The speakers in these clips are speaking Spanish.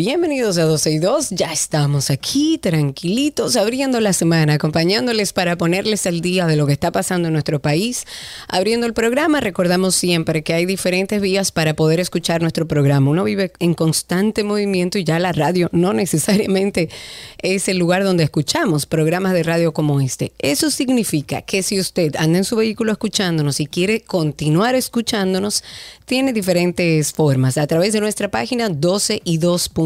Bienvenidos a 12 y 2, ya estamos aquí tranquilitos abriendo la semana, acompañándoles para ponerles al día de lo que está pasando en nuestro país. Abriendo el programa, recordamos siempre que hay diferentes vías para poder escuchar nuestro programa. Uno vive en constante movimiento y ya la radio no necesariamente es el lugar donde escuchamos programas de radio como este. Eso significa que si usted anda en su vehículo escuchándonos y quiere continuar escuchándonos, tiene diferentes formas. A través de nuestra página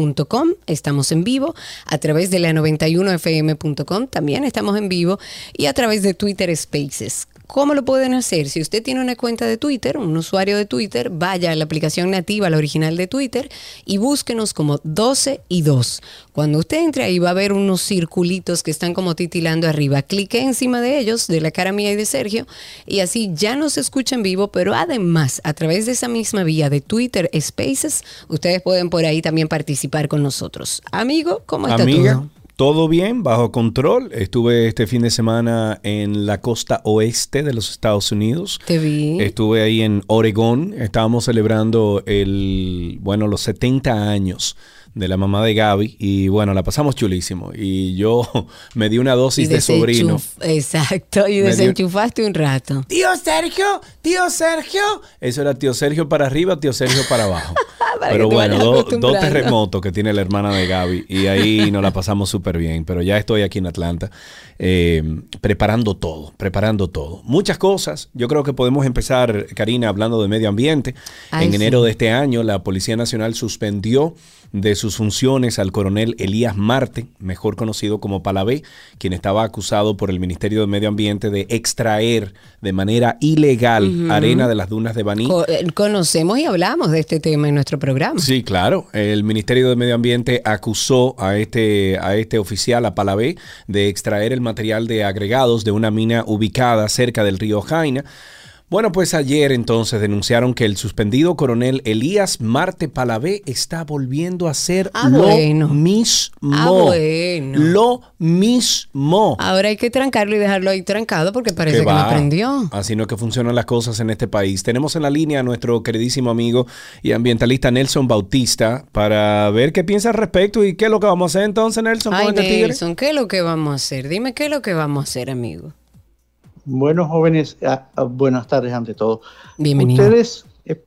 12y2.com estamos en vivo, a través de la 91fm.com también estamos en vivo y a través de Twitter Spaces. ¿Cómo lo pueden hacer? Si usted tiene una cuenta de Twitter, un usuario de Twitter, vaya a la aplicación nativa, la original de Twitter, y búsquenos como 12 y 2. Cuando usted entre ahí va a ver unos circulitos que están como titilando arriba. Clique encima de ellos, de la cara mía y de Sergio, y así ya nos escucha en vivo, pero además, a través de esa misma vía de Twitter Spaces, ustedes pueden por ahí también participar con nosotros. Amigo, ¿cómo está Amiga, todo? Todo bien, bajo control. Estuve este fin de semana en la costa oeste de los Estados Unidos. Te vi. Estuve ahí en Oregón. Estábamos celebrando el, bueno, los 70 años de la mamá de Gaby y bueno, la pasamos chulísimo. Y yo me di una dosis de sobrino. Exacto, y desenchufaste un rato. Tío Sergio, tío Sergio. Eso era tío Sergio para arriba, tío Sergio para abajo. Para Pero bueno, do- dos terremotos que tiene la hermana de Gaby y ahí nos la pasamos súper bien. Pero ya estoy aquí en Atlanta eh, preparando todo, preparando todo. Muchas cosas. Yo creo que podemos empezar, Karina, hablando de medio ambiente. Ay, en sí. enero de este año, la Policía Nacional suspendió de sus funciones al coronel Elías Marte, mejor conocido como Palabé, quien estaba acusado por el Ministerio de Medio Ambiente de extraer de manera ilegal arena de las dunas de Baní. Eh, conocemos y hablamos de este tema en nuestro programa. Sí, claro. El Ministerio de Medio Ambiente acusó a este, a este oficial, a Palabé, de extraer el material de agregados de una mina ubicada cerca del río Jaina. Bueno, pues ayer entonces denunciaron que el suspendido coronel Elías Marte Palabé está volviendo a hacer Ah, lo bueno. mismo. Ah, bueno. Lo mismo. Ahora hay que trancarlo y dejarlo ahí trancado porque parece que, no va. aprendió. Así no es que funcionan las cosas en este país. Tenemos en la línea a nuestro queridísimo amigo y ambientalista Nelson Bautista para ver qué piensa al respecto y qué es lo que vamos a hacer entonces, Nelson, Ay, este. Nelson, ¿qué es lo que vamos a hacer? Dime qué es lo que vamos a hacer, amigo. Bueno, jóvenes, ah, ah, buenas tardes ante todo. Bienvenido. Ustedes,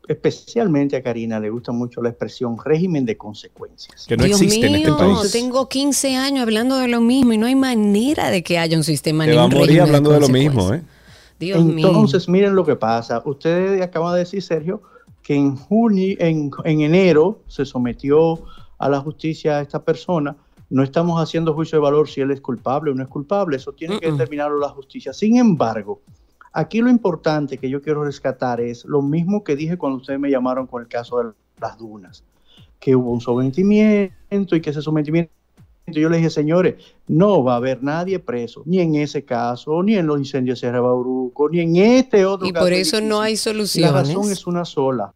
especialmente a Karina, le gusta mucho la expresión régimen de consecuencias. Que no Dios existe en este mío, país. tengo 15 años hablando de lo mismo y no hay manera de que haya un sistema Te ni va a un morir régimen hablando de lo mismo. ¿eh? Dios mío. Entonces, miren lo que pasa. Ustedes acaban de decir, Sergio, que en junio, en, en enero se sometió a la justicia a esta persona. No estamos haciendo juicio de valor si él es culpable o no es culpable. Eso tiene que determinarlo la justicia. Sin embargo, aquí lo importante que yo quiero rescatar es lo mismo que dije cuando ustedes me llamaron con el caso de las dunas, que hubo un sometimiento y que ese sometimiento yo les dije, señores, no va a haber nadie preso, ni en ese caso, ni en los incendios de Sierra Bauruco, ni en este otro Y caso por eso no hay La soluciones. razón es una sola.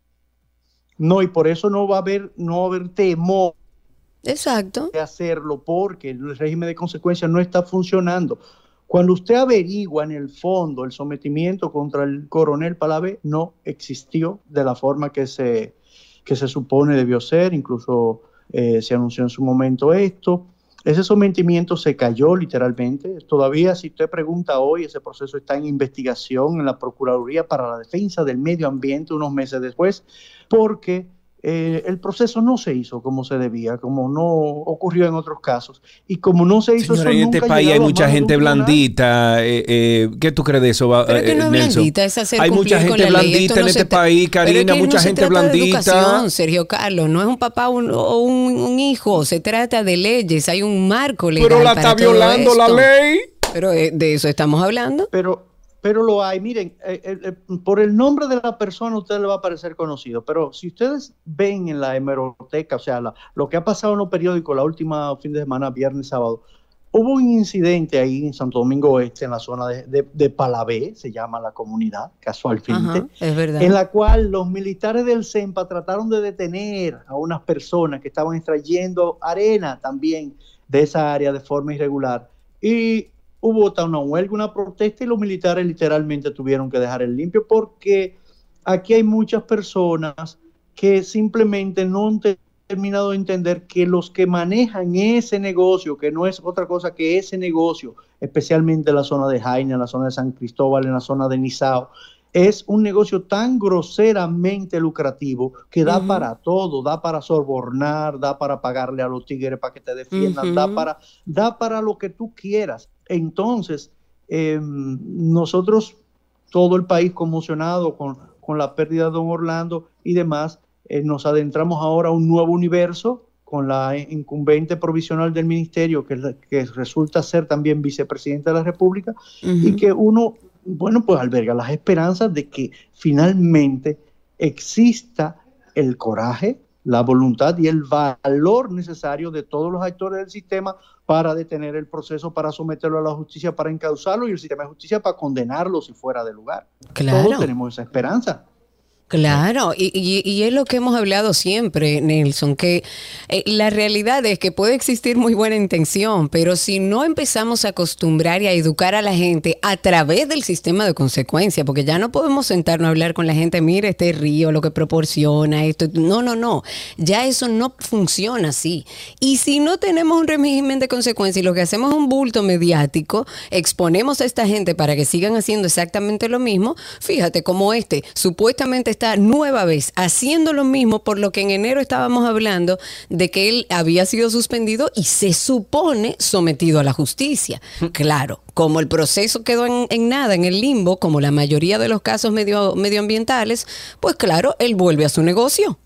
No, y por eso no va a haber, no va a haber temor Exacto. de hacerlo, porque el régimen de consecuencias no está funcionando. Cuando usted averigua en el fondo el sometimiento contra el coronel Palave, no existió de la forma que se, que se supone debió ser, incluso eh, se anunció en su momento esto. Ese sometimiento se cayó literalmente. Todavía, si usted pregunta hoy, ese proceso está en investigación en la Procuraduría para la Defensa del Medio Ambiente unos meses después, porque eh, el proceso no se hizo como se debía, como no ocurrió en otros casos. Y como no se hizo Señora, en este país hay mucha gente blandita. Eh, eh, ¿Qué tú crees de eso, Pero que no es Nelson? blandita, es hacer Hay mucha gente blandita en no este país, Pero es Karina, que mucha no se gente blandita. Sergio Carlos, no es un papá un- o un, un hijo, se trata de leyes, hay un marco legal. Pero la para está todo violando la ley. Pero eh, de eso estamos hablando. Pero, pero lo hay. Miren, eh, eh, eh, por el nombre de la persona usted le va a parecer conocido, pero si ustedes ven en la hemeroteca, o sea, la- lo que ha pasado en los periódicos la última fin de semana, viernes, sábado, hubo un incidente ahí en Santo Domingo Oeste, en la zona de, de, de Palabé, se llama la comunidad, casualmente. Ajá, es verdad. en la cual los militares del CEMPA trataron de detener a unas personas que estaban extrayendo arena también de esa área de forma irregular. Y hubo una huelga, una protesta y los militares literalmente tuvieron que dejar el limpio porque aquí hay muchas personas que simplemente no han te- terminado de entender que los que manejan ese negocio, que no es otra cosa que ese negocio, especialmente en la zona de Jaina, en la zona de San Cristóbal, en la zona de Nizao, es un negocio tan groseramente lucrativo que da para todo, da para sobornar, da para pagarle a los tigres para que te defiendan, da para da para lo que tú quieras. Entonces, eh, nosotros, todo el país conmocionado con, con la pérdida de don Orlando y demás, eh, nos adentramos ahora a un nuevo universo con la incumbente provisional del ministerio, que, resulta ser también vicepresidenta de la República, y que uno, bueno, pues alberga las esperanzas de que finalmente exista el coraje, la voluntad y el valor necesario de todos los actores del sistema para detener el proceso, para someterlo a la justicia, para encauzarlo y el sistema de justicia para condenarlo si fuera de lugar. Claro. Todos tenemos esa esperanza. Claro, y, es lo que hemos hablado siempre, Nelson, que eh, la realidad es que puede existir muy buena intención, pero si no empezamos a acostumbrar y a educar a la gente a través del sistema de consecuencia, porque ya no podemos sentarnos a hablar con la gente, mire este río, lo que proporciona, esto, no, no, no, ya eso no funciona así. Y si no tenemos un régimen de consecuencia y lo que hacemos es un bulto mediático, exponemos a esta gente para que sigan haciendo exactamente lo mismo, fíjate como este supuestamente está nueva vez haciendo lo mismo por lo que en enero estábamos hablando de que él había sido suspendido y se supone sometido a la justicia. Claro, como el proceso quedó en, en nada, en el limbo, como la mayoría de los casos medio, medioambientales, pues claro, él vuelve a su negocio.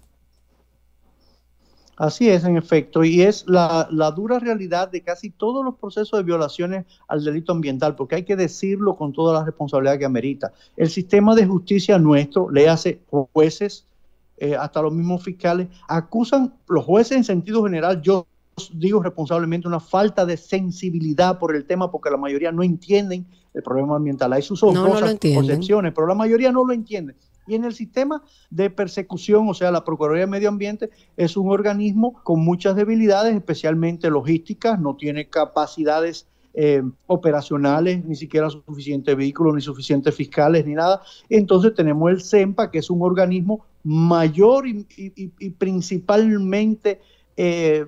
Así es, en efecto, y es la, la dura realidad de casi todos los procesos de violaciones al delito ambiental, porque hay que decirlo con toda la responsabilidad que amerita. El sistema de justicia nuestro, le hace jueces, eh, hasta los mismos fiscales, acusan los jueces en sentido general, yo digo responsablemente una falta de sensibilidad por el tema, porque la mayoría no entienden el problema ambiental. Hay sus No, no concepciones, pero la mayoría no lo entiende. Y en el sistema de persecución, o sea, la Procuraduría de Medio Ambiente es un organismo con muchas debilidades, especialmente logísticas, no tiene capacidades eh, operacionales, ni siquiera suficientes vehículos, ni suficientes fiscales, ni nada. Entonces tenemos el CEMPA, que es un organismo mayor y, y- y principalmente eh,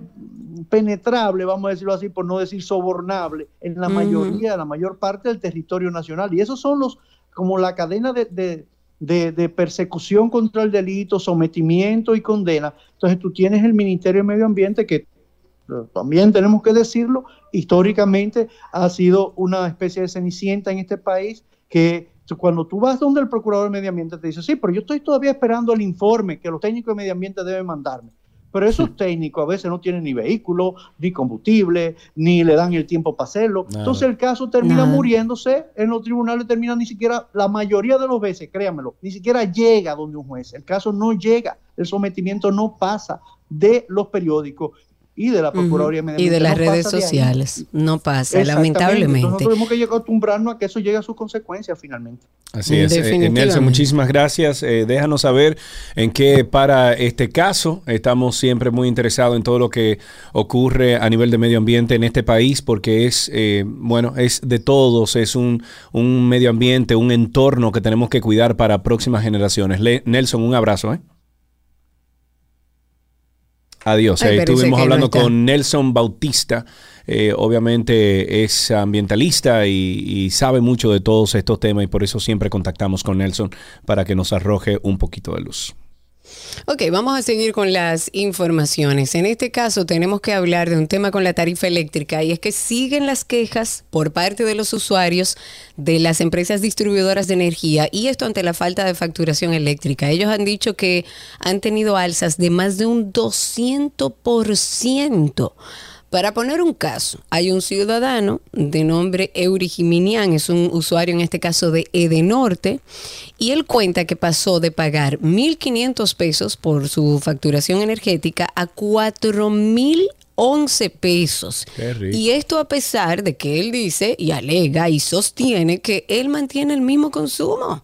penetrable, vamos a decirlo así, por no decir sobornable, en la Ujú. mayoría, la mayor parte del territorio nacional. Y esos son los, como la cadena de, de- de- persecución contra el delito, sometimiento y condena. Entonces tú tienes el Ministerio de Medio Ambiente que eh, también tenemos que decirlo, históricamente ha sido una especie de cenicienta en este país que cuando tú vas donde el procurador de medio ambiente te dice, sí, pero yo estoy todavía esperando el informe que los técnicos de medio ambiente deben mandarme. Pero esos técnicos a veces no tienen ni vehículo, ni combustible, ni le dan el tiempo para hacerlo. Nada. Entonces el caso termina Nada. muriéndose en los tribunales, termina ni siquiera, la mayoría de los veces, créanmelo, ni siquiera llega donde un juez. El caso no llega, el sometimiento no pasa de los periódicos y de la Procuraduría Medio Y de las no redes de sociales. No pasa, lamentablemente. Nosotros tenemos que acostumbrarnos a que eso llegue a sus consecuencias finalmente. Así es. Eh, Definitivamente. Nelson, muchísimas gracias. Eh, déjanos saber en qué para este caso. Estamos siempre muy interesados en todo lo que ocurre a nivel de medio ambiente en este país porque es, eh, bueno, es de todos. Es un, un medio ambiente, un entorno que tenemos que cuidar para próximas generaciones. Le- Nelson, un abrazo. ¿eh? Adiós. Ay, Eh, estuvimos no hablando con Nelson Bautista. Eh, obviamente es ambientalista y, y sabe mucho de todos estos temas y por eso siempre contactamos con Nelson para que nos arroje un poquito de luz. Ok, vamos a seguir con las informaciones. En este caso tenemos que hablar de un tema con la tarifa eléctrica y es que siguen las quejas por parte de los usuarios de las empresas distribuidoras de energía y esto ante la falta de facturación eléctrica. Ellos han dicho que han tenido alzas de más de un 200%. Para poner un caso, hay un ciudadano de nombre Eury Jiminian, es un usuario en este caso de Edenorte, y él cuenta que pasó de pagar 1.500 pesos por su facturación energética a 4.011 pesos. Y esto a pesar de que él dice y alega y sostiene que él mantiene el mismo consumo.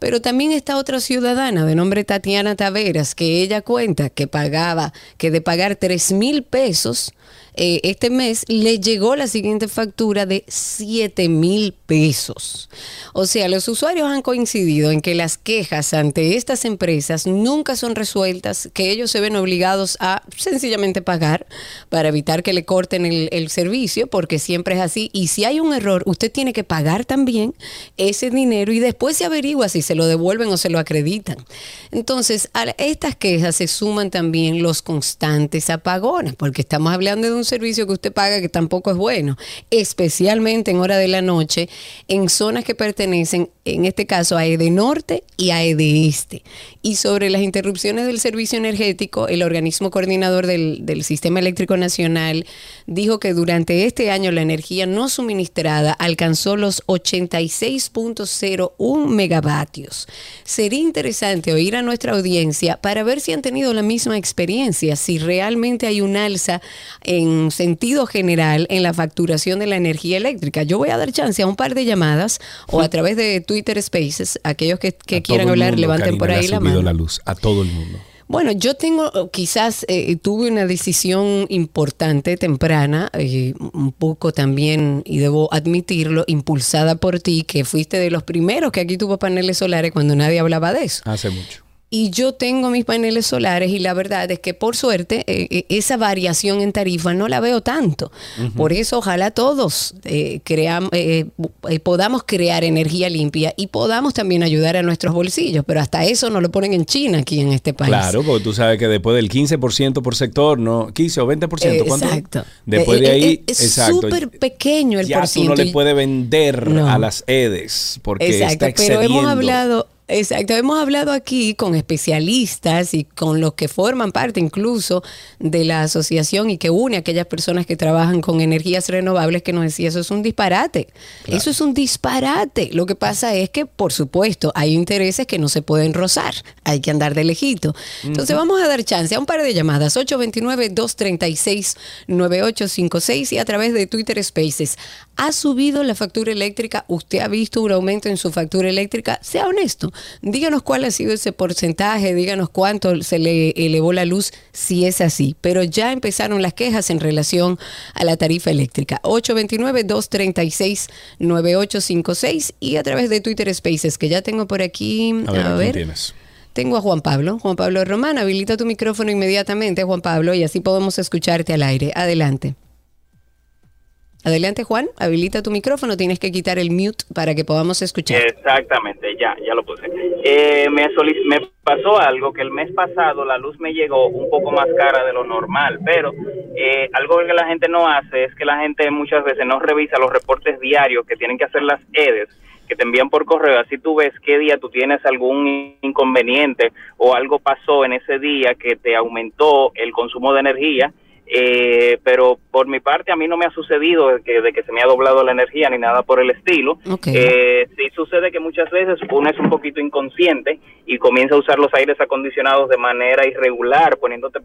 Pero también está otra ciudadana de nombre Tatiana Taveras, que ella cuenta que pagaba, que de pagar 3 mil pesos, eh, este mes le llegó la siguiente factura de 7 mil pesos. O sea, los usuarios han coincidido en que las quejas ante estas empresas nunca son resueltas, que ellos se ven obligados a sencillamente pagar para evitar que le corten el, el servicio, porque siempre es así. Y si hay un error, usted tiene que pagar también ese dinero y después se averigua si se lo devuelven o se lo acreditan. Entonces, a estas quejas se suman también los constantes apagones, porque estamos hablando de un servicio que usted paga que tampoco es bueno, especialmente en hora de la noche, en zonas que pertenecen, en este caso, a Edenorte y a Edeeste. Y sobre las interrupciones del servicio energético, el organismo coordinador del, del Sistema Eléctrico Nacional dijo que durante este año la energía no suministrada alcanzó los 86.01 megavatios. Sería interesante oír a nuestra audiencia para ver si han tenido la misma experiencia, si realmente hay un alza en sentido general en la facturación de la energía eléctrica. Yo voy a dar chance a un par de llamadas o a través de Twitter Spaces, aquellos que, que quieran hablar, levanten por ahí la mano. la luz a todo el mundo. Bueno, yo tengo, quizás eh, tuve una decisión importante, temprana, eh, un poco también, y debo admitirlo, impulsada por ti, que fuiste de los primeros que aquí tuvo paneles solares cuando nadie hablaba de eso. Hace mucho y yo tengo mis paneles solares y la verdad es que por suerte eh, eh, esa variación en tarifa no la veo tanto. Por eso ojalá todos eh, podamos crear energía limpia y podamos también ayudar a nuestros bolsillos, pero hasta eso no lo ponen en China aquí en este país. Claro, porque tú sabes que después del 15% por sector, ¿no? 15 o 20%, ¿cuánto? Exacto. Después de ahí, es súper pequeño el ya tú no le puede vender a las EDES porque exacto, está excediendo. Pero hemos hablado Exacto, hemos hablado aquí con especialistas y con los que forman parte incluso de la asociación y que une a aquellas personas que trabajan con energías renovables que nos decía eso es un disparate. Eso es un disparate. Lo que pasa es que, por supuesto, hay intereses que no se pueden rozar. Hay que andar de lejito. Entonces vamos a dar chance a un par de llamadas. 829-236-9856 y a través de Twitter Spaces. ¿Ha subido la factura eléctrica? ¿Usted ha visto un aumento en su factura eléctrica? Sea honesto. Díganos cuál ha sido ese porcentaje, díganos cuánto se le elevó la luz, si es así. Pero ya empezaron las quejas en relación a la tarifa eléctrica. 829-236-9856 y a través de Twitter Spaces, que ya tengo por aquí. A ver, Tengo a Juan Pablo. Juan Pablo Román, habilita tu micrófono inmediatamente, Juan Pablo, y así podemos escucharte al aire. Adelante. Adelante, Juan, habilita tu micrófono, tienes que quitar el mute para que podamos escuchar. Exactamente, ya, ya lo puse. Eh, me, pasó algo que el mes pasado la luz me llegó un poco más cara de lo normal, pero eh, algo que la gente no hace es que la gente muchas veces no revisa los reportes diarios que tienen que hacer las EDES que te envían por correo, así tú ves qué día tú tienes algún inconveniente o algo pasó en ese día que te aumentó el consumo de energía eh, pero por mi parte a mí no me ha sucedido de que, de que se me ha doblado la energía ni nada por el estilo. Eh, sí sucede que muchas veces uno es un poquito inconsciente y comienza a usar los aires acondicionados de manera irregular, poniéndote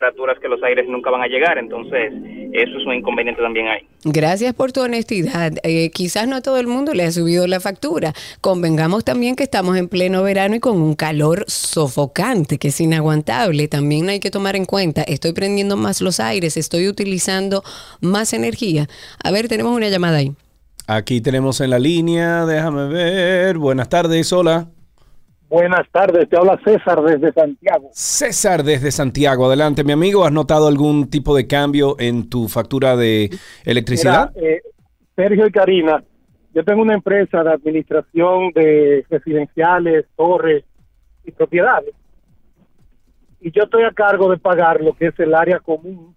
temperaturas que los aires nunca van a llegar. Entonces, eso es un inconveniente también ahí. Gracias por tu honestidad. Eh, quizás no a todo el mundo le ha subido la factura. Convengamos también que estamos en pleno verano y con un calor sofocante que es inaguantable. También hay que tomar en cuenta, estoy prendiendo más los aires, estoy utilizando más energía. A ver, tenemos una llamada ahí. Aquí tenemos en la línea, déjame ver. Buenas tardes, hola. Buenas tardes, te habla César desde Santiago. César desde Santiago, adelante mi amigo, ¿has notado algún tipo de cambio en tu factura de electricidad? Eh, Sergio y Karina, yo tengo una empresa de administración de residenciales, torres y propiedades. y yo estoy a cargo de pagar lo que es el área común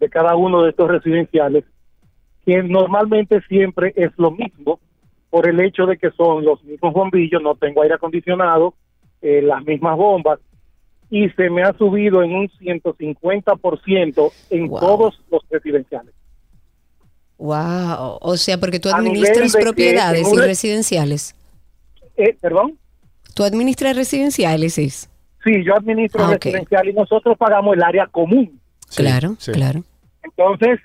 de cada uno de estos residenciales, que normalmente siempre es lo mismo por el hecho de que son los mismos bombillos, no tengo aire acondicionado, eh, las mismas bombas, y se me ha subido en un 150% en Wow. todos los residenciales. Wow. O sea, porque tú administras propiedades y residenciales. Eh, ¿Perdón? Tú administras residenciales, es. Sí, yo administro Ah, residencial y nosotros pagamos el área común. Sí, claro, sí. claro. Entonces,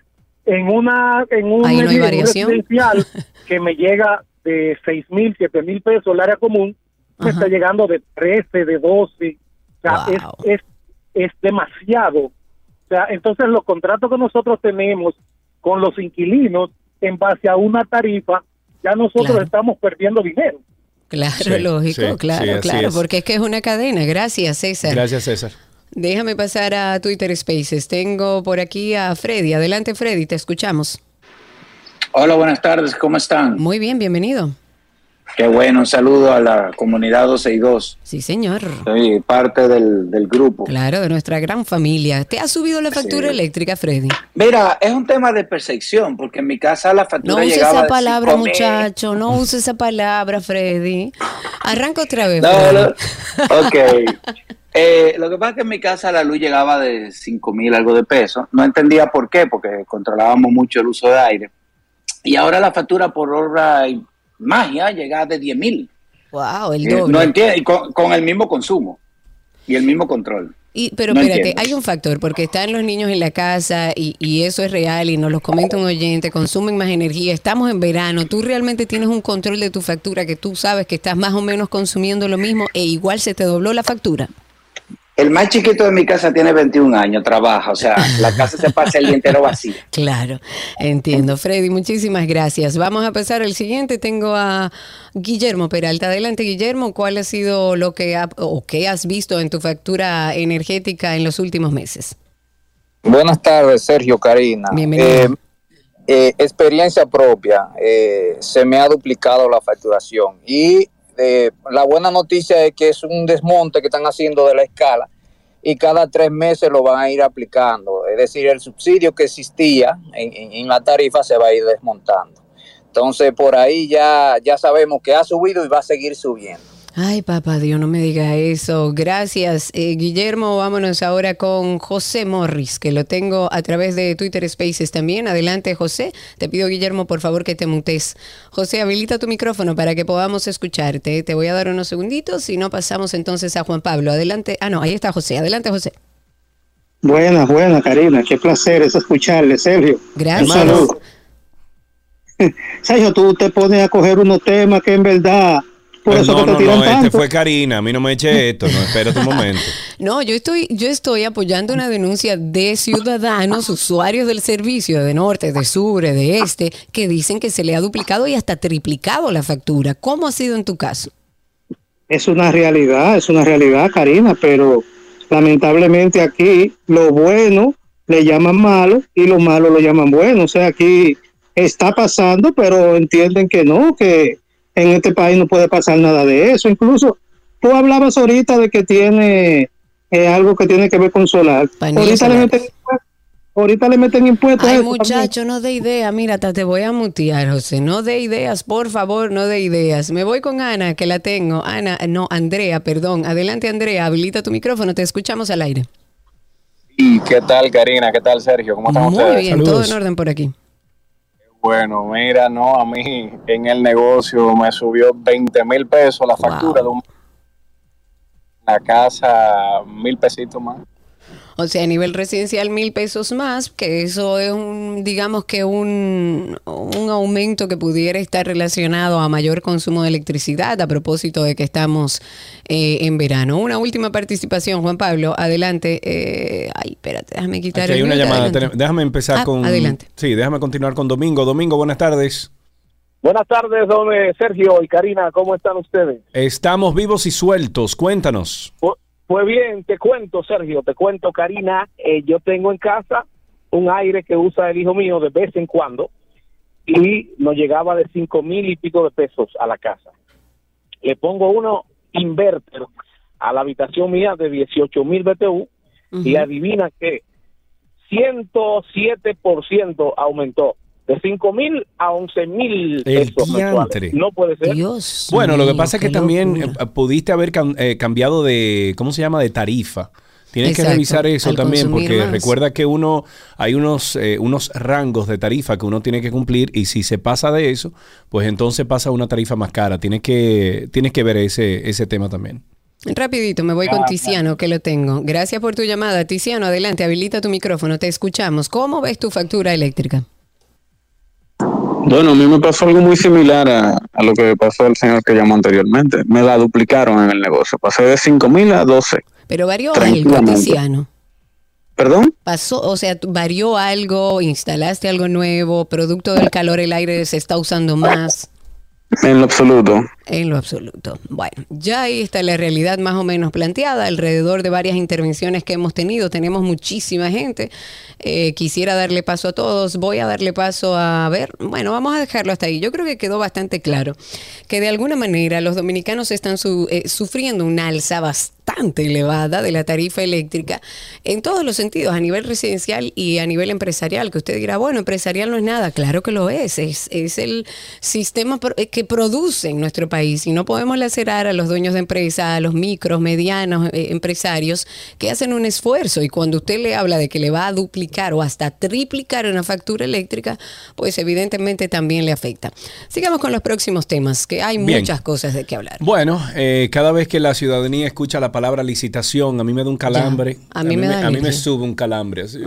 en una en un, no residencial que me llega de seis mil, siete mil pesos el área común, me Ajá. está llegando de 13, de 12. O sea, Wow. es, es, es demasiado. O sea, entonces los contratos que nosotros tenemos con los inquilinos en base a una tarifa, ya nosotros Claro. estamos perdiendo dinero. Claro, Sí, lógico, sí, claro, sí, claro, es. porque es que es una cadena. Gracias, César. Gracias, César. Déjame pasar a Twitter Spaces. Tengo por aquí a Freddy. Adelante, Freddy, te escuchamos. Hola, buenas tardes, ¿cómo están? Muy bien, bienvenido. Qué bueno, un saludo a la comunidad 12 y 2. Sí, señor. Soy parte del, del grupo. Claro, de nuestra gran familia. ¿Te ha subido la factura Sí. eléctrica, Freddy? Mira, es un tema de percepción, porque en mi casa la factura No use esa palabra, 5,000. muchacho. No use esa palabra, Freddy. Arranca otra vez. No, Freddy. no, ok. Eh, lo que pasa es que en mi casa la luz llegaba de 5 mil algo de pesos. No entendía por qué, porque controlábamos mucho el uso de aire. Y ahora la factura por obra y magia llega de 10 mil. Wow, el Eh, doble. no y con, con el mismo consumo y el mismo control. Y, pero No espérate, entiendo. hay un factor, porque están los niños en la casa y, y eso es real y nos lo comenta un oyente, consumen más energía, estamos en verano, tú realmente tienes un control de tu factura que tú sabes que estás más o menos consumiendo lo mismo e igual se te dobló la factura. El más chiquito de mi casa tiene 21 años, trabaja, o sea, la casa se pasa el día entero vacía. Claro, entiendo. Freddy, muchísimas gracias. Vamos a pasar al siguiente. Tengo a Guillermo Peralta. Adelante, Guillermo. ¿Cuál ha sido lo que ha- o qué has visto en tu factura energética en los últimos meses? Buenas tardes, Sergio Karina. Bienvenido. Eh, eh, experiencia propia, eh, se me ha duplicado la facturación y eh, la buena noticia es que es un desmonte que están haciendo de la escala y cada tres meses lo van a ir aplicando. Es decir, el subsidio que existía en, en- la tarifa se va a ir desmontando. Entonces, por ahí ya, ya sabemos que ha subido y va a seguir subiendo. Ay, papá Dios, no me diga eso. Gracias, eh, Guillermo. Vámonos ahora con José Morris, que lo tengo a través de Twitter Spaces también. Adelante, José. Te pido, Guillermo, por favor, que te mutes. José, habilita tu micrófono para que podamos escucharte. Te voy a dar unos segunditos y no pasamos entonces a Juan Pablo. Adelante. Ah, no, ahí está José. Adelante, José. Buenas, buenas, Karina. Qué placer es escucharle, Sergio. Gracias. Un saludo. Sergio, tú te pones a coger unos temas que en verdad, por Pues eso no, que te no, tiran no, este fue Karina. A mí no me eche esto. No, espérate un momento. No, yo estoy, yo estoy apoyando una denuncia de ciudadanos, usuarios del servicio de norte, de sur, de este, que dicen que se le ha duplicado y hasta triplicado la factura. ¿Cómo ha sido en tu caso? Es una realidad, es una realidad, Karina, pero lamentablemente aquí lo bueno le llaman malo y lo malo lo llaman bueno. O sea, aquí está pasando, pero entienden que no, que en este país no puede pasar nada de eso. Incluso tú hablabas ahorita de que tiene eh, algo que tiene que ver con solar. Ahorita le, meten, impuestos- ahorita le meten impuestos. a Ay, también. muchacho, no de idea. Mira, te voy a mutear, José. No de ideas, por favor, no de ideas. Me voy con Ana, que la tengo. Ana, no, Andrea, perdón. Adelante, Andrea. Habilita tu micrófono. Te escuchamos al aire. ¿Y qué tal, Karina? ¿Qué tal, Sergio? ¿Cómo están Muy ustedes? bien, Saludos. todo en orden por aquí. Bueno, mira, no, a mí en el negocio me subió 20 mil pesos la factura Wow. de un, la casa, mil pesitos más. O sea, a nivel residencial mil pesos más, que eso es un, digamos que un, un aumento que pudiera estar relacionado a mayor consumo de electricidad a propósito de que estamos eh, en verano. Una última participación, Juan Pablo, adelante. Eh, ay, espérate, déjame quitar Aquí hay el una llamada. adelante. Déjame empezar Ah, con. adelante. Sí, déjame continuar con Domingo. Domingo, buenas tardes. Buenas tardes, don eh, Sergio y Karina, ¿cómo están ustedes? Estamos vivos y sueltos. Cuéntanos. Pues bien, te cuento, Sergio, te cuento, Karina, eh, yo tengo en casa un aire que usa el hijo mío de vez en cuando y nos llegaba de cinco mil y pico de pesos a la casa. Le pongo uno inverter a la habitación mía de 18 mil BTU y adivina que 107% aumentó. De 5 mil a 11 mil El pesos mensuales. No puede ser. Dios. Bueno, lo que pasa es que también locura. eh, pudiste haber cam- eh, cambiado de, ¿cómo se llama? De tarifa. Tienes que revisar eso al también, porque más. recuerda que uno, hay unos, eh, unos rangos de tarifa que uno tiene que cumplir y si se pasa de eso, pues entonces pasa a una tarifa más cara. Tienes que, tienes que ver ese, ese tema también. Rapidito, me voy con Tiziano, que lo tengo. Gracias por tu llamada. Tiziano, adelante, habilita tu micrófono, te escuchamos. ¿Cómo ves tu factura eléctrica? Bueno, a mí me pasó algo muy similar a, a lo que pasó al señor que llamó anteriormente. Me la duplicaron en el negocio. Pasé de 5 mil a 12. Pero varió algo. Tiziano. ¿Perdón? Pasó, o sea, varió algo, instalaste algo nuevo, producto del calor, el aire se está usando más. En lo absoluto. En lo absoluto. Bueno, ya ahí está la realidad más o menos planteada alrededor de varias intervenciones que hemos tenido. Tenemos muchísima gente. Eh, quisiera darle paso a todos. Voy a darle paso a ver. Bueno, vamos a dejarlo hasta ahí. Yo creo que quedó bastante claro que de alguna manera los dominicanos están su- eh, sufriendo una alza bastante elevada de la tarifa eléctrica en todos los sentidos, a nivel residencial y a nivel empresarial. Que usted dirá, bueno, empresarial no es nada. Claro que lo es. Es, es el sistema eh, que produce en nuestro país y no podemos lacerar a los dueños de empresa, a los micros, medianos eh, empresarios que hacen un esfuerzo y cuando usted le habla de que le va a duplicar o hasta triplicar una factura eléctrica, pues evidentemente también le afecta. Sigamos con los próximos temas, que hay Bien. muchas cosas de qué hablar. Bueno, eh, cada vez que la ciudadanía escucha la palabra licitación, a mí me da un calambre. a mí me da a mí me sube un calambre. así.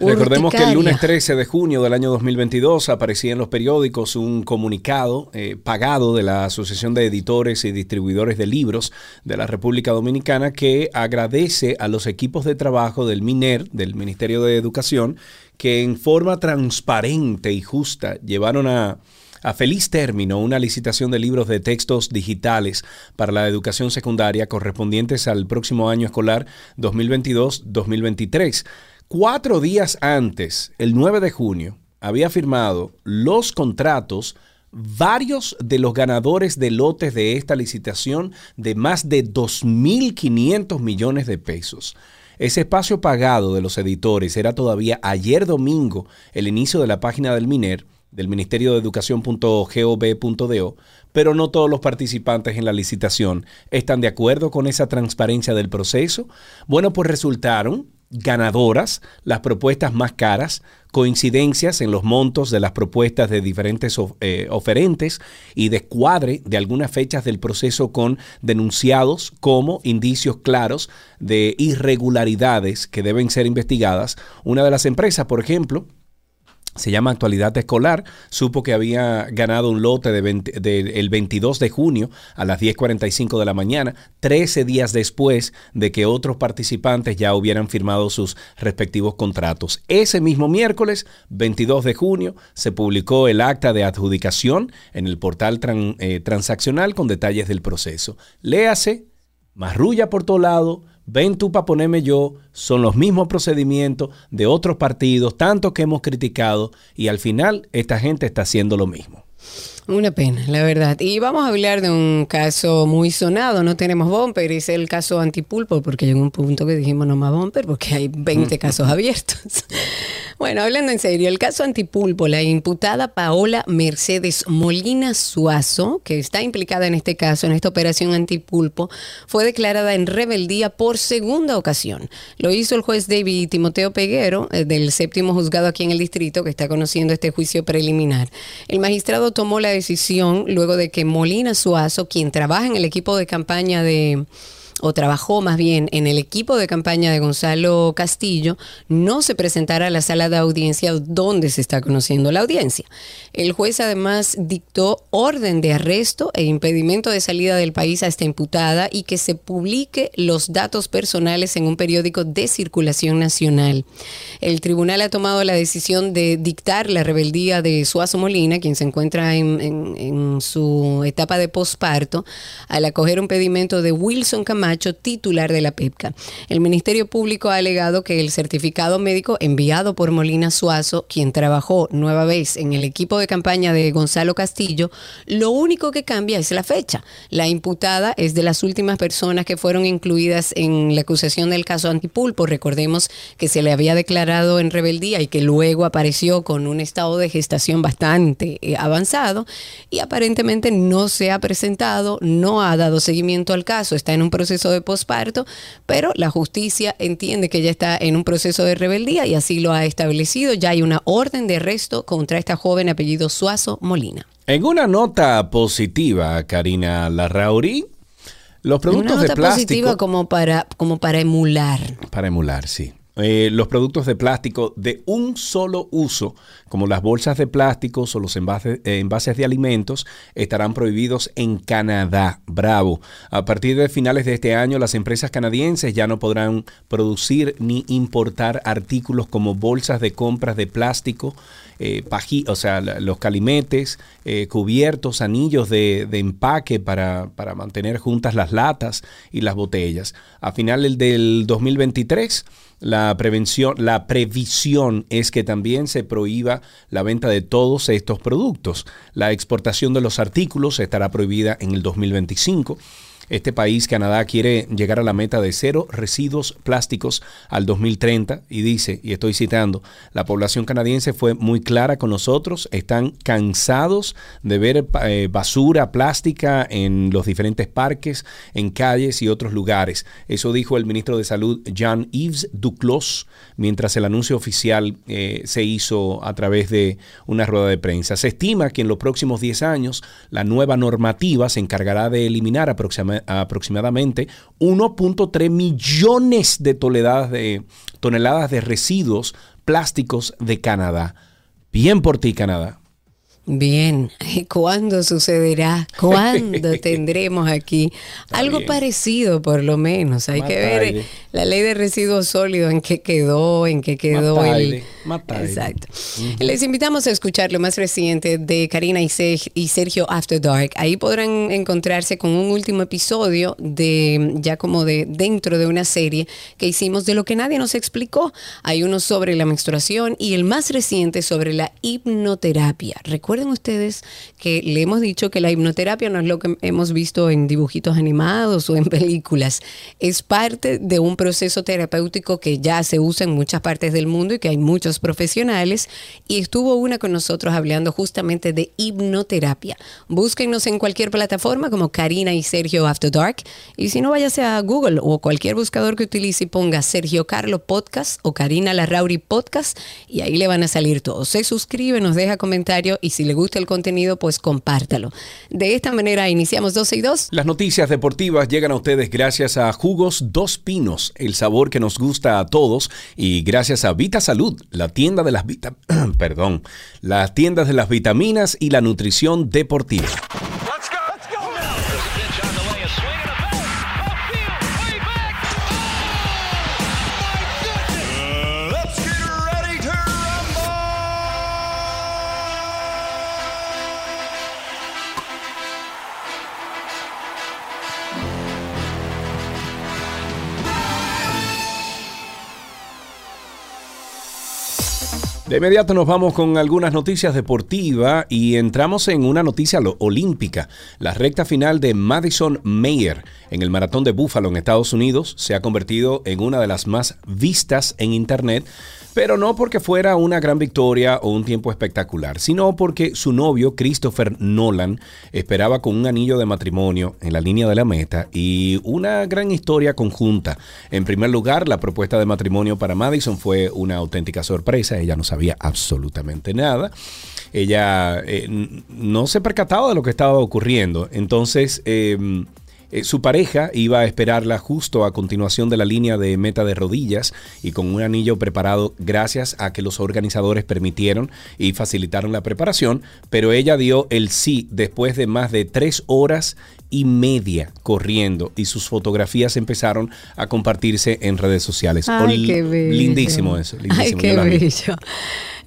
Recordemos que el lunes 13 de junio del año 2022 aparecía en los periódicos un comunicado eh, pagado de la Asociación de Editores y Distribuidores de Libros de la República Dominicana que agradece a los equipos de trabajo del MINER, del Ministerio de Educación, que en forma transparente y justa llevaron a, a feliz término una licitación de libros de textos digitales para la educación secundaria correspondientes al próximo año escolar 2022-2023. Cuatro días antes, el 9 de junio, había firmado los contratos varios de los ganadores de lotes de esta licitación de más de 2.500 millones de pesos. Ese espacio pagado de los editores era todavía ayer domingo el inicio de la página del MINER, del Ministerio de Educación.gov.do, pero no todos los participantes en la licitación están de acuerdo con esa transparencia del proceso. Bueno, pues resultaron ganadoras las propuestas más caras, coincidencias en los montos de las propuestas de diferentes eh, oferentes y descuadre de algunas fechas del proceso con denunciados como indicios claros de irregularidades que deben ser investigadas. Una de las empresas, por ejemplo, se llama Actualidad Escolar, supo que había ganado un lote de 20 de- el 22 de junio a las 10.45 de la mañana, 13 días después de que otros participantes ya hubieran firmado sus respectivos contratos. Ese mismo miércoles, 22 de junio, se publicó el acta de adjudicación en el portal eh, transaccional con detalles del proceso. Léase, marrulla por todo lado, ven tú para ponerme yo, son los mismos procedimientos de otros partidos, tanto que hemos criticado, y al final esta gente está haciendo lo mismo. Una pena, la verdad. Y vamos a hablar de un caso muy sonado. No tenemos bumper, es el caso antipulpo, porque llegó un punto que dijimos no más bumper, porque hay 20 casos abiertos. Bueno, hablando en serio, el caso antipulpo, la imputada Paola Mercedes Molina Suazo, que está implicada en este caso, en esta operación antipulpo, fue declarada en rebeldía por segunda ocasión. Lo hizo el juez David Timoteo Peguero, eh, del séptimo juzgado aquí en el distrito, que está conociendo este juicio preliminar. El magistrado tomó la decisión luego de que Molina Suazo, quien trabaja en el equipo de campaña de o trabajó más bien en el equipo de campaña de Gonzalo Castillo, no se presentara a la sala de audiencia donde se está conociendo la audiencia. El juez además dictó orden de arresto e impedimento de salida del país a esta imputada y que se publique los datos personales en un periódico de circulación nacional. El tribunal ha tomado la decisión de dictar la rebeldía de Suazo Molina, quien se encuentra en, su etapa de posparto, al acoger un pedimento de Wilson Camacho, Titular de la PEPCA. El Ministerio Público ha alegado que el certificado médico enviado por Molina Suazo, quien trabajó nueva vez en el equipo de campaña de Gonzalo Castillo, lo único que cambia es la fecha. La imputada es de las últimas personas que fueron incluidas en la acusación del caso Antipulpo. Recordemos que se le había declarado en rebeldía y que luego apareció con un estado de gestación bastante eh, avanzado y aparentemente no se ha presentado, no ha dado seguimiento al caso, está en un proceso de posparto, pero la justicia entiende que ya está en un proceso de rebeldía y así lo ha establecido. Ya hay una orden de arresto contra esta joven apellido Suazo Molina. En una nota positiva, Karina Larrauri, los productos una nota de plástico. positiva como para, como para emular. Para emular, sí. Eh, los productos de plástico de un solo uso, como las bolsas de plástico o los envases, eh, envases de alimentos, estarán prohibidos en Canadá. Bravo. A partir de finales de este año, las empresas canadienses ya no podrán producir ni importar artículos como bolsas de compras de plástico, eh, o sea, los calimetes, eh, cubiertos, anillos de, empaque para, para mantener juntas las latas y las botellas. A finales del 2023, la prevención, la previsión es que también se prohíba la venta de todos estos productos. La exportación de los artículos estará prohibida en el 2025. Este país, Canadá, quiere llegar a la meta de cero residuos plásticos al 2030 y dice, y estoy citando, la población canadiense fue muy clara con nosotros, están cansados de ver eh, basura plástica en los diferentes parques, en calles y otros lugares. Eso dijo el ministro de Salud, Jean-Yves Duclos, mientras el anuncio oficial eh, se hizo a través de una rueda de prensa. Se estima que en los próximos 10 años la nueva normativa se encargará de eliminar aproxima- aproximadamente 1.3 millones de toneladas de, toneladas de residuos plásticos de Canadá. Bien por ti, Canadá. Bien, ¿cuándo sucederá? ¿Cuándo tendremos aquí algo bien. parecido por lo menos? Hay Más que ver tarde. la ley de residuos sólidos, en qué quedó, en qué quedó Más el... tarde, más tarde. Exacto. Les invitamos a escuchar lo más reciente de Karina y Sergio After Dark. Ahí podrán encontrarse con un último episodio de ya como de dentro de una serie que hicimos de lo que nadie nos explicó. Hay uno sobre la menstruación y el más reciente sobre la hipnoterapia. Recuerden ustedes que le hemos dicho que la hipnoterapia no es lo que hemos visto en dibujitos animados o en películas. Es parte de un proceso terapéutico que ya se usa en muchas partes del mundo y que hay muchos profesionales. Y estuvo una con nosotros hablando justamente de hipnoterapia. Búsquennos en cualquier plataforma como Karina y Sergio After Dark. Y si no, váyase a Google o cualquier buscador que utilice y ponga Sergio Carlo Podcast o Karina Larrauri Podcast y ahí le van a salir todos. Se suscribe, nos deja comentario y si le gusta el contenido, pues compártalo. De esta manera iniciamos 12 y 2. Las noticias deportivas llegan a ustedes gracias a Jugos Dos Pinos, el sabor que nos gusta a todos, y gracias a Vita Salud, la tienda de las perdón, las tiendas de las vitaminas y la nutrición deportiva. De inmediato nos vamos con algunas noticias deportivas y entramos en una noticia olímpica. La recta final de Madison Mayer en el maratón de Buffalo en Estados Unidos se ha convertido en una de las más vistas en Internet, pero no porque fuera una gran victoria o un tiempo espectacular, sino porque su novio Christopher Nolan esperaba con un anillo de matrimonio en la línea de la meta y una gran historia conjunta. En primer lugar, la propuesta de matrimonio para Madison fue una auténtica sorpresa, ella no sabía absolutamente nada. Ella eh, no se percataba de lo que estaba ocurriendo. Entonces, eh, eh, su pareja iba a esperarla justo a continuación de la línea de meta de rodillas y con un anillo preparado gracias a que los organizadores permitieron y facilitaron la preparación, pero ella dio el sí después de más de tres horas y media corriendo y sus fotografías empezaron a compartirse en redes sociales. Ay, qué bello. Lindísimo eso. Ay, lindísimo, qué la vi. bello.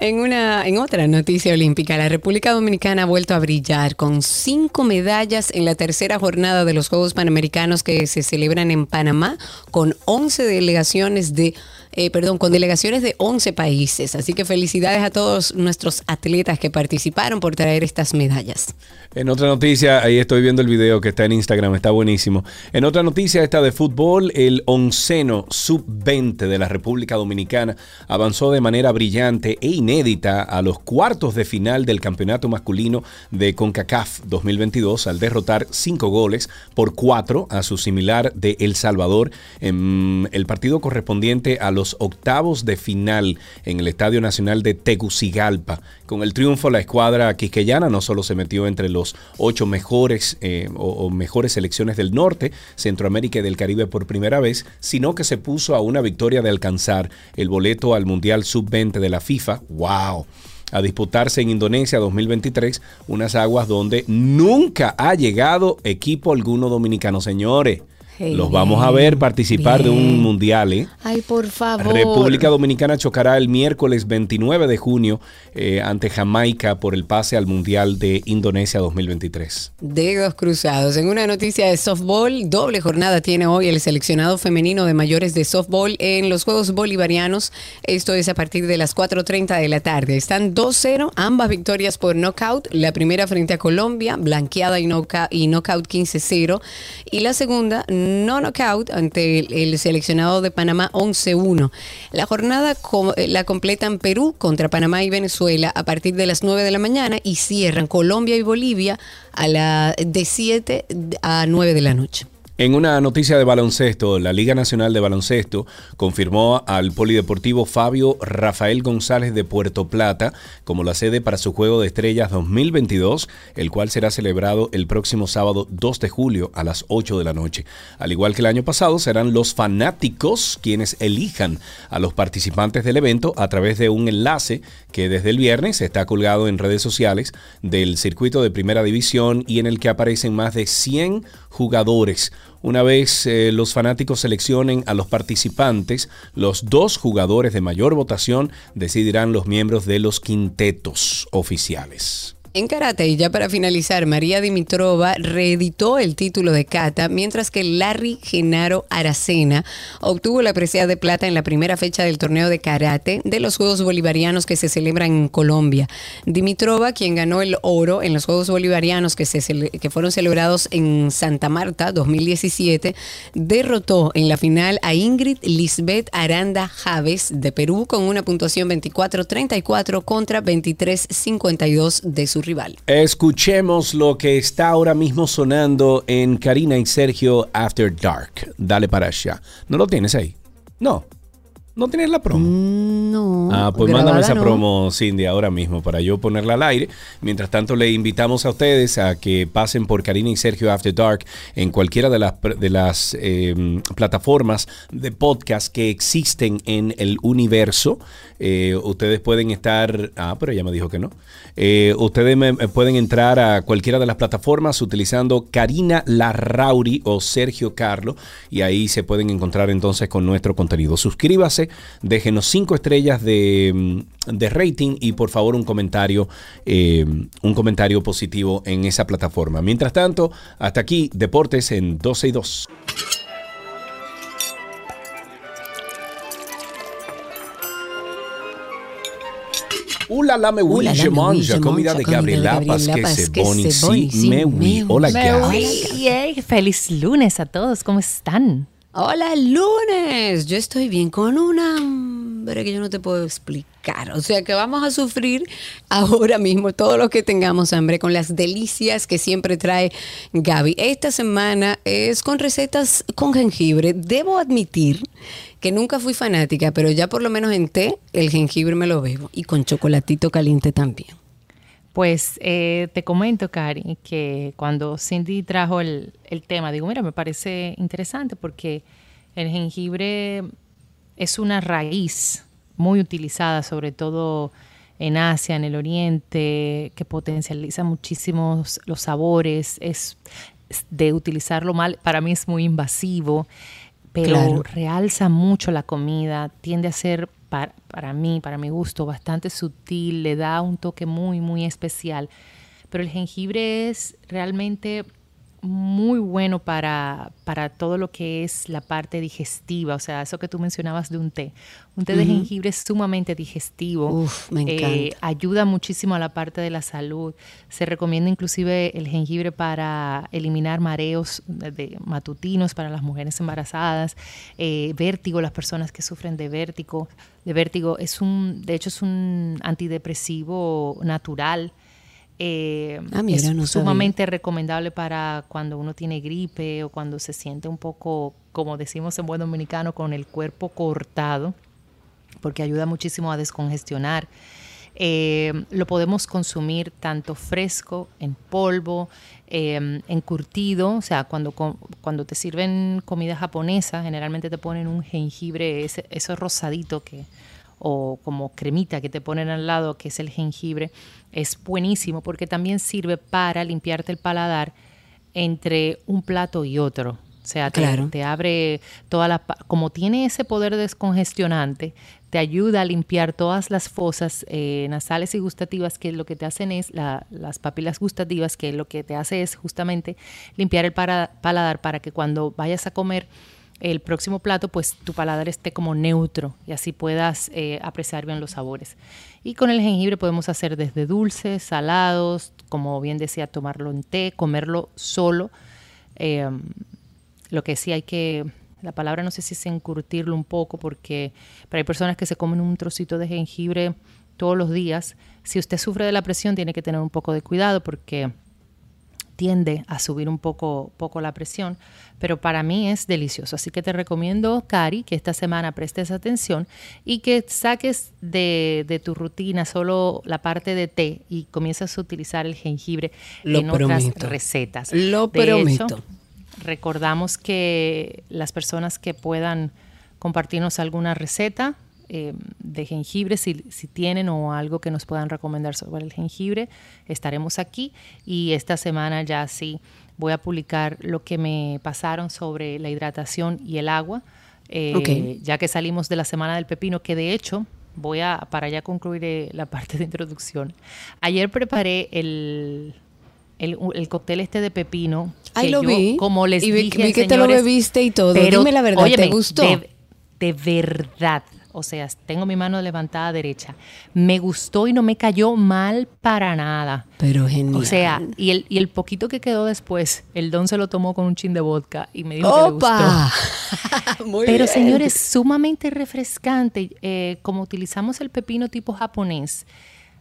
En, una, en otra noticia olímpica, la República Dominicana ha vuelto a brillar con cinco medallas en la tercera jornada de los Juegos Panamericanos que se celebran en Panamá, con 11 delegaciones de, eh, perdón, con delegaciones de 11 países. Así que felicidades a todos nuestros atletas que participaron por traer estas medallas. En otra noticia, ahí estoy viendo el video que está en Instagram, está buenísimo. En otra noticia, esta de fútbol, el onceno sub-20 de la República Dominicana avanzó de manera brillante e inédita a los cuartos de final del campeonato masculino de CONCACAF 2022 al derrotar cinco goles por cuatro a su similar de El Salvador en el partido correspondiente a los octavos de final en el Estadio Nacional de Tegucigalpa. Con el triunfo, la escuadra quisqueyana no solo se metió entre los ocho mejores eh, o, o mejores selecciones del norte, Centroamérica y del Caribe por primera vez, sino que se puso a una victoria de alcanzar el boleto al Mundial Sub-20 de la FIFA. ¡Wow! a disputarse en Indonesia 2023, unas aguas donde nunca ha llegado equipo alguno dominicano, señores. Hey, Los vamos a ver participar de un mundial, ¿eh? Ay, por favor. República Dominicana chocará el miércoles 29 de junio eh, ante Jamaica por el pase al Mundial de Indonesia 2023. Dedos cruzados. En una noticia de softball, doble jornada tiene hoy el seleccionado femenino de mayores de softball en los Juegos Bolivarianos. Esto es a partir de las 4.30 de la tarde. Están 2-0, ambas victorias por knockout. La primera frente a Colombia, blanqueada y, noca- y knockout 15-0. Y la segunda, no knockout, ante el, el seleccionado de Panamá 11-1. La jornada co- eh, la completan Perú contra Panamá y Venezuela a partir de las 9 de la mañana y cierran Colombia y Bolivia a la de 7 a 9 de la noche. En una noticia de baloncesto, la Liga Nacional de Baloncesto confirmó al polideportivo Fabio Rafael González de Puerto Plata como la sede para su Juego de Estrellas 2022, el cual será celebrado el próximo sábado 2 de julio a las 8 de la noche. Al igual que el año pasado, serán los fanáticos quienes elijan a los participantes del evento a través de un enlace que desde el viernes está colgado en redes sociales del circuito de primera división y en el que aparecen más de 100 jugadores. Una vez eh, los fanáticos seleccionen a los participantes, los dos jugadores de mayor votación decidirán los miembros de los quintetos oficiales. En karate, y ya para finalizar, María Dimitrova reeditó el título de kata, mientras que Larry Genaro Aracena obtuvo la presea de plata en la primera fecha del torneo de karate de los Juegos Bolivarianos que se celebran en Colombia. Dimitrova, quien ganó el oro en los Juegos Bolivarianos que, se que fueron celebrados en Santa Marta 2017, derrotó en la final a Ingrid Lisbeth Aranda Javes de Perú con una puntuación 24-34 contra 23-52 de su rival. Escuchemos lo que está ahora mismo sonando en Karina y Sergio After Dark. Dale para allá. ¿No lo tienes ahí? No. ¿No tienes la promo? No. Ah, pues mándame esa no. promo, Cindy, ahora mismo para yo ponerla al aire. Mientras tanto, le invitamos a ustedes a que pasen por Karina y Sergio After Dark en cualquiera de las, de las eh, plataformas de podcast que existen en el universo. Eh, ustedes pueden estar. Ah, pero ella me dijo que no. Eh, ustedes pueden entrar a cualquiera de las plataformas utilizando Karina Larrauri o Sergio Carlo y ahí se pueden encontrar entonces con nuestro contenido. Suscríbase, déjenos cinco estrellas de, mm, de rating y por favor un comentario, eh, un comentario positivo en esa plataforma. Mientras tanto, hasta aquí Deportes en 12 y 2. Ula la me manja, wille comida de Gabriela Pasquese Boni, sí, me me Hola. Gaby. Yay, feliz lunes a todos, ¿cómo están? Hola, lunes. Yo estoy bien con una hambre que yo no te puedo explicar. O sea que vamos a sufrir ahora mismo todo lo que tengamos hambre con las delicias que siempre trae Gaby. Esta semana es con recetas con jengibre. Debo admitir que nunca fui fanática, pero ya por lo menos en té el jengibre me lo bebo y con chocolatito caliente también. Pues eh, te comento, Cari, que cuando Cindy trajo el, el tema, digo, mira, me parece interesante porque el jengibre es una raíz muy utilizada, sobre todo en Asia, en el Oriente, que potencializa muchísimos los sabores. Es, de utilizarlo mal, para mí es muy invasivo, pero Claro. realza mucho la comida, tiende a ser para, para mí, para mi gusto, bastante sutil, le da un toque muy, muy especial. Pero el jengibre es realmente muy bueno para, para todo lo que es la parte digestiva, o sea, eso que tú mencionabas de un té. Un té de jengibre es sumamente digestivo. Uf, me Eh, encanta. ayuda muchísimo a la parte de la salud. Se recomienda inclusive el jengibre para eliminar mareos de, de matutinos para las mujeres embarazadas, eh, vértigo, las personas que sufren de vértigo. De vértigo es un, de hecho es un antidepresivo natural. Eh, Ah, mira, es no sabía. sumamente recomendable para cuando uno tiene gripe o cuando se siente un poco, como decimos en buen dominicano, con el cuerpo cortado porque ayuda muchísimo a descongestionar. Eh, lo podemos consumir tanto fresco, en polvo, eh, encurtido, o sea, cuando, cuando te sirven comida japonesa, generalmente te ponen un jengibre, ese, eso rosadito que, o como cremita que te ponen al lado, que es el jengibre, es buenísimo porque también sirve para limpiarte el paladar entre un plato y otro. O sea, te, Claro. te abre toda la... Como tiene ese poder descongestionante, te ayuda a limpiar todas las fosas eh, nasales y gustativas, que lo que te hacen es, la- las papilas gustativas, que lo que te hace es justamente limpiar el para- paladar para que cuando vayas a comer el próximo plato, pues tu paladar esté como neutro y así puedas eh, apreciar bien los sabores. Y con el jengibre podemos hacer desde dulces, salados, como bien decía, tomarlo en té, comerlo solo. Eh, lo que sí hay que, la palabra no sé si es encurtirlo un poco, porque pero hay personas que se comen un trocito de jengibre todos los días. Si usted sufre de la presión, tiene que tener un poco de cuidado porque tiende a subir un poco, poco la presión, pero para mí es delicioso. Así que te recomiendo, Cari, que esta semana prestes atención y que saques de, de tu rutina solo la parte de té y comiences a utilizar el jengibre Lo en prometo. otras recetas. Lo De prometo. hecho, recordamos que las personas que puedan compartirnos alguna receta eh, de jengibre, si, si tienen o algo que nos puedan recomendar sobre el jengibre, estaremos aquí. Y esta semana ya sí voy a publicar lo que me pasaron sobre la hidratación y el agua, eh, ya que salimos de la semana del pepino, que de hecho voy a, para ya concluir eh, la parte de introducción. Ayer preparé el, el, el cóctel este de pepino. Ay, lo yo, vi. Como les Y vi- dije, vi que te lo bebiste y todo. pero, Dime la verdad, ¿te gustó? De, de verdad. O sea, tengo mi mano levantada derecha. Me gustó y no me cayó mal para nada. Pero genial. O sea, y el, y el poquito que quedó después, el don se lo tomó con un chin de vodka y me dijo que le gustó. ¡Opa! Muy Pero bien. señores, sumamente refrescante. eh, como utilizamos el pepino tipo japonés,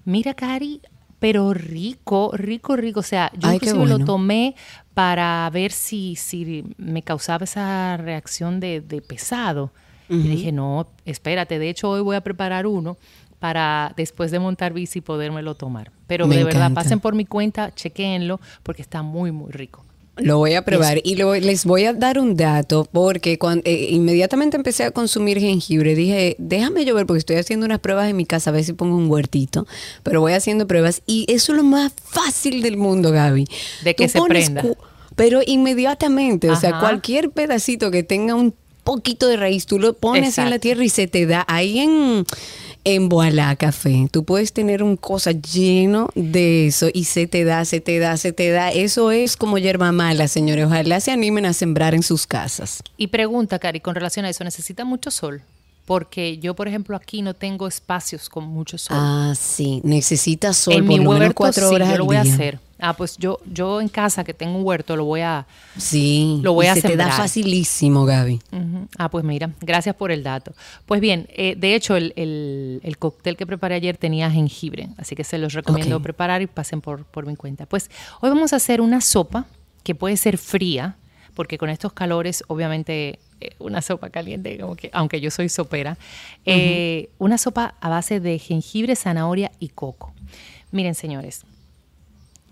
mira, Cari, pero rico, rico, rico. O sea, yo Ay, inclusive lo tomé para ver si, si me causaba esa reacción de, de pesado. Y Ujú. dije, no, espérate, de hecho hoy voy a preparar uno para después de montar bici podérmelo tomar. Pero Me de verdad, encanta. pasen por mi cuenta, chequéenlo, porque está muy, muy rico. Lo voy a probar y lo- les voy a dar un dato porque cuando inmediatamente empecé a consumir jengibre dije, déjame yo ver porque estoy haciendo unas pruebas en mi casa a ver si pongo un huertito, pero voy haciendo pruebas y eso es lo más fácil del mundo, Gaby. De que Tú se prenda. Pero inmediatamente, o sea, Ajá. cualquier pedacito que tenga un poquito de raíz, tú lo pones en la tierra y se te da ahí en en Voilà Café. Tú puedes tener un cosa lleno de eso y se te da, se te da, se te da. Eso es como hierba mala, señores. Ojalá se animen a sembrar en sus casas. Y pregunta, Cari, con relación a eso, ¿necesita mucho sol? Porque yo, por ejemplo, aquí no tengo espacios con mucho sol. Ah, sí. Necesitas sol en por mi lo menos cuatro sí, horas yo lo voy a día. hacer. Ah, pues yo, yo en casa que tengo un huerto lo voy a... Sí. Lo voy y a se te da sembrar. facilísimo, Gaby. Ah, pues mira, gracias por el dato. Pues bien, eh, de hecho, el, el- el cóctel que preparé ayer tenía jengibre, así que se los recomiendo preparar y pasen por, por mi cuenta. Pues hoy vamos a hacer una sopa que puede ser fría, porque con estos calores, obviamente, eh, una sopa caliente, como que, aunque yo soy sopera, eh, una sopa a base de jengibre, zanahoria y coco. Miren, señores,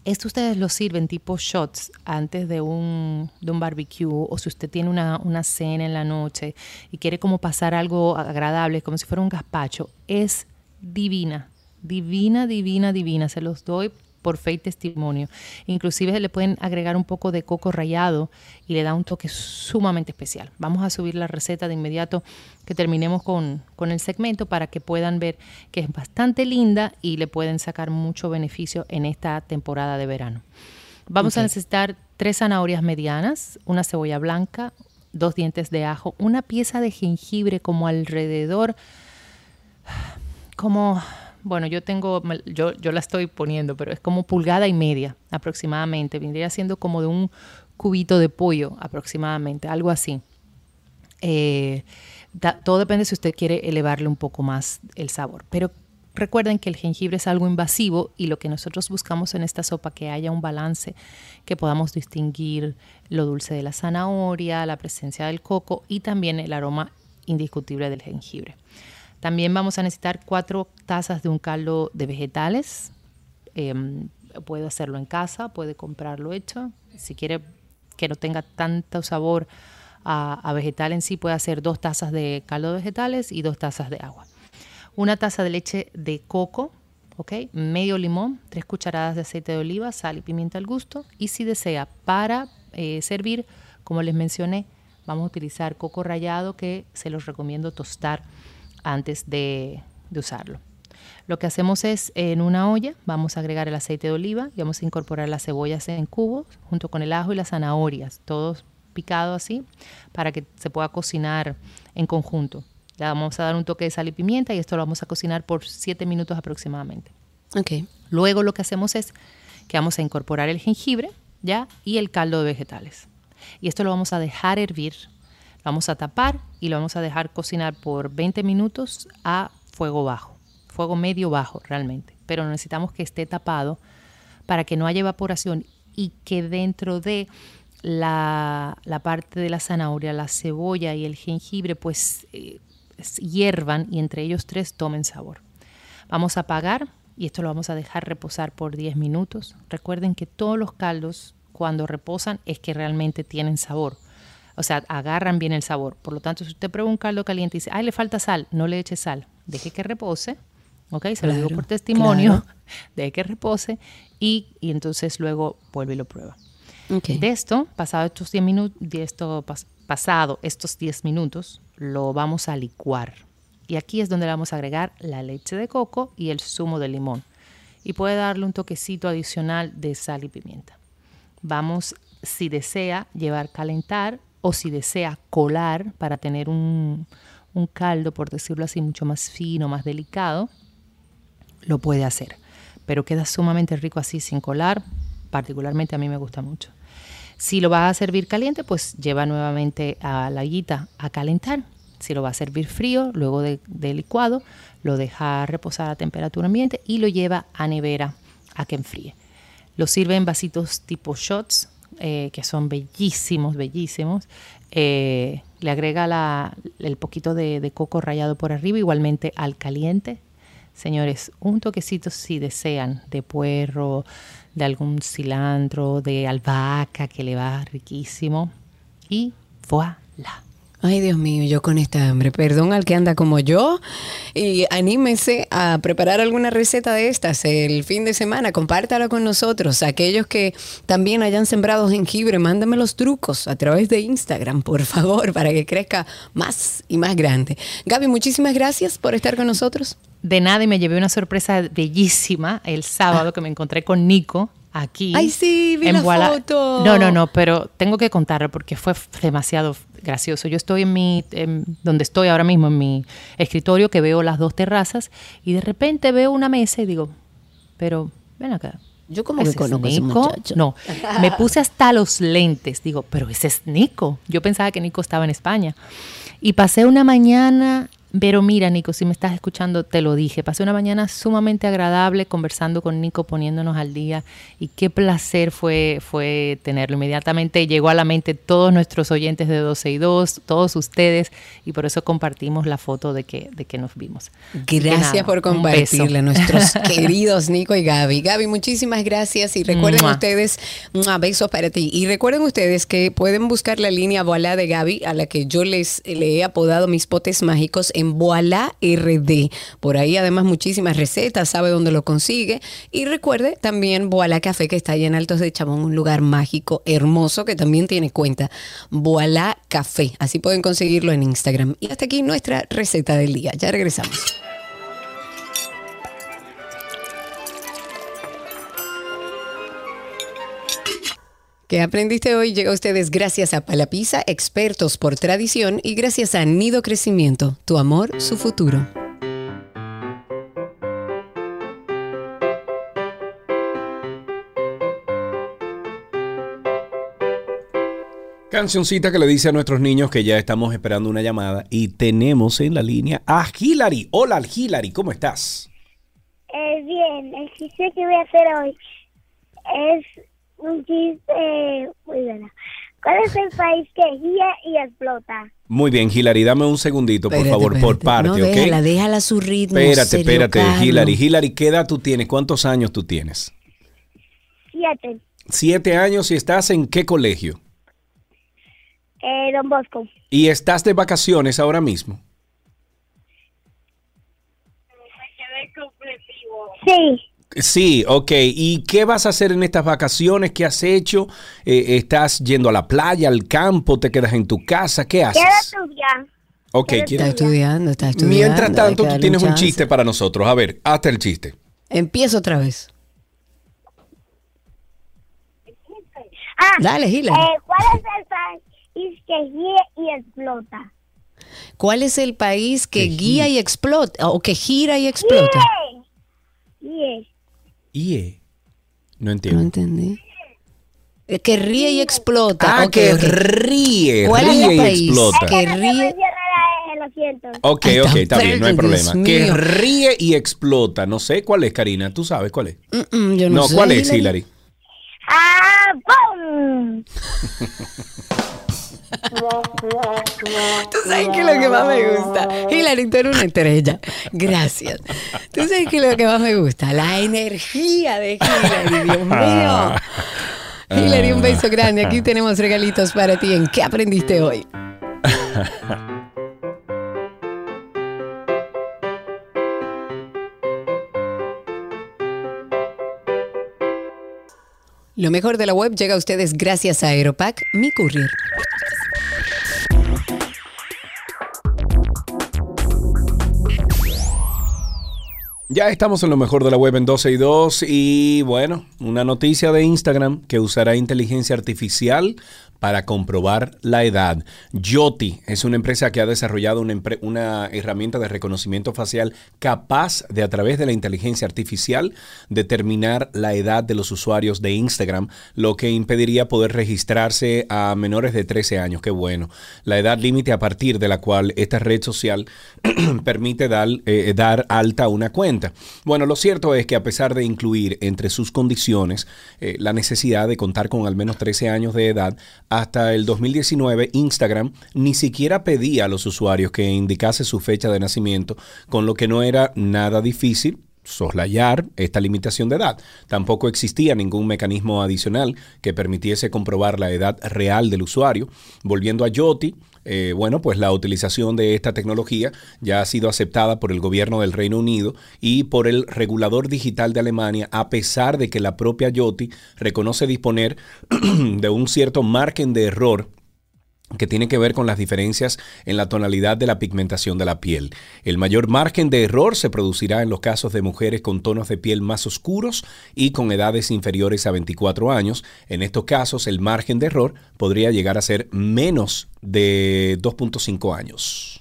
esto ustedes lo sirven tipo shots antes de un, de un barbecue o si usted tiene una, una cena en la noche y quiere como pasar algo agradable, como si fuera un gazpacho, es divina, divina, divina, divina. Se los doy por fe y testimonio. Inclusive le pueden agregar un poco de coco rallado y le da un toque sumamente especial. Vamos a subir la receta de inmediato que terminemos con, con el segmento para que puedan ver que es bastante linda y le pueden sacar mucho beneficio en esta temporada de verano. Vamos a necesitar tres zanahorias medianas, una cebolla blanca, dos dientes de ajo, una pieza de jengibre como alrededor, como bueno, yo tengo, yo, yo la estoy poniendo, pero es como pulgada y media aproximadamente. Vendría siendo como de un cubito de pollo aproximadamente, algo así. Eh, todo depende si usted quiere elevarle un poco más el sabor. Pero recuerden que el jengibre es algo invasivo y lo que nosotros buscamos en esta sopa que haya un balance, que podamos distinguir lo dulce de la zanahoria, la presencia del coco y también el aroma indiscutible del jengibre. También vamos a necesitar cuatro tazas de un caldo de vegetales. Em, puede hacerlo en casa, puede comprarlo hecho. Si quiere que no tenga tanto sabor a, vegetal en sí, puede hacer dos tazas de caldo de vegetales y dos tazas de agua. Una taza de leche de coco, medio limón, tres cucharadas de aceite de oliva, sal y pimienta al gusto. Y si desea, para eh, servir, como les mencioné, vamos a utilizar coco rallado que se los recomiendo tostar antes de, usarlo. Lo que hacemos es en una olla vamos a agregar el aceite de oliva y vamos a incorporar las cebollas en cubos junto con el ajo y las zanahorias, todos picados así para que se pueda cocinar en conjunto. Le vamos a dar un toque de sal y pimienta y esto lo vamos a cocinar por 7 minutos aproximadamente. Okay. Luego lo que hacemos es que vamos a incorporar el jengibre ya y el caldo de vegetales. Y esto lo vamos a dejar hervir vamos a tapar y lo vamos a dejar cocinar por 20 minutos a fuego bajo, fuego medio bajo realmente, pero necesitamos que esté tapado para que no haya evaporación y que dentro de la, parte de la zanahoria, la cebolla y el jengibre pues eh, hiervan y entre ellos tres tomen sabor. Vamos a apagar y esto lo vamos a dejar reposar por 10 minutos. Recuerden que todos los caldos cuando reposan es que realmente tienen sabor o sea, agarran bien el sabor. Por lo tanto, si usted prueba un caldo caliente y dice, ay, le falta sal, no le eche sal. Deje que repose, ¿ok? Se lo digo por testimonio. Deje que repose y, entonces luego vuelve y lo prueba. De esto, pasado estos 10 minutos, de esto, pasado estos 10 minutos, lo vamos a licuar. Y aquí es donde le vamos a agregar la leche de coco y el zumo de limón. Y puede darle un toquecito adicional de sal y pimienta. Vamos, si desea, llevar calentar o si desea colar para tener un, caldo, por decirlo así, mucho más fino, más delicado, lo puede hacer. Pero queda sumamente rico así sin colar, particularmente a mí me gusta mucho. Si lo va a servir caliente, pues lleva nuevamente a la guita a calentar. Si lo va a servir frío, luego de, de, licuado, lo deja reposar a temperatura ambiente y lo lleva a nevera a que enfríe. Lo sirve en vasitos tipo shots eh, que son bellísimos, bellísimos. Eh, le agrega el poquito de, coco rallado por arriba, igualmente al caliente. Señores, un toquecito si desean de puerro, de algún cilantro, de albahaca que le va riquísimo. Y voilà. Ay, Dios mío, yo con esta hambre. Perdón al que anda como yo. Y anímese a preparar alguna receta de estas el fin de semana. Compártala con nosotros. Aquellos que también hayan sembrado jengibre, mándame los trucos a través de Instagram, por favor, para que crezca más y más grande. Gaby, muchísimas gracias por estar con nosotros. De nada, y me llevé una sorpresa bellísima el sábado que me encontré con Nico aquí. Ay, sí, vi la foto. No, no, no, pero tengo que contarlo porque fue demasiado gracioso. Yo estoy en mi, donde estoy ahora mismo, en mi escritorio, que veo las dos terrazas, y de repente veo una mesa y digo, pero ven acá. Yo como que conozco a ese muchacho. No, me puse hasta los lentes. Digo, pero ese es Nico. Yo pensaba que Nico estaba en España. Y pasé una mañana pero mira, Nico, si me estás escuchando, te lo dije. Pasé una mañana sumamente agradable conversando con Nico, poniéndonos al día. Y qué placer fue, fue tenerlo. Inmediatamente llegó a la mente todos nuestros oyentes de 12 y 2, todos ustedes. Y por eso compartimos la foto de que, de que nos vimos. Gracias por compartirle a nuestros queridos Nico y Gaby. Gaby, muchísimas gracias. Y recuerden ustedes, besos para ti. Y recuerden ustedes que pueden buscar la línea Voilà de Gaby, a la que yo les le he apodado mis potes mágicos en Voilà RD. Por ahí además muchísimas recetas, sabe dónde lo consigue. Y recuerde también Voilà Café que está allá en Altos de Chabón, un lugar mágico, hermoso, que también tiene cuenta. Voilà Café. Así pueden conseguirlo en Instagram. Y hasta aquí nuestra receta del día. Ya regresamos. ¿Qué aprendiste hoy? Llega a ustedes gracias a Palapisa, expertos por tradición, y gracias a Nido Crecimiento, tu amor, su futuro. Cancioncita que le dice a nuestros niños que ya estamos esperando una llamada y tenemos en la línea a Hilary. Hola Hilary, ¿cómo estás? Eh, bien, el chiste que voy a hacer hoy es un chiste muy bueno. ¿Cuál es el país que guía y explota? Muy bien, Hilary, dame un segundito, por Espérate, favor, por parte, no, ¿ok? Déjala, déjala a su ritmo. Espérate, Sergio espérate, Carlos. Hilary. Hilary, ¿qué edad tú tienes? ¿Cuántos años tú tienes? Siete. Siete años y estás en qué colegio? Eh, Don Bosco. Y estás de vacaciones ahora mismo. Sí. Sí, ok. ¿Y qué vas a hacer en estas vacaciones? ¿Qué has hecho? Eh, ¿Estás yendo a la playa, al campo? ¿Te quedas en tu casa? ¿Qué haces? Quiero estudiar. Ok, Quiero quiero- Está estudiando, está estudiando. Mientras tanto, que tú tienes un chiste para nosotros. A ver, hazte el chiste. Empieza otra vez. Ah, Dale, Hilary. eh, ¿Cuál es el país que guía y explota? ¿Cuál es el país que guía y explota? O que gira y explota. IE. No No entiendo. entendí. Eh, Que ríe y explota. Ah, Ok, que ríe, ¿Cuál es ríe el y país explota. que No ríe? Ok, ok, está bien, no hay Dios problema. Que mío. ríe y explota. No sé cuál es, Karina. ¿Tú sabes cuál es? Mm, mm, yo no, No, sé, ¿cuál es, Hilary. Hilary? ¡Ah. Tú sabes que lo que más me gusta. Hilary, tú eres una estrella. Gracias. Tú sabes que lo que más me gusta. La energía de Hilary, Dios mío. Hilary, un beso grande. Aquí tenemos regalitos para ti. ¿En qué aprendiste hoy? Lo mejor de la web llega a ustedes gracias a Aeropack, mi courier. Ya estamos en lo mejor de la web en 12 y 2 y bueno, una noticia de Instagram que usará inteligencia artificial para comprobar la edad. Yoti es una empresa que ha desarrollado una, una herramienta de reconocimiento facial capaz de a través de la inteligencia artificial determinar la edad de los usuarios de Instagram, lo que impediría poder registrarse a menores de 13 años. Qué bueno. La edad límite a partir de la cual esta red social permite dar, eh, dar alta una cuenta. Bueno, lo cierto es que a pesar de incluir entre sus condiciones eh, la necesidad de contar con al menos 13 años de edad, hasta el 2019 Instagram ni siquiera pedía a los usuarios que indicase su fecha de nacimiento, con lo que no era nada difícil soslayar esta limitación de edad. Tampoco existía ningún mecanismo adicional que permitiese comprobar la edad real del usuario. Volviendo a Yoti, eh, bueno, pues la utilización de esta tecnología ya ha sido aceptada por el gobierno del Reino Unido y por el regulador digital de Alemania, a pesar de que la propia Yoti reconoce disponer de un cierto margen de error que tiene que ver con las diferencias en la tonalidad de la pigmentación de la piel. El mayor margen de error se producirá en los casos de mujeres con tonos de piel más oscuros y con edades inferiores a 24 años. En estos casos, el margen de error podría llegar a ser menos de 2.5 años.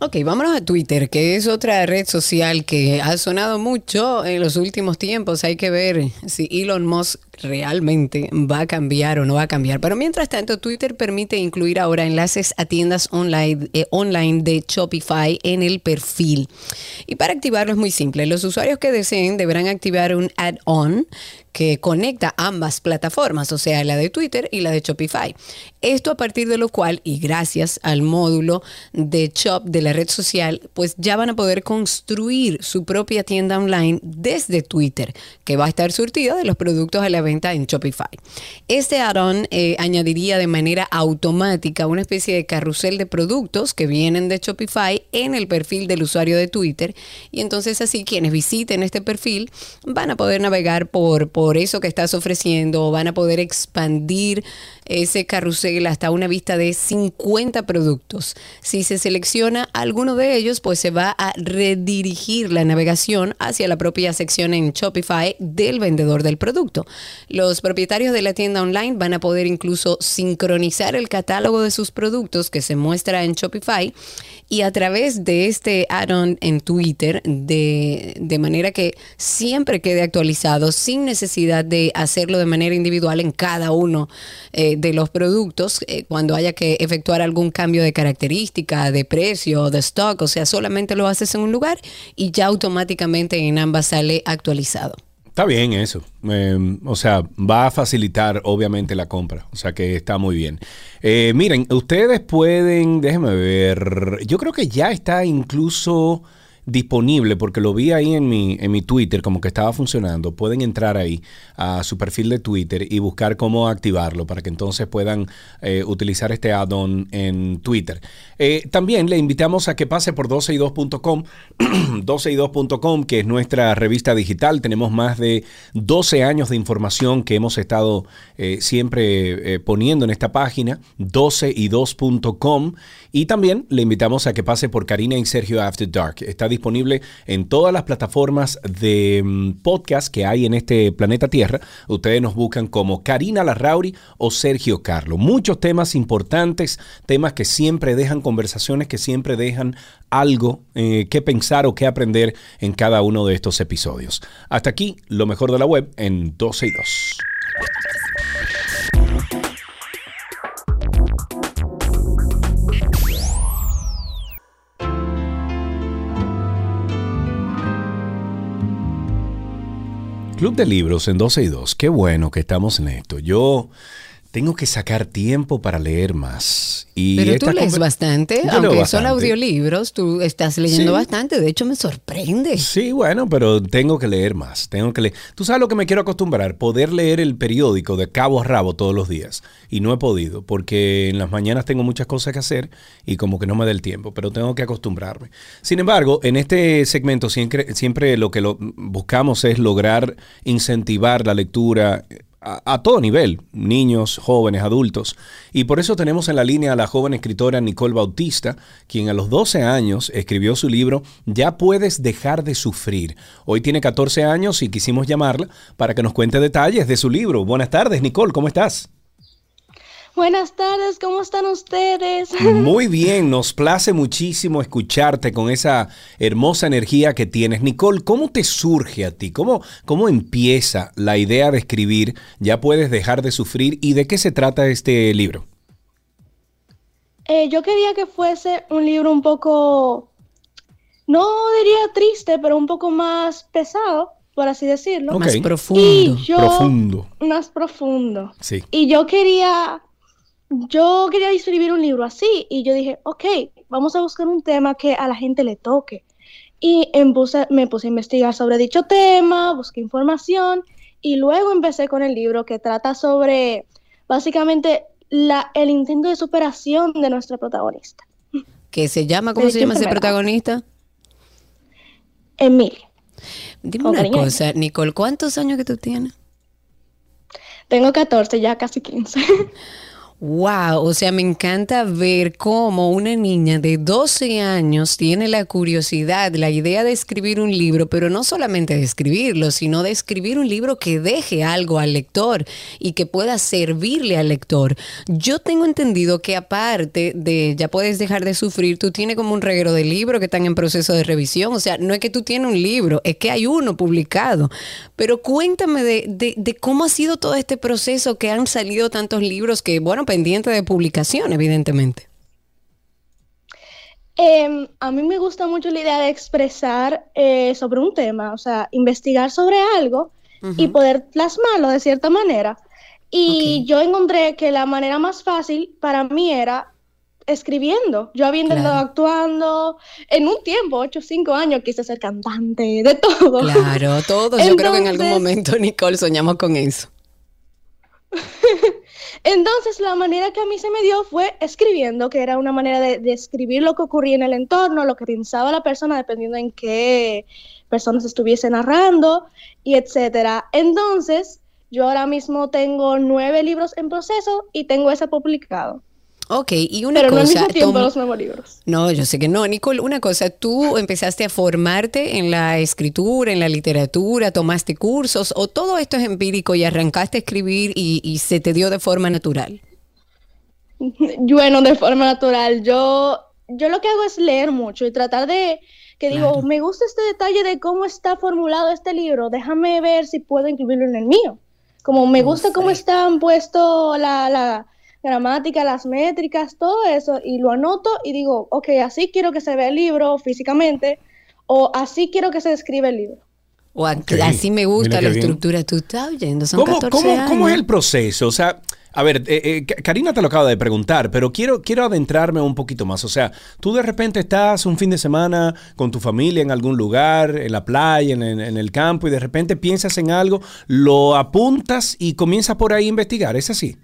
Ok, vámonos a Twitter, que es otra red social que ha sonado mucho en los últimos tiempos. Hay que ver si Elon Musk realmente va a cambiar o no va a cambiar. Pero mientras tanto, Twitter permite incluir ahora enlaces a tiendas online, eh, online de Shopify en el perfil. Y para activarlo es muy simple. Los usuarios que deseen deberán activar un add-on que conecta ambas plataformas, o sea, la de Twitter y la de Shopify. Esto a partir de lo cual, y gracias al módulo de Shop de la red social, pues ya van a poder construir su propia tienda online desde Twitter, que va a estar surtida de los productos a la venta en Shopify. Este add-on eh, añadiría de manera automática una especie de carrusel de productos que vienen de Shopify en el perfil del usuario de Twitter y entonces así quienes visiten este perfil van a poder navegar por, por eso que estás ofreciendo, van a poder expandir ese carrusel hasta una vista de 50 productos. Si se selecciona alguno de ellos, pues se va a redirigir la navegación hacia la propia sección en Shopify del vendedor del producto. Los propietarios de la tienda online van a poder incluso sincronizar el catálogo de sus productos que se muestra en Shopify y a través de este add-on en Twitter, de, de, manera que siempre quede actualizado sin necesidad de hacerlo de manera individual en cada uno eh, de los productos, eh, cuando haya que efectuar algún cambio de característica, de precio, de stock, o sea, solamente lo haces en un lugar y ya automáticamente en ambas sale actualizado. Está bien eso. Eh, o sea, va a facilitar obviamente la compra. O sea que está muy bien. Eh, miren, ustedes pueden, déjenme ver, yo creo que ya está incluso disponible, porque lo vi ahí en mi, en mi Twitter como que estaba funcionando, pueden entrar ahí a su perfil de Twitter y buscar cómo activarlo para que entonces puedan eh, utilizar este add-on en Twitter. Eh, también le invitamos a que pase por 12y2.com, 12y2.com, que es nuestra revista digital. Tenemos más de 12 años de información que hemos estado eh, siempre poniendo en esta página, 12y2.com. Y también le invitamos a que pase por Karina y Sergio After Dark. Está disponible en todas las plataformas de mm, podcast que hay en este planeta Tierra. Ustedes nos buscan como Karina Larrauri o Sergio Carlo. Muchos temas importantes, temas que siempre dejan conversaciones, que siempre dejan algo eh, que pensar o que aprender en cada uno de estos episodios. Hasta aquí, lo mejor de la web en 12 y 2. Club de Libros en 12 y 2. Qué bueno que estamos en esto. Yo tengo que sacar tiempo para leer más. Y Pero tú lees bastante, aunque son audiolibros, tú estás leyendo bastante, de hecho me sorprende. Sí, bueno, pero tengo que leer más, tengo que leer. Tú sabes lo que me quiero acostumbrar, poder leer el periódico de cabo a rabo todos los días. Y no he podido, porque en las mañanas tengo muchas cosas que hacer y como que no me da el tiempo, pero tengo que acostumbrarme. Sin embargo, en este segmento siempre, siempre lo que lo buscamos es lograr incentivar la lectura a, todo nivel, niños, jóvenes, adultos. Y por eso tenemos en la línea a la joven escritora Nicole Bautista, quien a los 12 años escribió su libro Ya puedes dejar de sufrir. Hoy tiene 14 años y quisimos llamarla para que nos cuente detalles de su libro. Buenas tardes, Nicole, ¿cómo estás? Buenas tardes, ¿cómo están ustedes? Muy bien, nos place muchísimo escucharte con esa hermosa energía que tienes. Nicole, ¿cómo te surge a ti? ¿Cómo, cómo empieza la idea de escribir? Ya puedes dejar de sufrir. ¿Y de qué se trata este libro? Eh, yo quería que fuese un libro un poco, no diría triste, pero un poco más pesado, por así decirlo. Más profundo. profundo. Más profundo. Sí. Y yo quería yo quería escribir un libro así y yo dije, ok, vamos a buscar un tema que a la gente le toque. Y me puse a investigar sobre dicho tema, busqué información y luego empecé con el libro que trata sobre básicamente la, el intento de superación de nuestra protagonista. ¿Qué se llama? ¿Cómo se llama ese protagonista? Emilia. Dime una cosa, Nicole, ¿cuántos años que tú tienes? Tengo 14, ya casi 15. Wow, o sea, me encanta ver cómo una niña de 12 años tiene la curiosidad, la idea de escribir un libro, pero no solamente de escribirlo, sino de escribir un libro que deje algo al lector y que pueda servirle al lector. Yo tengo entendido que aparte de ya puedes dejar de sufrir, tú tienes como un reguero de libros que están en proceso de revisión. O sea, no es que tú tienes un libro, es que hay uno publicado. Pero cuéntame de, de, de cómo ha sido todo este proceso que han salido tantos libros que, bueno, pendiente de publicación, evidentemente. Em, a mí me gusta mucho la idea de expresar eh, sobre un tema, o sea, investigar sobre algo y poder plasmarlo de cierta manera. Y yo encontré que la manera más fácil para mí era escribiendo. Yo había intentado Claro. actuando en un tiempo, 8 o 5 años, quise ser cantante, de todo. Claro, todos. Yo creo que en algún Entonces- momento, Nicole, soñamos con eso. Entonces, la manera que a mí se me dio fue escribiendo, que era una manera de, de escribir lo que ocurría en el entorno, lo que pensaba la persona, dependiendo en qué personas estuviese narrando, y etcétera. Entonces, yo ahora mismo tengo nueve libros en proceso y tengo ese publicado. Ok, y una Pero no al cosa. mismo tiempo los. No, yo sé que no. Nicole, una cosa, tú empezaste a formarte en la escritura, en la literatura, tomaste cursos, o todo esto es empírico y arrancaste a escribir y, y se te dio de forma natural. Bueno, de forma natural. Yo, yo lo que hago es leer mucho y tratar de que digo, me gusta este detalle de cómo está formulado este libro, déjame ver si puedo incluirlo en el mío. Como me gusta cómo están puesto la, la gramática, las métricas, todo eso, y lo anoto y digo, ok, así quiero que se vea el libro físicamente, o así quiero que se describa el libro. O así me gusta la bien. estructura. Tú estás oyendo, son ¿Cómo, 14 cómo- años. cómo es el proceso? O sea, a ver, eh, eh, Ka- Karina te lo acaba de preguntar, pero quiero, quiero adentrarme un poquito más. O sea, tú de repente estás un fin de semana con tu familia en algún lugar, en la playa, en, en- en el campo, y de repente piensas en algo, lo apuntas y comienzas por ahí a investigar. ¿Es así?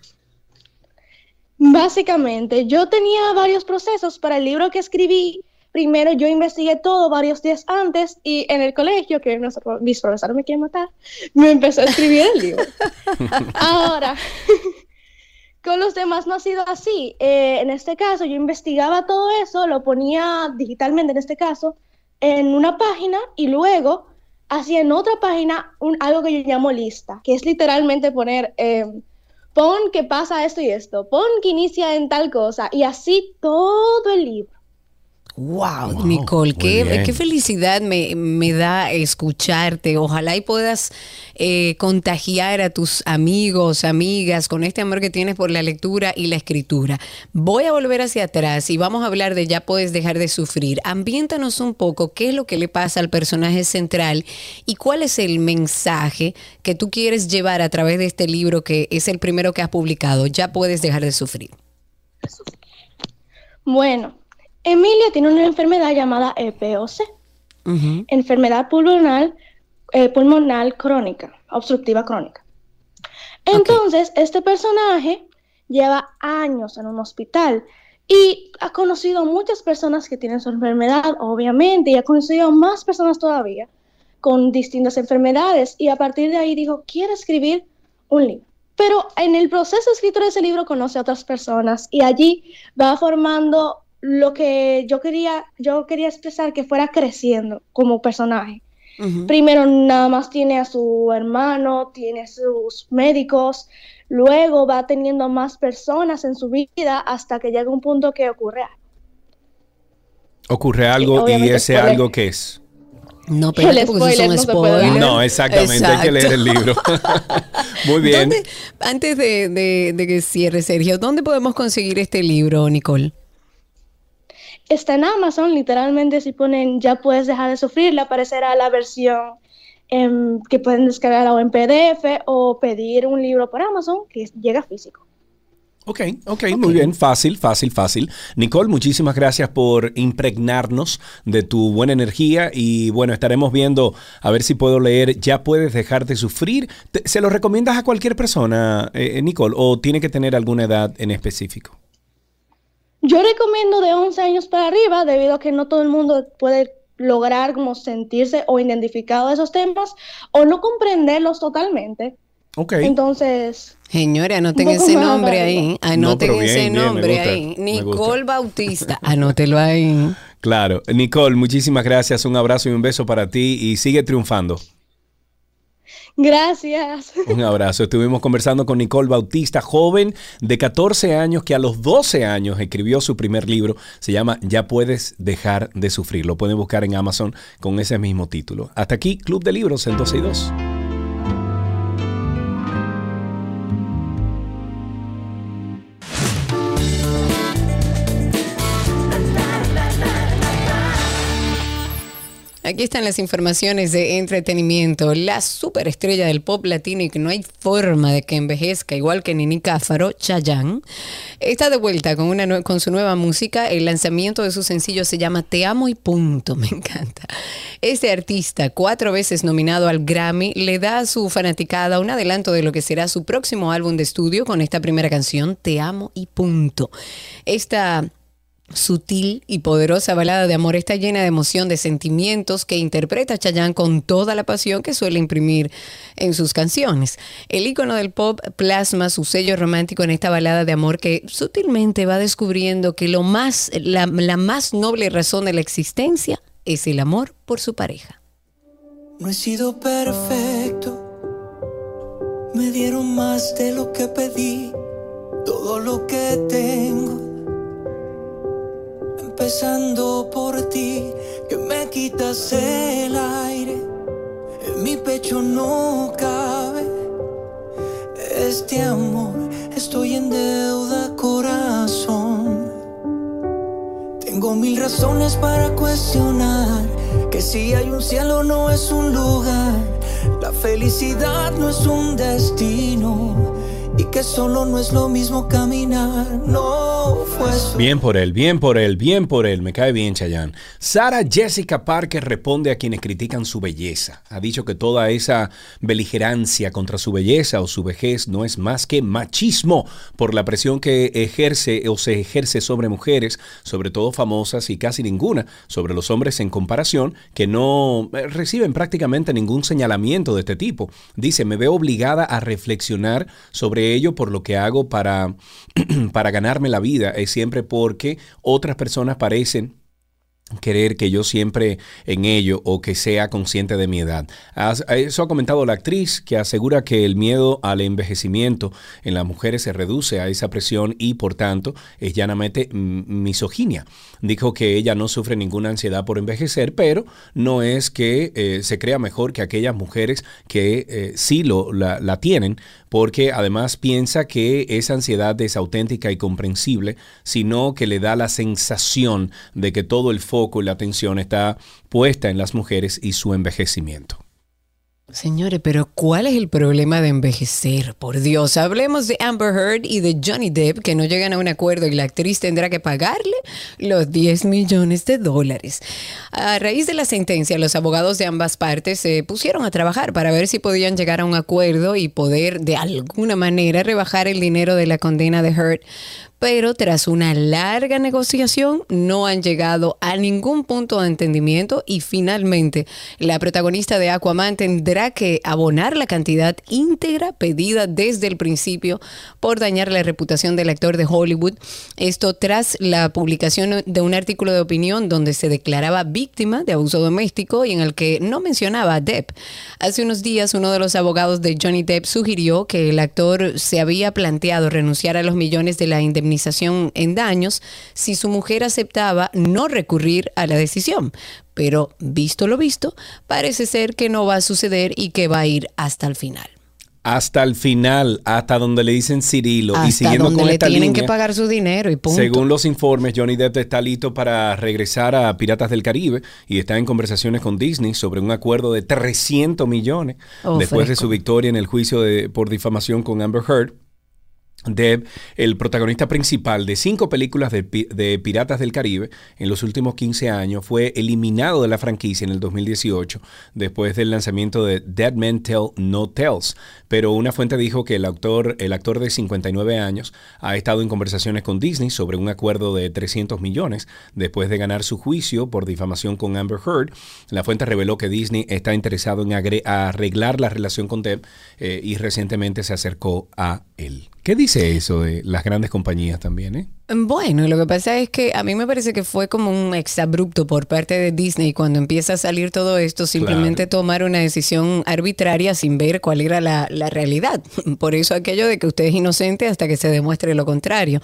Básicamente, yo tenía varios procesos para el libro que escribí. Primero yo investigué todo varios días antes y en el colegio, que nuestro- mis profesores me quieren matar, me empezó a escribir el libro. Ahora, con los demás no ha sido así. Eh, en este caso, yo investigaba todo eso, lo ponía digitalmente en este caso, en una página y luego hacía en otra página un, algo que yo llamo lista, que es literalmente poner, eh, pon que pasa esto y esto, pon que inicia en tal cosa, y así todo el libro. Wow, Nicole, qué, qué felicidad me, me da escucharte. Ojalá y puedas eh, contagiar a tus amigos, amigas, con este amor que tienes por la lectura y la escritura. Voy a volver hacia atrás y vamos a hablar de Ya puedes dejar de sufrir. Ambiéntanos un poco qué es lo que le pasa al personaje central y cuál es el mensaje que tú quieres llevar a través de este libro que es el primero que has publicado. Ya puedes dejar de sufrir. Bueno, Emilia tiene una enfermedad llamada EPOC, enfermedad pulmonar, eh, pulmonar crónica, obstructiva crónica. Entonces, este personaje lleva años en un hospital y ha conocido a muchas personas que tienen su enfermedad, obviamente, y ha conocido a más personas todavía con distintas enfermedades y a partir de ahí dijo, quiero escribir un libro. Pero en el proceso de escritura de ese libro conoce a otras personas y allí va formando lo que yo quería, yo quería expresar que fuera creciendo como personaje. Primero nada más tiene a su hermano, tiene sus médicos, luego va teniendo más personas en su vida hasta que llega un punto que ocurre algo. Ocurre algo y ese spoiler. algo que es. No, pero porque spoiler son no se puede spoilers. No, exactamente, hay que leer el libro. Muy bien. ¿Dónde- antes de, de- de que cierre, Sergio, ¿dónde podemos conseguir este libro, Nicole? Está en Amazon, literalmente si ponen ya puedes dejar de sufrir, le aparecerá la versión em, que pueden descargar o en PDF o pedir un libro por Amazon que llega físico. Ok, ok, muy bien, fácil, fácil, fácil. Nicole, muchísimas gracias por impregnarnos de tu buena energía y bueno, estaremos viendo a ver si puedo leer Ya puedes dejar de sufrir. ¿Se lo recomiendas a cualquier persona, eh, Nicole, o tiene que tener alguna edad en específico? Yo recomiendo de 11 años para arriba, debido a que no todo el mundo puede lograr como sentirse o identificado de esos temas o no comprenderlos totalmente. Ok. Entonces, Señores, anoten ese nombre ahí. No, Anoten pero bien, ese bien, me nombre gusta, ahí. Nicole Bautista. Anótelo ahí. Claro. Nicole, muchísimas gracias, un abrazo y un beso para ti y sigue triunfando. Gracias. Un abrazo. Estuvimos conversando con Nicole Bautista, joven de 14 años que a los 12 años escribió su primer libro. Se llama Ya puedes dejar de sufrir. Lo pueden buscar en Amazon con ese mismo título. Hasta aquí, Club de Libros en 12 y 2. Aquí están las informaciones de entretenimiento. La superestrella del pop latino y que no hay forma de que envejezca, igual que Nini Cáfaro, Chayanne, está de vuelta con, una con su nueva música. El lanzamiento de su sencillo se llama Te amo y punto. Me encanta. Este artista, cuatro veces nominado al Grammy, le da a su fanaticada un adelanto de lo que será su próximo álbum de estudio con esta primera canción, Te amo y punto. Esta sutil y poderosa balada de amor está llena de emoción, de sentimientos que interpreta Chayanne con toda la pasión que suele imprimir en sus canciones. El ícono del pop plasma su sello romántico en esta balada de amor que sutilmente va descubriendo que lo más, la, la más noble razón de la existencia es el amor por su pareja. No he sido perfecto. Me dieron más de lo que pedí. Todo lo que tengo. Empezando por ti, que me quitas el aire. En mi pecho no cabe este amor. Estoy en deuda, corazón. Tengo mil razones para cuestionar que si hay un cielo no es un lugar, la felicidad no es un destino que solo no es lo mismo caminar, no fue Bien por él, bien por él, bien por él. Me cae bien, Chayanne. Sara Jessica Parker responde a quienes critican su belleza. Ha dicho que toda esa beligerancia contra su belleza o su vejez no es más que machismo por la presión que ejerce o se ejerce sobre mujeres, sobre todo famosas y casi ninguna sobre los hombres en comparación, que no eh, reciben prácticamente ningún señalamiento de este tipo. Dice, me veo obligada a reflexionar sobre ello por lo que hago para, para ganarme la vida. Es siempre porque otras personas parecen querer que yo siempre en ello o que sea consciente de mi edad. Eso ha comentado la actriz que asegura que el miedo al envejecimiento en las mujeres se reduce a esa presión y por tanto es llanamente misoginia. Dijo que ella no sufre ninguna ansiedad por envejecer, pero no es que eh, se crea mejor que aquellas mujeres que eh, sí lo, la, la tienen, porque además piensa que esa ansiedad es auténtica y comprensible, sino que le da la sensación de que todo el foco la atención está puesta en las mujeres y su envejecimiento. Señores, pero ¿cuál es el problema de envejecer? Por Dios, hablemos de Amber Heard y de Johnny Depp que no llegan a un acuerdo y la actriz tendrá que pagarle los 10 millones de dólares. A raíz de la sentencia, los abogados de ambas partes se pusieron a trabajar para ver si podían llegar a un acuerdo y poder de alguna manera rebajar el dinero de la condena de Heard. Pero tras una larga negociación no han llegado a ningún punto de entendimiento y finalmente la protagonista de Aquaman tendrá que abonar la cantidad íntegra pedida desde el principio por dañar la reputación del actor de Hollywood. Esto tras la publicación de un artículo de opinión donde se declaraba víctima de abuso doméstico y en el que no mencionaba a Depp. Hace unos días uno de los abogados de Johnny Depp sugirió que el actor se había planteado renunciar a los millones de la indemnización en daños si su mujer aceptaba no recurrir a la decisión. Pero visto lo visto, parece ser que no va a suceder y que va a ir hasta el final. Hasta el final, hasta donde le dicen Cirilo. y siguiendo donde con le esta tienen línea, que pagar su dinero y punto. Según los informes, Johnny Depp está listo para regresar a Piratas del Caribe y está en conversaciones con Disney sobre un acuerdo de 300 millones Oh, después de su victoria en el juicio de- por difamación con Amber Heard. Depp, el protagonista principal de cinco películas de, de Piratas del Caribe en los últimos 15 años, fue eliminado de la franquicia en el 2018 después del lanzamiento de Dead Men Tell No Tells. Pero una fuente dijo que el actor, el actor de 59 años ha estado en conversaciones con Disney sobre un acuerdo de 300 millones después de ganar su juicio por difamación con Amber Heard. La fuente reveló que Disney está interesado en arreglar la relación con Depp eh, y recientemente se acercó a ¿Qué dice eso de las grandes compañías también? Eh? Bueno, lo que pasa es que a mí me parece que fue como un exabrupto por parte de Disney cuando empieza a salir todo esto, simplemente tomar una decisión arbitraria sin ver cuál era la, la realidad. Por eso aquello de que usted es inocente hasta que se demuestre lo contrario.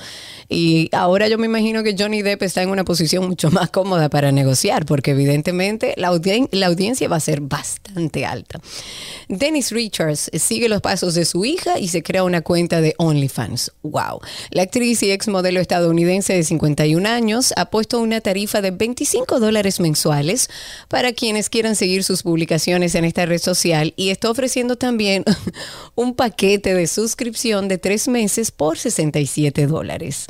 Y ahora yo me imagino que Johnny Depp está en una posición mucho más cómoda para negociar, porque evidentemente la, audien- la audiencia va a ser bastante alta. Dennis Richards sigue los pasos de su hija y se crea una cuenta de OnlyFans. Wow. La actriz y ex modelo estadounidense de 51 años ha puesto una tarifa de 25 dólares mensuales para quienes quieran seguir sus publicaciones en esta red social y está ofreciendo también un paquete de suscripción de tres meses por 67 dólares.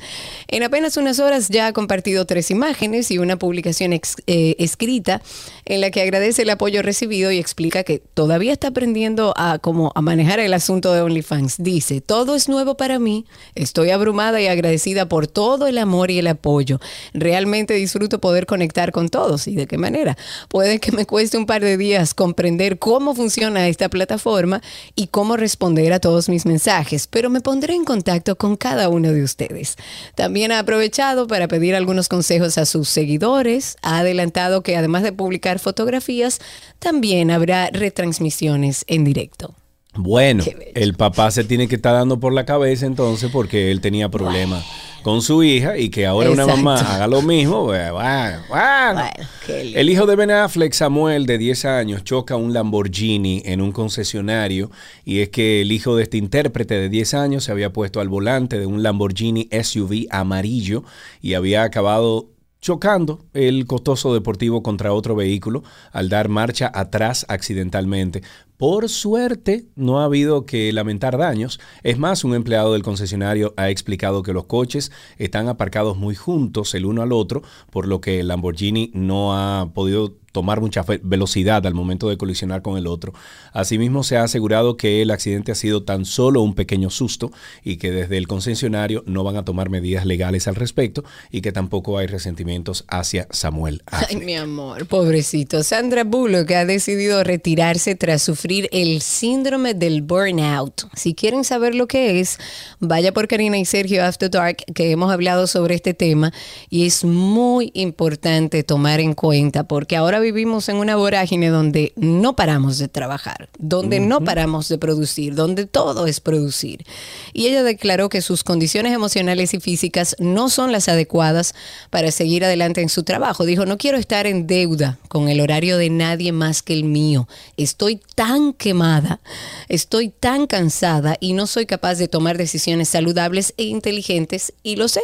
En apenas unas horas ya ha compartido tres imágenes y una publicación eh, escrita en la que agradece el apoyo recibido y explica que todavía está aprendiendo a, como, a manejar el asunto de OnlyFans. Dice, todo es nuevo para mí, estoy abrumada y agradecida por todo el amor y el apoyo. Realmente disfruto poder conectar con todos. ¿Y de qué manera? Puede que me cueste un par de días comprender cómo funciona esta plataforma y cómo responder a todos mis mensajes, pero me pondré en contacto con cada uno de ustedes. También ha aprovechado para pedir algunos consejos a sus seguidores. Ha adelantado que además de publicar fotografías, también habrá retransmisiones en directo. Bueno, el papá se tiene que estar dando por la cabeza entonces porque él tenía problemas con su hija y que ahora una mamá haga lo mismo. pues, Bueno, bueno. El hijo de Ben Affleck, Samuel, de 10 años, choca un Lamborghini en un concesionario y es que el hijo de este intérprete de 10 años se había puesto al volante de un Lamborghini SUV amarillo y había acabado chocando el costoso deportivo contra otro vehículo al dar marcha atrás accidentalmente. Por suerte, no ha habido que lamentar daños. Es más, un empleado del concesionario ha explicado que los coches están aparcados muy juntos el uno al otro, por lo que el Lamborghini no ha podido tomar mucha velocidad al momento de colisionar con el otro. Asimismo, se ha asegurado que el accidente ha sido tan solo un pequeño susto y que desde el concesionario no van a tomar medidas legales al respecto y que tampoco hay resentimientos hacia Samuel. Ay, mi amor, pobrecito. Sandra Bullock ha decidido retirarse tras sufrir el síndrome del burnout. Si quieren saber lo que es, vaya por Karina y Sergio After Dark, que hemos hablado sobre este tema y es muy importante tomar en cuenta porque ahora vivimos en una vorágine donde no paramos de trabajar, donde no paramos de producir, donde todo es producir. Y ella declaró que sus condiciones emocionales y físicas no son las adecuadas para seguir adelante en su trabajo. Dijo, no quiero estar en deuda con el horario de nadie más que el mío. Estoy tan quemada, estoy tan cansada y no soy capaz de tomar decisiones saludables e inteligentes y lo sé.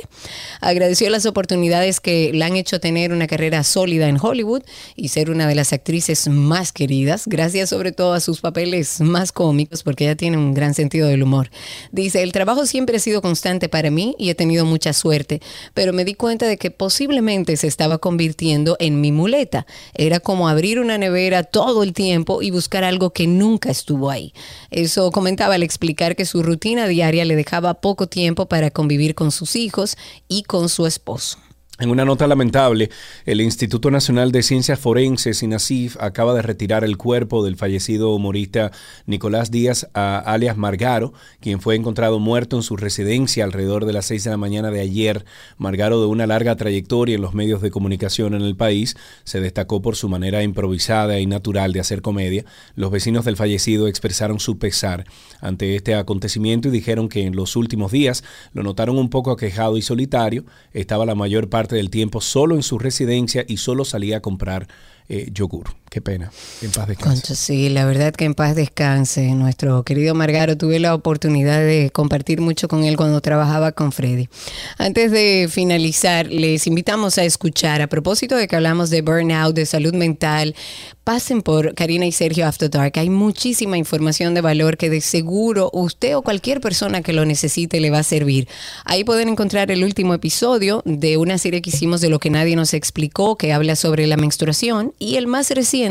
Agradeció las oportunidades que le han hecho tener una carrera sólida en Hollywood y ser una de las actrices más queridas, gracias sobre todo a sus papeles más cómicos, porque ella tiene un gran sentido del humor. Dice, el trabajo siempre ha sido constante para mí y he tenido mucha suerte, pero me di cuenta de que posiblemente se estaba convirtiendo en mi muleta. Era como abrir una nevera todo el tiempo y buscar algo que nunca estuvo ahí. Eso comentaba al explicar que su rutina diaria le dejaba poco tiempo para convivir con sus hijos y con su esposo. En una nota lamentable, el Instituto Nacional de Ciencias Forenses, INACIF, acaba de retirar el cuerpo del fallecido humorista Nicolás Díaz, a- alias Margaro, quien fue encontrado muerto en su residencia alrededor de las 6 de la mañana de ayer. Margaro, de una larga trayectoria en los medios de comunicación en el país, se destacó por su manera improvisada y natural de hacer comedia. Los vecinos del fallecido expresaron su pesar ante este acontecimiento y dijeron que en los últimos días lo notaron un poco aquejado y solitario. Estaba la mayor parte del tiempo solo en su residencia y solo salía a comprar eh, yogur. Qué pena. En paz descanse. Sí, la verdad que en paz descanse. Nuestro querido Margaro, tuve la oportunidad de compartir mucho con él cuando trabajaba con Freddy. Antes de finalizar, les invitamos a escuchar, a propósito de que hablamos de burnout, de salud mental, pasen por Karina y Sergio After Dark. Hay muchísima información de valor que de seguro usted o cualquier persona que lo necesite le va a servir. Ahí pueden encontrar el último episodio de una serie que hicimos de lo que nadie nos explicó, que habla sobre la menstruación, y el más reciente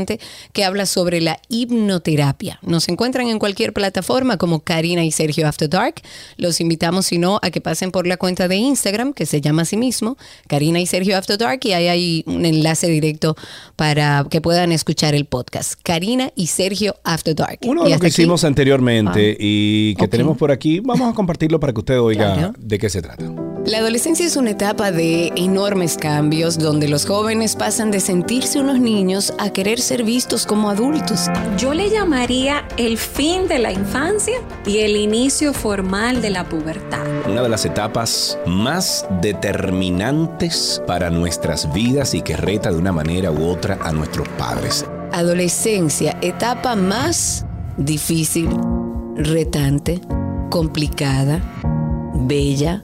que habla sobre la hipnoterapia. Nos encuentran en cualquier plataforma como Karina y Sergio After Dark. Los invitamos, si no, a que pasen por la cuenta de Instagram, que se llama así mismo, Karina y Sergio After Dark, y ahí hay un enlace directo para que puedan escuchar el podcast. Karina y Sergio After Dark. Uno de los que aquí. hicimos anteriormente Ah. y que tenemos por aquí, vamos a compartirlo para que usted oiga Claro. de qué se trata. La adolescencia es una etapa de enormes cambios donde los jóvenes pasan de sentirse unos niños a querer ser vistos como adultos. Yo le llamaría el fin de la infancia y el inicio formal de la pubertad. Una de las etapas más determinantes para nuestras vidas y que reta de una manera u otra a nuestros padres. Adolescencia, etapa más difícil, retante, complicada, bella,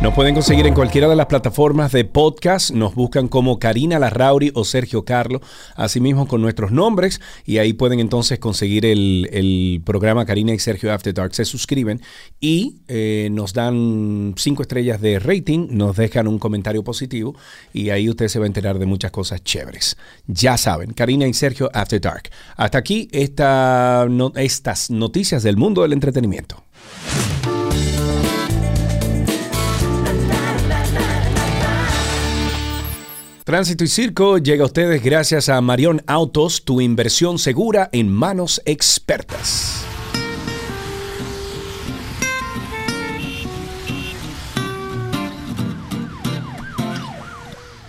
Nos pueden conseguir en cualquiera de las plataformas de podcast. Nos buscan como Karina Larrauri o Sergio Carlo, asimismo con nuestros nombres. Y ahí pueden entonces conseguir el, el programa Karina y Sergio After Dark. Se suscriben y eh, nos dan cinco estrellas de rating, nos dejan un comentario positivo y ahí usted se va a enterar de muchas cosas chéveres. Ya saben, Karina y Sergio After Dark. Hasta aquí esta, estas noticias del mundo del entretenimiento. Tránsito y Circo llega a ustedes gracias a Marión Autos, tu inversión segura en manos expertas.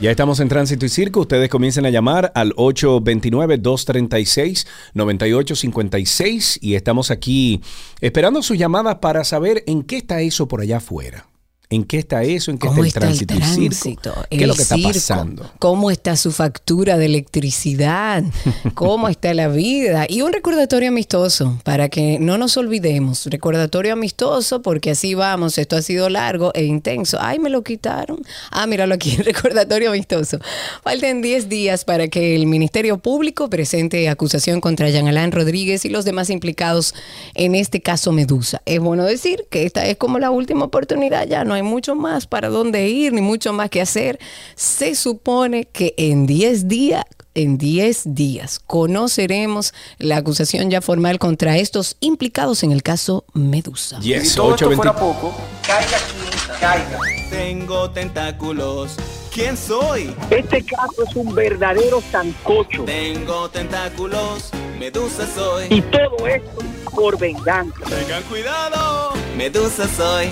Ya estamos en Tránsito y Circo. Ustedes comiencen a llamar al 829-236-9856 y estamos aquí esperando sus llamadas para saber en qué está eso por allá afuera. ¿En qué está eso? ¿En qué ¿Cómo está el está el tránsito tránsito? ¿Qué el es lo que está pasando? ¿Cómo está su factura de electricidad? ¿Cómo está la vida? Y un recordatorio amistoso para que no nos olvidemos. Recordatorio amistoso porque así vamos. Esto ha sido largo e intenso. Ay, me lo quitaron. Ah, míralo aquí, recordatorio amistoso. Faltan 10 días para que el Ministerio Público presente acusación contra Jean Alain Rodríguez y los demás implicados en este caso Medusa. Es bueno decir que esta es como la última oportunidad, ya no hay mucho más para dónde ir, ni mucho más que hacer. Se supone que en 10 días, en 10 días, conoceremos la acusación ya formal contra estos implicados en el caso Medusa. Yes, si todo esto 820. fuera poco, caiga quien caiga. Tengo tentáculos. ¿Quién soy? Este caso es un verdadero sancocho. Tengo tentáculos. Medusa soy. Y todo esto por venganza. Tengan cuidado. Medusa soy.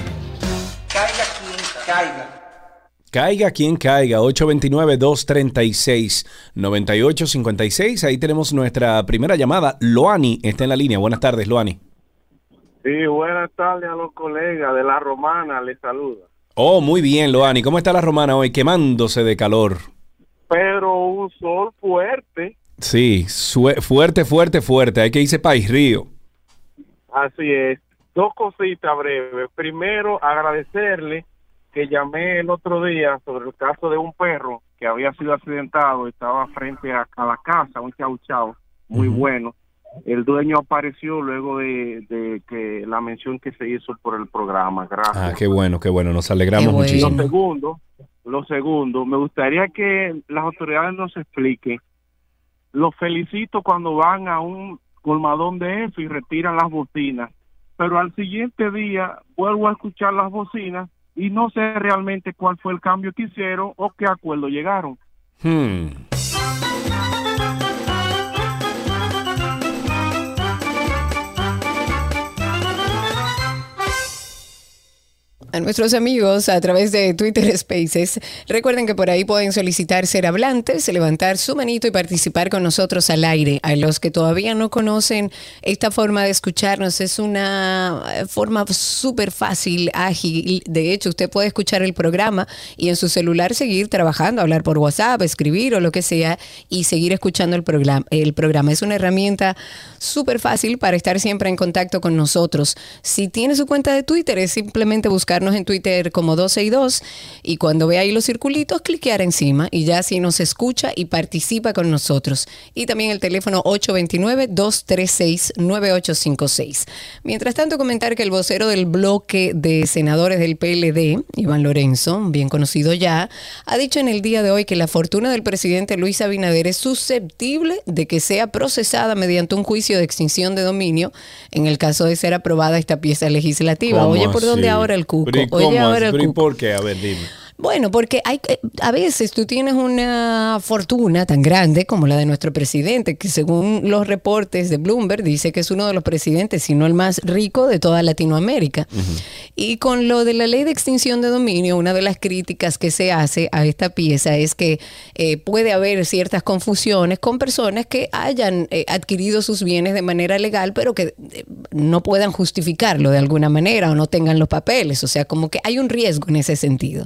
Caiga quien caiga. Caiga quien caiga, 829-236-9856. Ahí tenemos nuestra primera llamada. Loani está en la línea. Buenas tardes, Loani. Sí, buenas tardes a los colegas de la Romana, les saluda. Oh, muy bien, Loani. ¿Cómo está la romana hoy? Quemándose de calor. Pero un sol fuerte, Sí, fuerte, fuerte, fuerte. Hay que irse país río. así es. Dos cositas breves. Primero, agradecerle que llamé el otro día sobre el caso de un perro que había sido accidentado, estaba frente a, a la casa, un chau chau, muy bueno. El dueño apareció luego de, de que la mención que se hizo por el programa. Gracias. Ah, qué bueno, qué bueno. Nos alegramos Lo muchísimo. segundo, lo segundo, me gustaría que las autoridades nos expliquen. Los felicito cuando van a un colmadón de eso y retiran las bocinas, pero al siguiente día vuelvo a escuchar las bocinas y no sé realmente cuál fue el cambio que hicieron o qué acuerdo llegaron. Hmm. A nuestros amigos a través de Twitter Spaces, recuerden que por ahí pueden solicitar ser hablantes, levantar su manito y participar con nosotros al aire. A los que todavía no conocen esta forma de escucharnos, es una forma súper fácil, ágil. De hecho, usted puede escuchar el programa y en su celular seguir trabajando, hablar por WhatsApp, escribir o lo que sea y seguir escuchando el programa. El programa es una herramienta súper fácil para estar siempre en contacto con nosotros. Si tiene su cuenta de Twitter, es simplemente buscarnos en Twitter como 12 y 2 y cuando ve ahí los circulitos, cliquear encima y ya así nos escucha y participa con nosotros. Y también el teléfono 829-236-9856. Mientras tanto, comentar que el vocero del bloque de senadores del PLD, Iván Lorenzo, bien conocido ya, ha dicho en el día de hoy que la fortuna del presidente Luis Abinader es susceptible de que sea procesada mediante un juicio de extinción de dominio en el caso de ser aprobada esta pieza legislativa. ¿Cómo Oye, ¿por dónde así? ahora el cuco? Pero ¿y Oye, cómo ahora por qué? A ver, dime. Bueno, porque hay eh, a veces tú tienes una fortuna tan grande como la de nuestro presidente, que según los reportes de Bloomberg dice que es uno de los presidentes, si no el más rico de toda Latinoamérica. Y con lo de la ley de extinción de dominio, una de las críticas que se hace a esta pieza es que eh, puede haber ciertas confusiones con personas que hayan eh, adquirido sus bienes de manera legal, pero que eh, no puedan justificarlo de alguna manera o no tengan los papeles. O sea, como que hay un riesgo en ese sentido.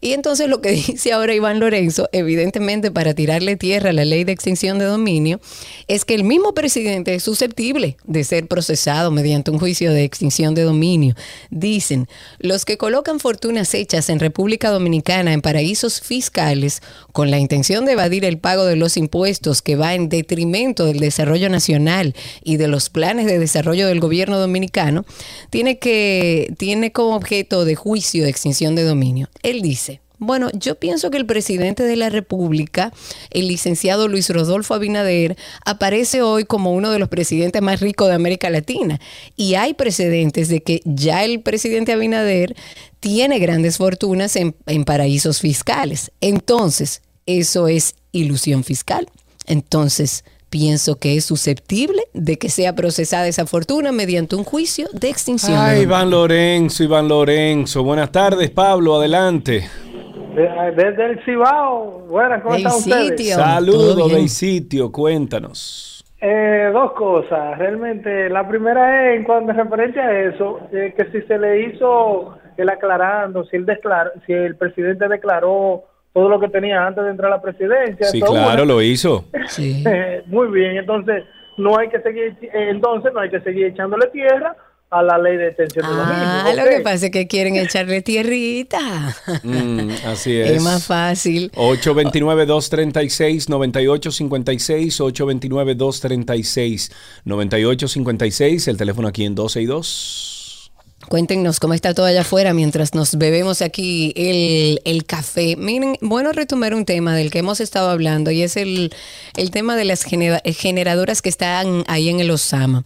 Y entonces lo que dice ahora Iván Lorenzo, evidentemente para tirarle tierra a la ley de extinción de dominio, es que el mismo presidente es susceptible de ser procesado mediante un juicio de extinción de dominio. Dicen, los que colocan fortunas hechas en República Dominicana en paraísos fiscales con la intención de evadir el pago de los impuestos que va en detrimento del desarrollo nacional y de los planes de desarrollo del gobierno dominicano, tiene que tiene como objeto de juicio de extinción de dominio. Él dice, bueno, yo pienso que el presidente de la República, el licenciado Luis Rodolfo Abinader, aparece hoy como uno de los presidentes más ricos de América Latina. Y hay precedentes de que ya el presidente Abinader tiene grandes fortunas en, en paraísos fiscales. Entonces, eso es ilusión fiscal. Entonces, pienso que es susceptible de que sea procesada esa fortuna mediante un juicio de extinción. Ay, Iván Lorenzo, Iván Lorenzo. Buenas tardes, Pablo, adelante. Desde el Cibao, buenas, ¿cómo están ustedes? Saludos, de sitio, cuéntanos. Eh, dos cosas, realmente. La primera es en cuanto a referencia a eso, eh, que si se le hizo el aclarando, si, él declaró, si el presidente declaró todo lo que tenía antes de entrar a la presidencia. Sí, claro, bueno, lo hizo. eh, muy bien, entonces no hay que seguir, eh, entonces no hay que seguir echándole tierra a la ley de detención de dominio. Ah, lo que pasa es que quieren echarle tierrita. Mm, así es. Es más fácil. 829-236-9856, 829-236-9856, el teléfono aquí en 12 y 2. Cuéntenos cómo está todo allá afuera mientras nos bebemos aquí el, el café. Miren, bueno retomar un tema del que hemos estado hablando y es el, el tema de las genera- generadoras que están ahí en el Osama.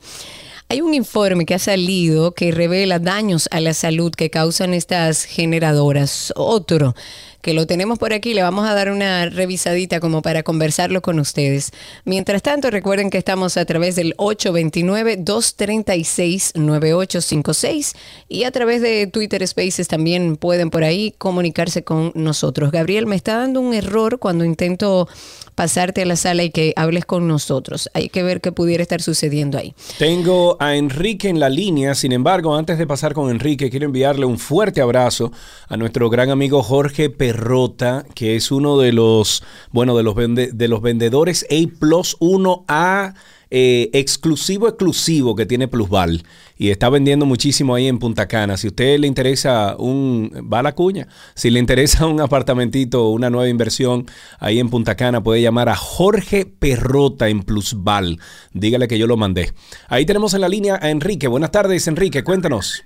Hay un informe que ha salido que revela daños a la salud que causan estas generadoras. Otro que lo tenemos por aquí, le vamos a dar una revisadita como para conversarlo con ustedes. Mientras tanto, recuerden que estamos a través del 829-236-9856 y a través de Twitter Spaces también pueden por ahí comunicarse con nosotros. Gabriel, me está dando un error cuando intento pasarte a la sala y que hables con nosotros. Hay que ver qué pudiera estar sucediendo ahí. Tengo a Enrique en la línea, sin embargo, antes de pasar con Enrique, quiero enviarle un fuerte abrazo a nuestro gran amigo Jorge Perrota, que es uno de los, bueno, de los, vende- de los vendedores A Plus 1A eh, exclusivo, exclusivo que tiene Plusval. Y está vendiendo muchísimo ahí en Punta Cana. Si a usted le interesa un, va a la cuña, si le interesa un apartamentito, una nueva inversión ahí en Punta Cana, puede llamar a Jorge Perrota en Plusval. Dígale que yo lo mandé. Ahí tenemos en la línea a Enrique. Buenas tardes, Enrique, cuéntanos.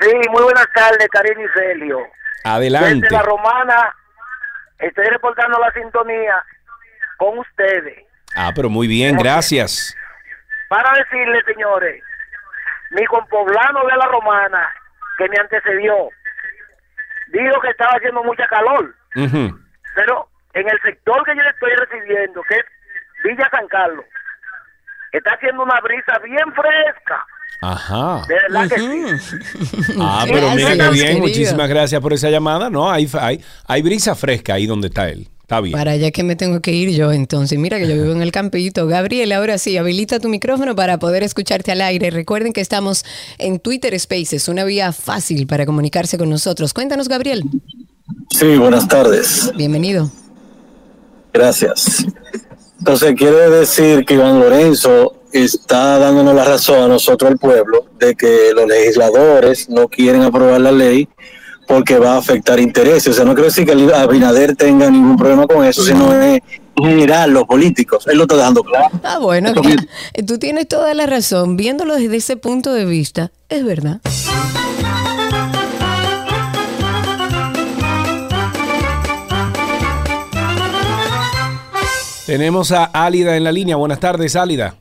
Sí, muy buenas tardes, Karim y Celio. Adelante. Desde la Romana, estoy reportando la sintonía con ustedes. Ah, pero muy bien, gracias. Para decirle, señores, mi compoblano de la Romana, que me antecedió, dijo que estaba haciendo mucha calor, pero en el sector que yo estoy recibiendo, que es Villa San Carlos, está haciendo una brisa bien fresca. Ajá. De verdad que sí. Ah, pero mira qué bien, querido. muchísimas gracias por esa llamada. No, hay, hay, hay brisa fresca ahí donde está él. Está bien. Para allá que me tengo que ir yo entonces. Mira que yo vivo en el campito. Gabriel, ahora sí, habilita tu micrófono para poder escucharte al aire. Recuerden que estamos en Twitter Spaces, una vía fácil para comunicarse con nosotros. Cuéntanos, Gabriel. Sí, buenas tardes. Bienvenido. Gracias. Entonces quiere decir que Iván Lorenzo está dándonos la razón a nosotros, el pueblo, de que los legisladores no quieren aprobar la ley porque va a afectar intereses. O sea, no quiere decir que el Abinader tenga ningún problema con eso, sino es en general los políticos. Él lo está dejando claro. Ah, bueno, que- tú tienes toda la razón. Viéndolo desde ese punto de vista, es verdad. Tenemos a Álida en la línea. Buenas tardes, Álida.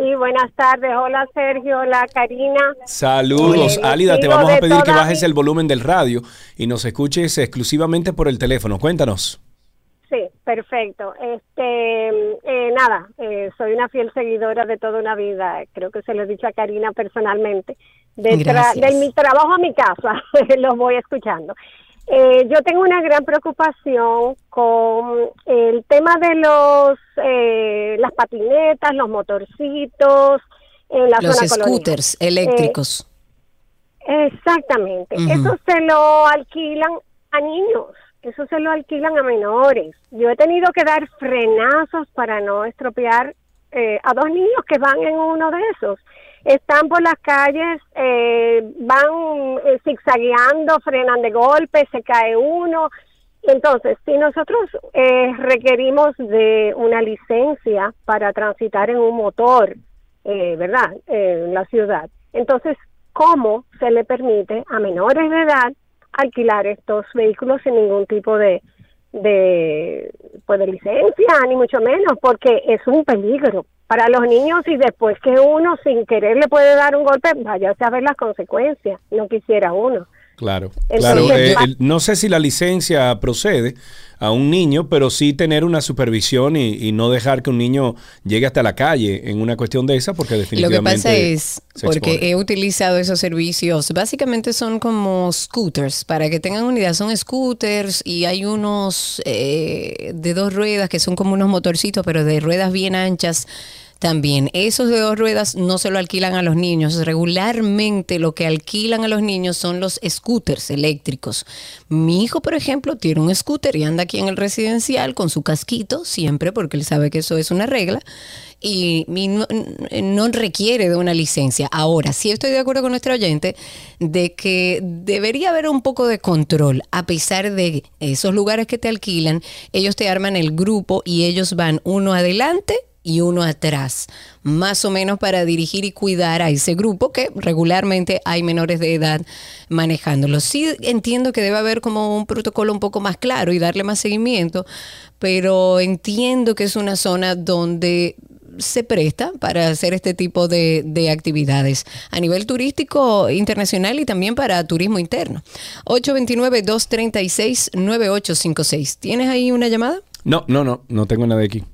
Sí, buenas tardes. Hola Sergio, hola Karina. Saludos, Eh, Álida, te sigo vamos a pedir que bajes mi- el volumen del radio y nos escuches exclusivamente por el teléfono. Cuéntanos. Sí, perfecto. Este, eh, nada, eh, soy una fiel seguidora de toda una vida. Creo que se lo he dicho a Karina personalmente. De, de mi trabajo a mi casa, los voy escuchando. Eh, yo tengo una gran preocupación con el tema de los eh, las patinetas, los motorcitos en la Los zona colonial. scooters Eh, eléctricos. Exactamente. Ujú. Eso se lo alquilan a niños, eso se lo alquilan a menores. Yo he tenido que dar frenazos para no estropear eh, a dos niños que van en uno de esos. Están por las calles, eh, van eh, zigzagueando, frenan de golpe, se cae uno. Entonces, si nosotros eh, requerimos de una licencia para transitar en un motor, eh, ¿verdad?, Eh, en la ciudad, entonces, ¿cómo se le permite a menores de edad alquilar estos vehículos sin ningún tipo de, de, pues de licencia, ni mucho menos, porque es un peligro para los niños y después que uno sin querer le puede dar un golpe, vaya a ver las consecuencias, no quisiera uno. Claro, Entonces, claro. eh, el- no sé si la licencia procede a un niño, pero sí tener una supervisión y, y no dejar que un niño llegue hasta la calle en una cuestión de esa, porque Lo definitivamente. que pasa es, porque he utilizado esos servicios, básicamente son como scooters, para que tengan unidad, son scooters y hay unos eh, de dos ruedas que son como unos motorcitos, pero de ruedas bien anchas. También, esos de dos ruedas no se lo alquilan a los niños. Regularmente lo que alquilan a los niños son los scooters eléctricos. Mi hijo, por ejemplo, tiene un scooter y anda aquí en el residencial con su casquito, siempre, porque él sabe que eso es una regla y, no, no requiere de una licencia. Ahora, sí estoy de acuerdo con nuestro oyente de que debería haber un poco de control, a pesar de esos lugares que te alquilan, ellos te arman el grupo y ellos van uno adelante y uno atrás, más o menos para dirigir y cuidar a ese grupo que regularmente hay menores de edad manejándolo. Sí entiendo que debe haber como un protocolo un poco más claro y darle más seguimiento, pero entiendo que es una zona donde se presta para hacer este tipo de, de actividades a nivel turístico internacional y también para turismo interno. 829-236-9856. ¿Tienes ahí una llamada? No, no, no, no tengo nada de aquí.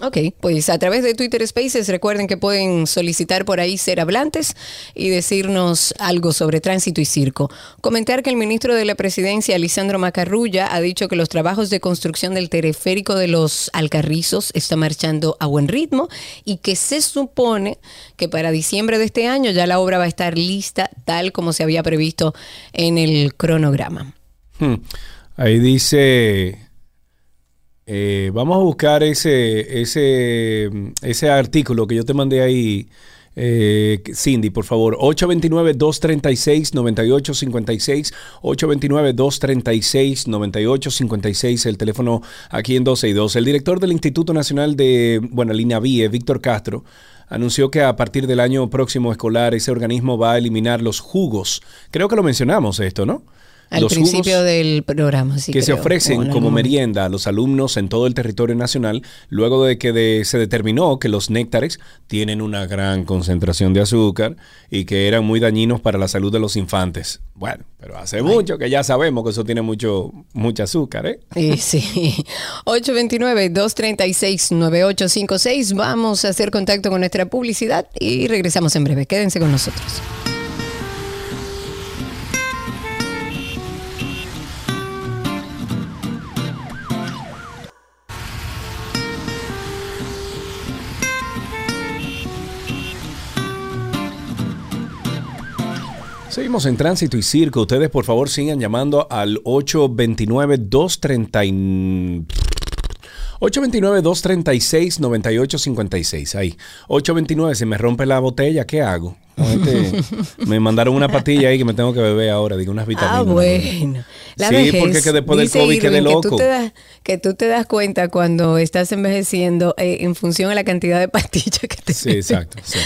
Ok, pues a través de Twitter Spaces recuerden que pueden solicitar por ahí ser hablantes y decirnos algo sobre tránsito y circo. Comentar que el ministro de la Presidencia, Lisandro Macarrulla, ha dicho que los trabajos de construcción del teleférico de los Alcarrizos están marchando a buen ritmo y que se supone que para diciembre de este año ya la obra va a estar lista tal como se había previsto en el cronograma. Hmm. Ahí dice. Eh, vamos a buscar ese, ese, ese artículo que yo te mandé ahí, eh, Cindy, por favor. 829-236-9856. 829-236-9856. El teléfono aquí en 12 y 2. El director del Instituto Nacional de, bueno, el INAVIE, Víctor Castro, anunció que a partir del año próximo escolar ese organismo va a eliminar los jugos. Creo que lo mencionamos esto, ¿no? Al Los principio del programa, sí. que se creo, ofrecen en como merienda a los alumnos en todo el territorio nacional, luego de que de- se determinó que los néctares tienen una gran concentración de azúcar y que eran muy dañinos para la salud de los infantes. Bueno, pero hace mucho que ya sabemos que eso tiene mucho, mucho azúcar, ¿eh? Eh, sí. 829-236-9856. Vamos a hacer contacto con nuestra publicidad y regresamos en breve. Quédense con nosotros. Seguimos en tránsito y circo. Ustedes, por favor, sigan llamando al 829-230. 829-236-9856. Ahí. 829, si me rompe la botella, ¿qué hago? Me mandaron una patilla ahí que me tengo que beber ahora, digo, unas vitaminas. Ah, bueno. La Sí, vejez, porque que después del COVID quedé Que tú, te das, que tú te das cuenta cuando estás envejeciendo eh, en función a la cantidad de pastillas que te Sí, exacto. sí.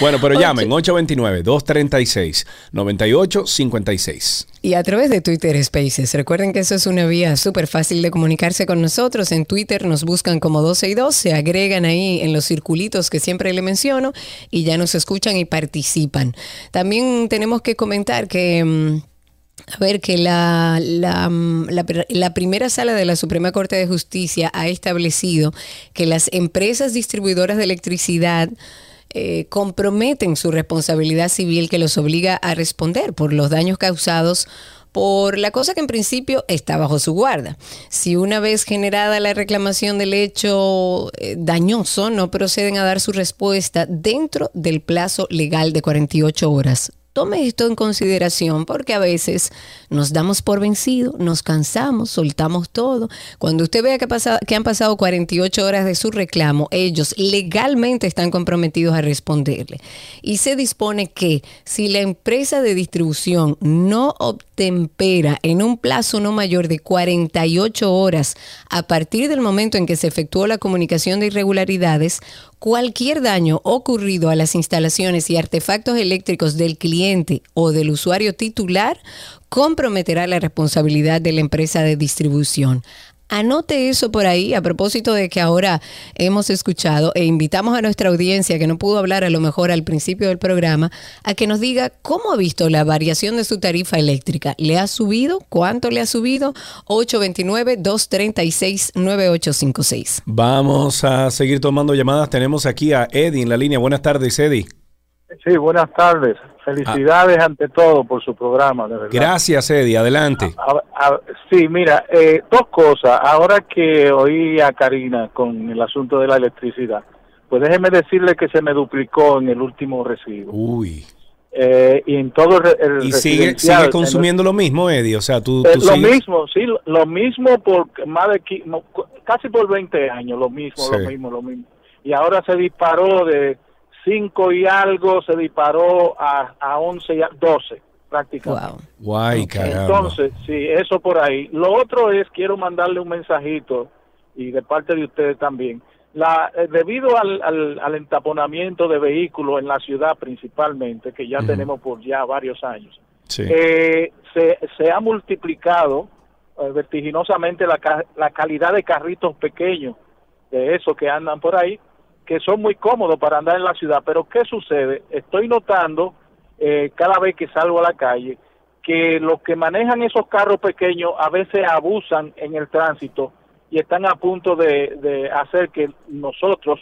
bueno, pero llamen 829-236-9856. Y a través de Twitter Spaces. Recuerden que eso es una vía súper fácil de comunicarse con nosotros. En Twitter nos buscan como 12 y 2, se agregan ahí en los circulitos que siempre le menciono y ya nos escuchan y participan. También tenemos que comentar que... mm, a ver, que la, la, mm, la pr- la primera sala de la Suprema Corte de Justicia ha establecido que las empresas distribuidoras de electricidad eh, comprometen su responsabilidad civil que los obliga a responder por los daños causados por la cosa que en principio está bajo su guarda. Si una vez generada la reclamación del hecho eh, dañoso, no proceden a dar su respuesta dentro del plazo legal de 48 horas. Tome esto en consideración porque a veces nos damos por vencido, nos cansamos, soltamos todo. Cuando usted vea que, pasa- que han pasado 48 horas de su reclamo, ellos legalmente están comprometidos a responderle. Y se dispone que si la empresa de distribución no obtempera en un plazo no mayor de 48 horas a partir del momento en que se efectuó la comunicación de irregularidades, cualquier daño ocurrido a las instalaciones y artefactos eléctricos del cliente o del usuario titular comprometerá la responsabilidad de la empresa de distribución. Anote eso por ahí a propósito de que ahora hemos escuchado e invitamos a nuestra audiencia que no pudo hablar a lo mejor al principio del programa a que nos diga cómo ha visto la variación de su tarifa eléctrica. ¿Le ha subido? ¿Cuánto le ha subido? 829-236-9856. Vamos a seguir tomando llamadas. Tenemos aquí a Eddie en la línea. Buenas tardes, Eddie. Sí, buenas tardes. Felicidades ante todo por su programa, de verdad. Gracias, Eddie. Adelante. A- a- sí, mira, eh, dos cosas. Ahora que oí a Karina con el asunto de la electricidad, pues déjeme decirle que se me duplicó en el último recibo. Uy. Eh, y en todo el, el Y sigue, sigue consumiendo lo mismo, Eddie. O sea, tú, Eh, tú lo sigues- mismo, sí, lo- lo mismo por más de no, casi por 20 años, lo mismo, Sí. lo mismo, lo mismo. Y ahora se disparó de 5 y algo, se disparó a, a 11 y a 12 prácticamente. Guay, caramba. Entonces, sí, eso por ahí. Lo otro es, quiero mandarle un mensajito y de parte de ustedes también. La, eh, debido al, al, al entaponamiento de vehículos en la ciudad principalmente, que ya tenemos por ya varios años, Sí. eh, se, se ha multiplicado eh, vertiginosamente la, la calidad de carritos pequeños, de esos que andan por ahí, que son muy cómodos para andar en la ciudad. Pero ¿qué sucede? Estoy notando eh, cada vez que salgo a la calle que los que manejan esos carros pequeños a veces abusan en el tránsito y están a punto de, hacer que nosotros,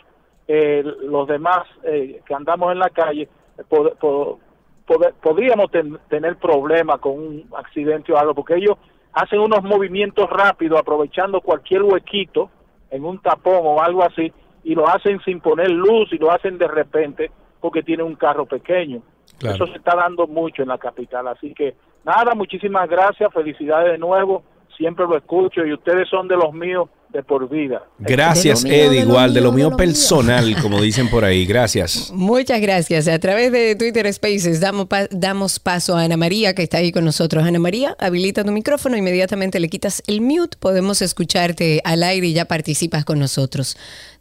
eh, los demás eh, que andamos en la calle, pod- pod- pod- podríamos ten- tener problemas con un accidente o algo, porque ellos hacen unos movimientos rápidos aprovechando cualquier huequito en un tapón o algo así y lo hacen sin poner luz y lo hacen de repente porque tienen un carro pequeño. Claro. Eso se está dando mucho en la capital, así que nada, muchísimas gracias, felicidades de nuevo, siempre lo escucho y ustedes son de los míos de por vida. Gracias, lo Igual, de lo mío, de mío lo mío. personal, como dicen por ahí. Gracias. Muchas gracias. A través de Twitter Spaces damos, pa- damos paso a Ana María, que está ahí con nosotros. Ana María, habilita tu micrófono, inmediatamente le quitas el mute, podemos escucharte al aire y ya participas con nosotros.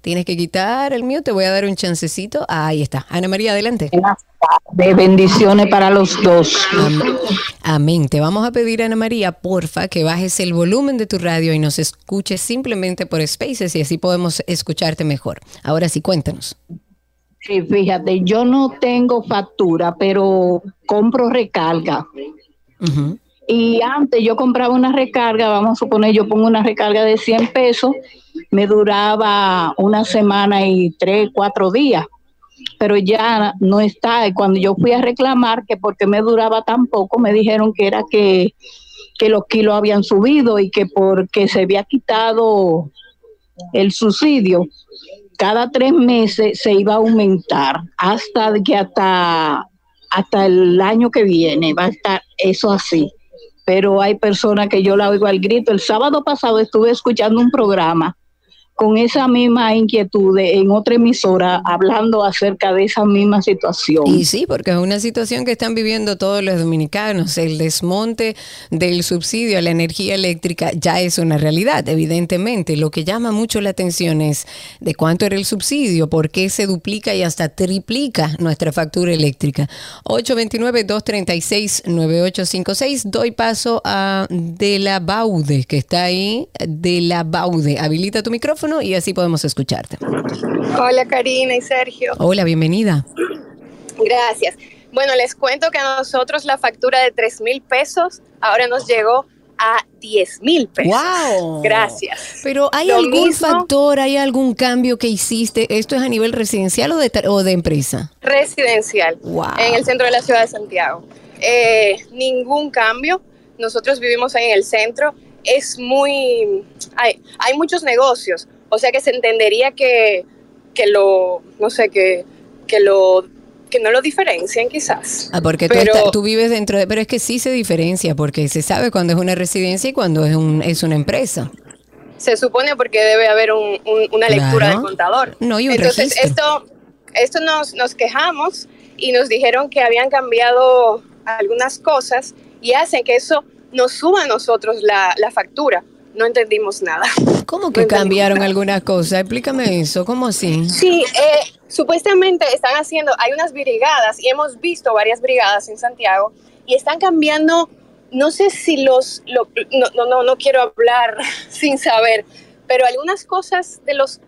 Tienes que quitar el mute, te voy a dar un chancecito. Ahí está. Ana María, adelante. De bendiciones para los dos. Amén. Amén. Te vamos a pedir, Ana María, porfa, que bajes el volumen de tu radio y nos escuches simplemente por Spaces y así podemos escucharte mejor. Ahora sí, cuéntanos. Sí, fíjate, yo no tengo factura, pero compro recarga. Y antes yo compraba una recarga, vamos a suponer, yo pongo una recarga de 100 pesos, me duraba una semana y tres, cuatro días, pero ya no está. Y cuando yo fui a reclamar que porque me duraba tan poco, me dijeron que era que, que los kilos habían subido y que porque se había quitado el subsidio, cada tres meses se iba a aumentar hasta que hasta, hasta el año que viene va a estar eso así. Pero hay personas que yo la oigo al grito. El sábado pasado estuve escuchando un programa con esa misma inquietud en otra emisora hablando acerca de esa misma situación. Y sí, porque es una situación que están viviendo todos los dominicanos. El desmonte del subsidio a la energía eléctrica ya es una realidad, evidentemente. Lo que llama mucho la atención es de cuánto era el subsidio, por qué se duplica y hasta triplica nuestra factura eléctrica. 829-236-9856. Doy paso a De la Baude, que está ahí. De la Baude. Habilita tu micrófono y así podemos escucharte. Hola Karina y Sergio. Hola, bienvenida. Gracias. Bueno, les cuento que a nosotros la factura de 3 mil pesos ahora nos llegó a 10 mil pesos. ¡Wow! Gracias. Pero ¿hay Lo algún mismo- factor, hay algún cambio que hiciste? ¿Esto es a nivel residencial o de, o de empresa? residencial en el centro de la ciudad de Santiago. Eh, ningún cambio. Nosotros vivimos ahí en el centro. Es muy... Hay, hay muchos negocios. O sea que se entendería que, que lo... No sé, que, que lo... Que no lo diferencien quizás. Ah, porque tú, vives dentro de... Pero es que sí se diferencia, porque se sabe cuando es una residencia y cuando es, un, es una empresa. Se supone porque debe haber un- un- una lectura Claro. del contador. No, y un Entonces, registro. esto, esto nos, nos quejamos y nos dijeron que habían cambiado algunas cosas y hacen que eso nos suba a nosotros la, la factura. No entendimos nada. ¿Cómo que cambiaron algunas cosas? Explícame eso, ¿cómo así? Sí, eh, supuestamente están haciendo, hay unas brigadas y hemos visto varias brigadas en Santiago y están cambiando, no sé si los, lo- no, no, no, no quiero hablar sin saber, pero algunas cosas de los,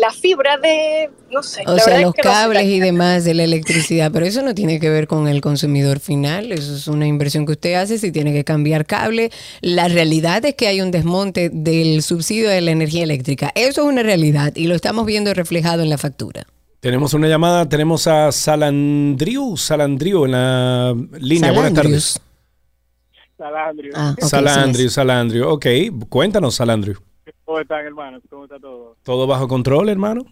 la fibra de, no sé. O la sea, es los que no sé. cables y demás de la electricidad, pero eso no tiene que ver con el consumidor final, eso es una inversión que usted hace si tiene que cambiar cable. La realidad es que hay un desmonte del subsidio de la energía eléctrica, eso es una realidad y lo estamos viendo reflejado en la factura. Tenemos una llamada, tenemos a Salandriu, Salandriu en la línea. Buenas tardes. Salandrio. Ah, Salandriu, Salandriu. Ok, cuéntanos, Salandriu. ¿Cómo están, hermanos? ¿Cómo está todo? ¿Todo bajo control, hermano?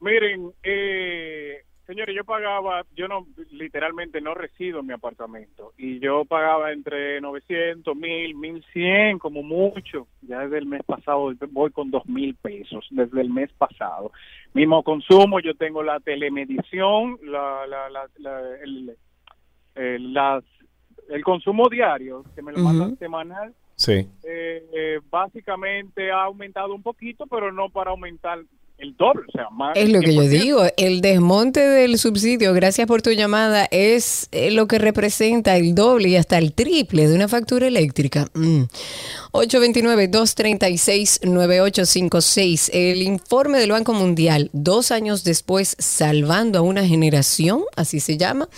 Miren, eh, señores, yo pagaba, yo no, literalmente no resido en mi apartamento y yo pagaba entre 900, 1000, 1100 como mucho. Ya desde el mes pasado voy con 2000 pesos, desde el mes pasado. Mismo consumo, yo tengo la telemedición, la, la, la, la- el, el- las, el consumo diario, que me lo mandan semanal. Sí. Eh, eh, básicamente ha aumentado un poquito, pero no para aumentar el doble, o sea, más. Es lo que yo 100%. digo, el desmonte del subsidio, gracias por tu llamada, es eh, lo que representa el doble y hasta el triple de una factura eléctrica. Mm. 829-236-9856. El informe del Banco Mundial, dos años después, salvando a una generación, así se llama,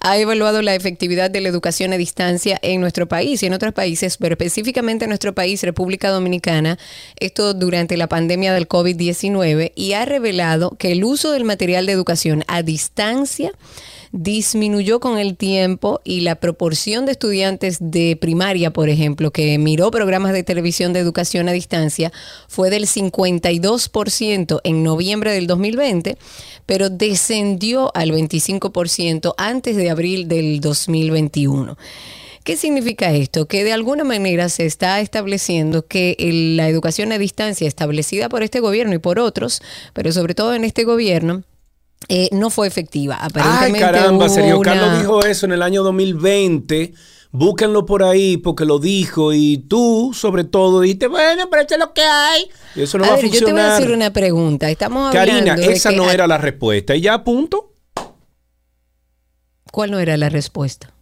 ha evaluado la efectividad de la educación a distancia en nuestro país y en otros países, pero específicamente en nuestro país, República Dominicana, esto durante la pandemia del COVID-19, y ha revelado que el uso del material de educación a distancia disminuyó con el tiempo y la proporción de estudiantes de primaria, por ejemplo, que miró programas de televisión de educación a distancia fue del 52% en noviembre del 2020, pero descendió al 25% antes de abril del 2021. ¿Qué significa esto? Que de alguna manera se está estableciendo que el- la educación a distancia establecida por este gobierno y por otros, pero sobre todo en este gobierno, eh, no fue efectiva. Ay, Aparentemente caramba, hubo Sergio una- Carlos dijo eso en el año 2020. Búsquenlo por ahí porque lo dijo y tú, sobre todo, dijiste, bueno, pero esto es lo que hay. Y eso no a va ver, a yo te voy a funcionar. hacer una pregunta. Estamos hablando Karina, de esa que- no era la respuesta. ¿Y ya, punto? ¿Cuál no era la respuesta?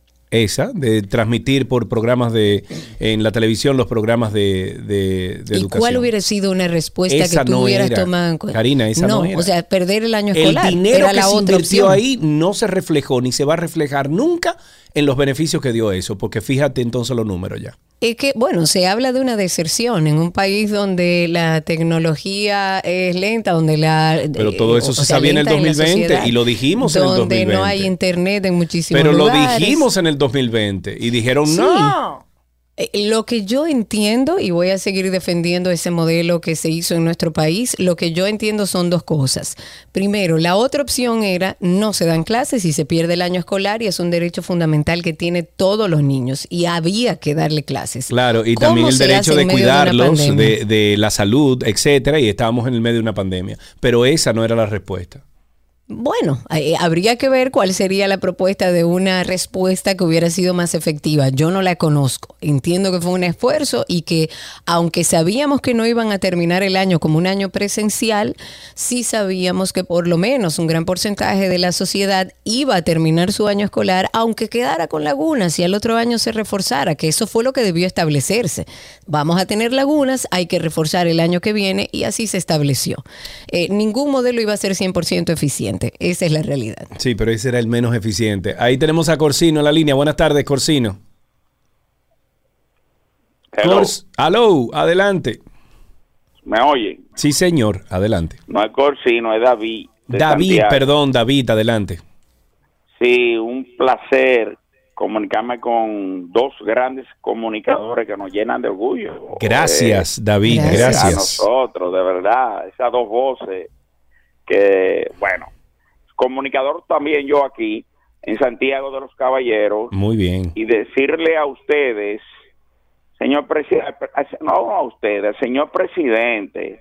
Esa, de transmitir por programas de, en la televisión los programas de, de, de ¿Y educación. cuál hubiera sido una respuesta Esa que tú no hubieras era. tomado en cuenta? Karina, esa no era. o sea, perder el año El escolar dinero era que la se otra invirtió opción. ahí no se reflejó ni se va a reflejar nunca en los beneficios que dio eso, porque fíjate entonces los números ya. Es que, bueno, se habla de una deserción en un país donde la tecnología es lenta, donde la... Pero todo eso o se sabía en el lenta la 2020 sociedad, y lo dijimos en el Donde 2020. no hay internet en muchísimos Pero lo lugares. dijimos en el 2020 y dijeron Sí. no. Eh, Lo que yo entiendo, y voy a seguir defendiendo ese modelo que se hizo en nuestro país, lo que yo entiendo son dos cosas. Primero, la otra opción era no se dan clases y se pierde el año escolar y es un derecho fundamental que tiene todos los niños y había que darle clases. Claro, y ¿Cómo también el derecho de de cuidarlos, pandemia? de, de la salud, etcétera, y estábamos en el medio de una pandemia. Pero esa no era la respuesta. Bueno, eh, habría que ver cuál sería la propuesta de una respuesta que hubiera sido más efectiva. Yo no la conozco. Entiendo que fue un esfuerzo y que aunque sabíamos que no iban a terminar el año como un año presencial, sí sabíamos que por lo menos un gran porcentaje de la sociedad iba a terminar su año escolar, aunque quedara con lagunas y al otro año se reforzara, que eso fue lo que debió establecerse. Vamos a tener lagunas, hay que reforzar el año que viene y así se estableció. Eh, ningún modelo iba a ser 100% eficiente. Esa es la realidad. Sí, pero ese era el menos eficiente. Ahí tenemos a Corsino en la línea. Buenas tardes, Corsino. Cors- Aló, adelante. ¿Me oye? Sí, señor, adelante. No es Corsino, es David. David, Santiago. perdón, David, adelante. Sí, un placer comunicarme con dos grandes comunicadores que nos llenan de orgullo. Gracias, Eh, David, A gracias. nosotros, de verdad, esas dos voces que, bueno, comunicador también yo aquí en Santiago de los Caballeros Muy bien. y decirle a ustedes, señor presidente, no a ustedes, señor presidente,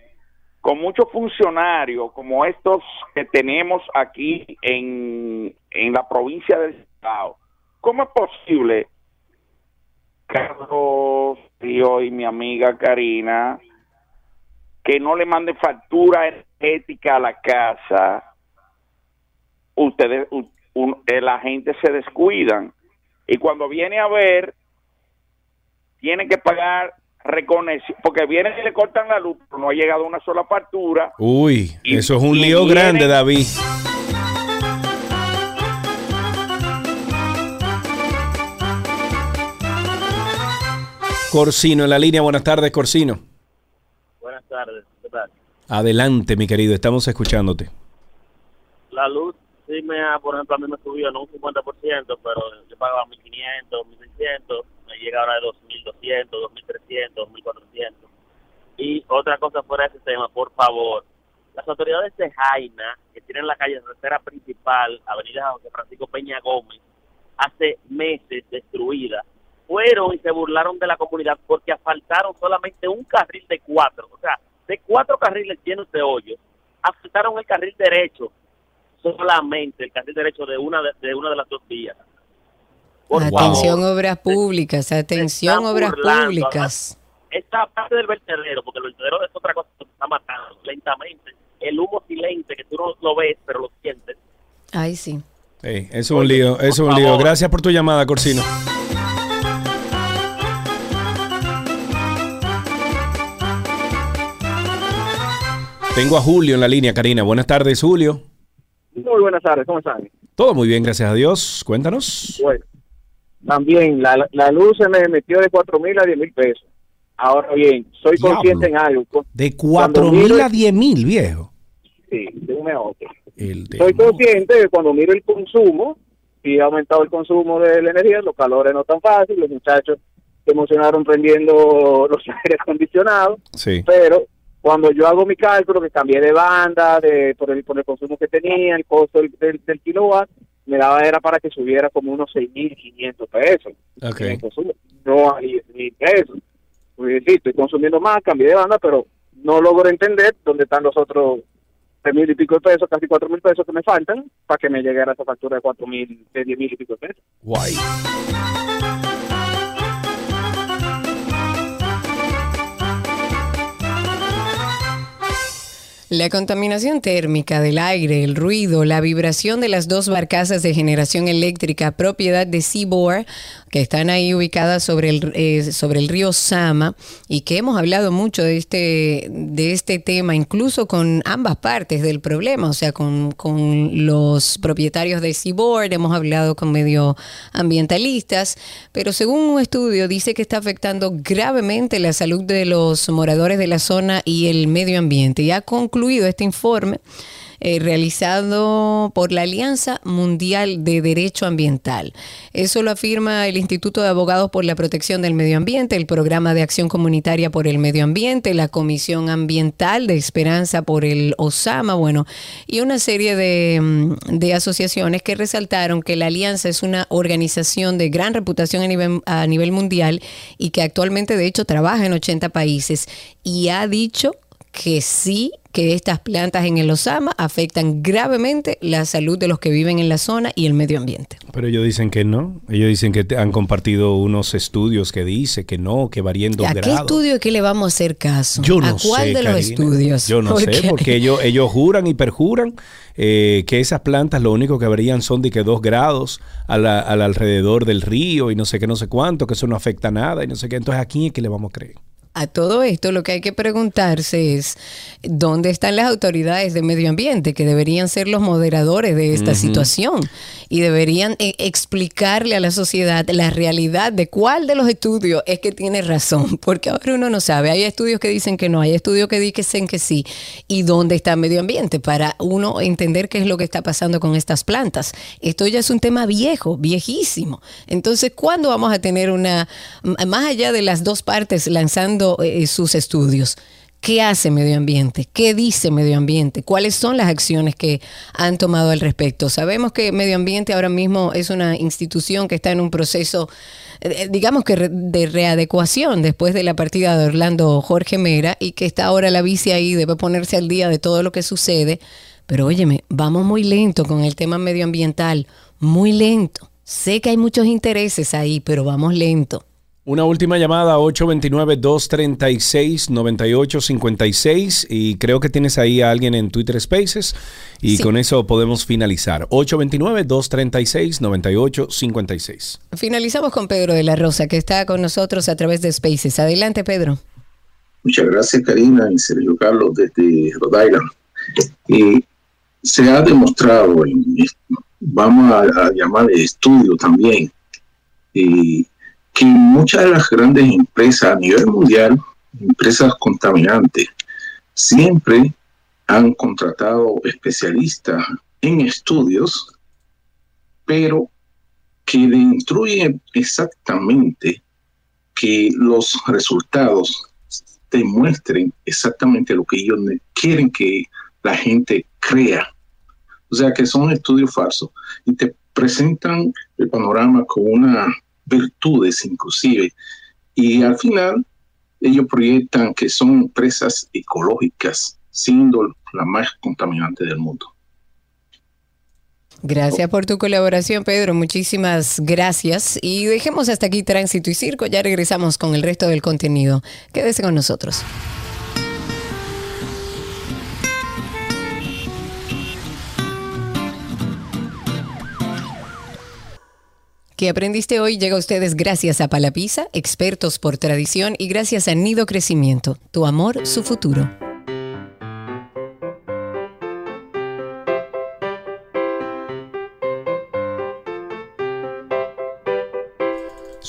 con muchos funcionarios como estos que tenemos aquí en, en la provincia del Estado, ¿cómo es posible, Carlos, yo y mi amiga Karina, que no le mande factura energética a la casa? Ustedes, u- un- eh, la gente se descuidan y cuando viene a ver, tienen que pagar reconexión, porque vienen y le cortan la luz, pero no ha llegado una sola factura. Uy, Y- eso es un lío vienen- grande, David. Corsino en la línea. Buenas tardes, Corsino. Buenas tardes, ¿qué tal? Adelante, mi querido. Estamos escuchándote. La luz sí me ha, por ejemplo, a mí me subió no un 50%, pero yo pagaba 1.500, 1.600, me llega ahora de 2.200, 2.300, 2.400. Y otra cosa fuera de ese tema, por favor, las autoridades de Jaina, que tienen la calle tercera principal, Avenida José Francisco Peña Gómez, hace meses destruida, fueron y se burlaron de la comunidad porque asfaltaron solamente un carril de cuatro, o sea, de cuatro carriles llenos de hoyos, asfaltaron el carril derecho, solamente el carril derecho de una de, de una de las dos vías. Por Atención favor, obras públicas, atención obras burlando, públicas. esta parte del vertedero, porque el vertedero es otra cosa que se está matando lentamente, el humo silente que tú no lo ves, pero lo sientes. Ay, sí. Sí, eso es un lío, eso es un lío. Gracias por tu llamada, Corsino. Tengo a Julio en la línea, Karina. Buenas tardes, Julio. Muy buenas tardes, ¿cómo están? Todo muy bien, gracias a Dios. Cuéntanos. Bueno, también la, la luz se me metió de cuatro mil a diez mil pesos. Ahora bien, soy Diablo. consciente en algo. De Cuando 4 mil a 10 mil, viejo. Sí, de un otro. Soy consciente de que cuando miro el consumo, si ha aumentado el consumo de la energía, los calores no están fáciles, los muchachos se emocionaron prendiendo los aires acondicionados, Sí. pero cuando yo hago mi cálculo, que cambié de banda, de por el, por el consumo que tenía, el costo del, del, del kilowatt, me daba era para que subiera como unos 6.500 pesos. Ok. En el consumo, no a 10.000 pesos. Pues sí, estoy consumiendo más, cambié de banda, pero no logro entender dónde están los otros tres mil y pico de pesos, casi cuatro mil pesos que me faltan para que me llegara esa factura de cuatro mil, de diez mil y pico de pesos. Guay. La contaminación térmica del aire, el ruido, la vibración de las dos barcazas de generación eléctrica propiedad de Seaboard, que están ahí ubicadas sobre el, eh, sobre el río Sama y que hemos hablado mucho de este, de este tema, incluso con ambas partes del problema, o sea, con, con los propietarios de Seaboard, hemos hablado con medioambientalistas, pero según un estudio dice que está afectando gravemente la salud de los moradores de la zona y el medio ambiente. Y ha concluido este informe eh, realizado por la Alianza Mundial de Derecho Ambiental. Eso lo afirma el Instituto de Abogados por la Protección del Medio Ambiente, el Programa de Acción Comunitaria por el Medio Ambiente, la Comisión Ambiental de Esperanza por el OSAMA, bueno, y una serie de, mm, de asociaciones que resaltaron que la Alianza es una organización de gran reputación a nivel, a nivel mundial y que actualmente de hecho trabaja en 80 países y ha dicho que sí que estas plantas en el Osama afectan gravemente la salud de los que viven en la zona y el medio ambiente. Pero ellos dicen que no. Ellos dicen que han compartido unos estudios que dice que no, que varían dos ¿A qué grados. estudio es que le vamos a hacer caso? Yo no ¿A cuál sé, de los Karina. estudios? Yo no sé, Porque- ellos, ellos juran y perjuran eh, que esas plantas lo único que varían son de que dos grados al alrededor del río y no sé qué, no sé cuánto, que eso no afecta nada y no sé qué. Entonces, ¿a quién es que le vamos a creer? A todo esto lo que hay que preguntarse es dónde están las autoridades de medio ambiente que deberían ser los moderadores de esta situación y deberían eh, explicarle a la sociedad la realidad de cuál de los estudios es que tiene razón, porque ahora uno no sabe. Hay estudios que dicen que no, hay estudios que dicen que sí. ¿Y dónde está medio ambiente? Para uno entender qué es lo que está pasando con estas plantas. Esto ya es un tema viejo, viejísimo. Entonces, ¿cuándo vamos a tener una, más allá de las dos partes lanzando eh, sus estudios? ¿Qué hace medio ambiente? ¿Qué dice medio ambiente? ¿Cuáles son las acciones que han tomado al respecto? Sabemos que medio ambiente ahora mismo es una institución que está en un proceso, eh, digamos que de readecuación después de la partida de Orlando Jorge Mera y que está ahora la bici ahí, debe ponerse al día de todo lo que sucede. Pero óyeme, vamos muy lento con el tema medioambiental, muy lento. Sé que hay muchos intereses ahí, pero vamos lento. Una última llamada, 829-236-9856. Y creo que tienes ahí a alguien en Twitter Spaces. Y Sí. con eso podemos finalizar. 829-236-9856. Finalizamos con Pedro de la Rosa, que está con nosotros a través de Spaces. Adelante, Pedro. Muchas gracias, Karina y Sergio Carlos, desde Rhode Island. Y se ha demostrado, en- vamos a, a llamar estudio también, y que muchas de las grandes empresas a nivel mundial, empresas contaminantes, siempre han contratado especialistas en estudios, pero que instruyen exactamente que los resultados demuestren exactamente lo que ellos quieren que la gente crea. O sea que son estudios falsos y te presentan el panorama con unas virtudes inclusive y al final ellos proyectan que son empresas ecológicas siendo la más contaminante del mundo. Gracias por tu colaboración, Pedro. Muchísimas gracias. Y dejemos hasta aquí Tránsito y Circo. Ya regresamos con el resto del contenido. Quédese con nosotros. ¿Qué aprendiste hoy? Llega a ustedes gracias a Palapisa, expertos por tradición, y gracias a Nido Crecimiento. Tu amor, su futuro.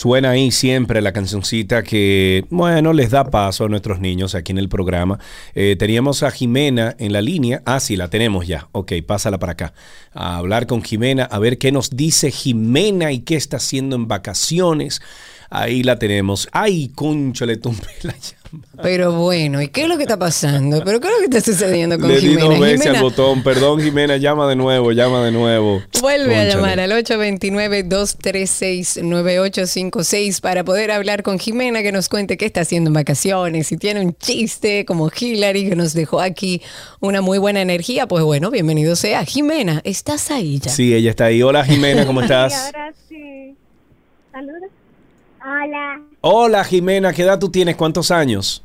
Suena ahí siempre la cancioncita que, bueno, les da paso a nuestros niños aquí en el programa. Eh, teníamos a Jimena en la línea. Ah, sí, la tenemos ya. Ok, pásala para acá. A hablar con Jimena, a ver qué nos dice Jimena y qué está haciendo en vacaciones. Ahí la tenemos. Ay, concho, le tumbé la llama. Pero bueno, ¿y qué es lo que está pasando? ¿Pero qué es lo que está sucediendo con Le di Jimena? dos veces Jimena, al botón. Perdón, Jimena, llama de nuevo, llama de nuevo. Vuelve a llamar al 829-236-9856 para poder hablar con Jimena que nos cuente qué está haciendo en vacaciones. Si tiene un chiste como Hillary que nos dejó aquí una muy buena energía, pues bueno, bienvenido sea. Jimena, ¿estás ahí ya? Sí, ella está ahí. Hola, Jimena, ¿cómo estás? ahora sí. Saludos. Hola. Hola, Jimena, ¿qué edad tú tienes? ¿Cuántos años?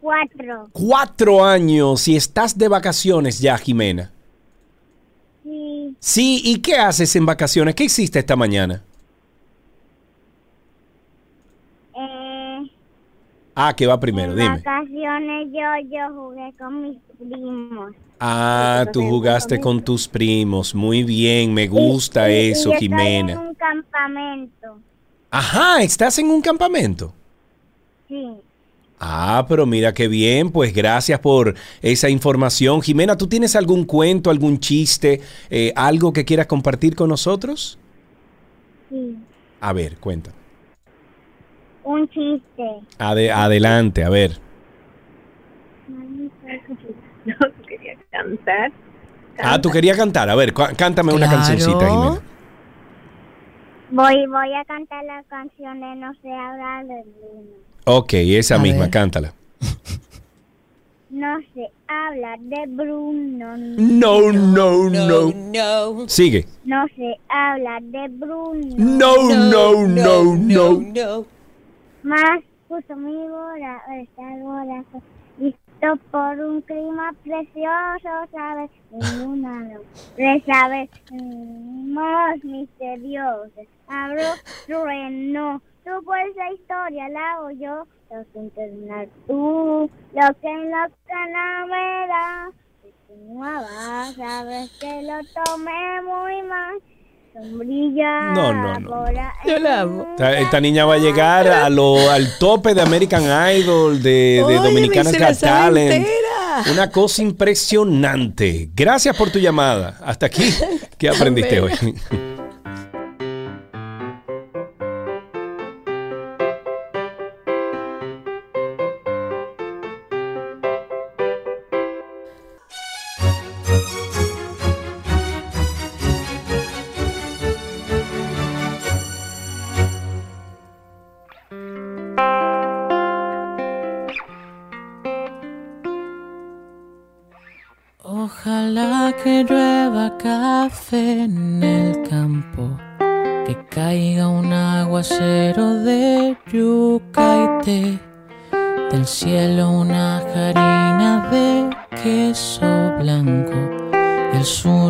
Cuatro. Cuatro años y estás de vacaciones ya, Jimena. Sí. Sí, ¿y qué haces en vacaciones? ¿Qué hiciste esta mañana? Eh, Ah, que va primero, en dime. vacaciones yo, yo jugué con mis primos. Ah, tú jugaste con tus primos. Muy bien, me gusta Y- y eso, estoy Jimena. en un campamento. Ajá, ¿estás en un campamento? Sí. Ah, pero mira qué bien, pues gracias por esa información. Jimena, ¿tú tienes algún cuento, algún chiste, eh, algo que quieras compartir con nosotros? Sí, A ver, cuenta. un chiste. Ade- adelante, a ver. No, quería cantar. Ah, tú querías cantar. A ver, cántame una cancioncita, Jimena. Voy, voy a cantar la canción de No se habla de Bruno. Ok, esa A misma, ver. cántala. No se habla de Bruno. No, no, no. No. Sigue. No se habla de Bruno. No, no, no, no. no. Más puso mi bola, está el borazo. Por un clima precioso, ¿sabes? No. Le sabes más misterioso. Abro trueno. Tú por esa historia la hago yo. Lo que internar tú. Lo que en la no vas, sabes que lo tomé muy mal. Sombrilla. No, no, no. Yo la amo. Esta, esta niña va a llegar a lo, al tope de American Idol, de, de Dominicanas Got Talent. Una cosa impresionante. Gracias por tu llamada. Hasta aquí. ¿Qué aprendiste hoy? Que llueva café en el campo, que caiga un aguacero de yuca y té, del cielo una harina de queso blanco, el sur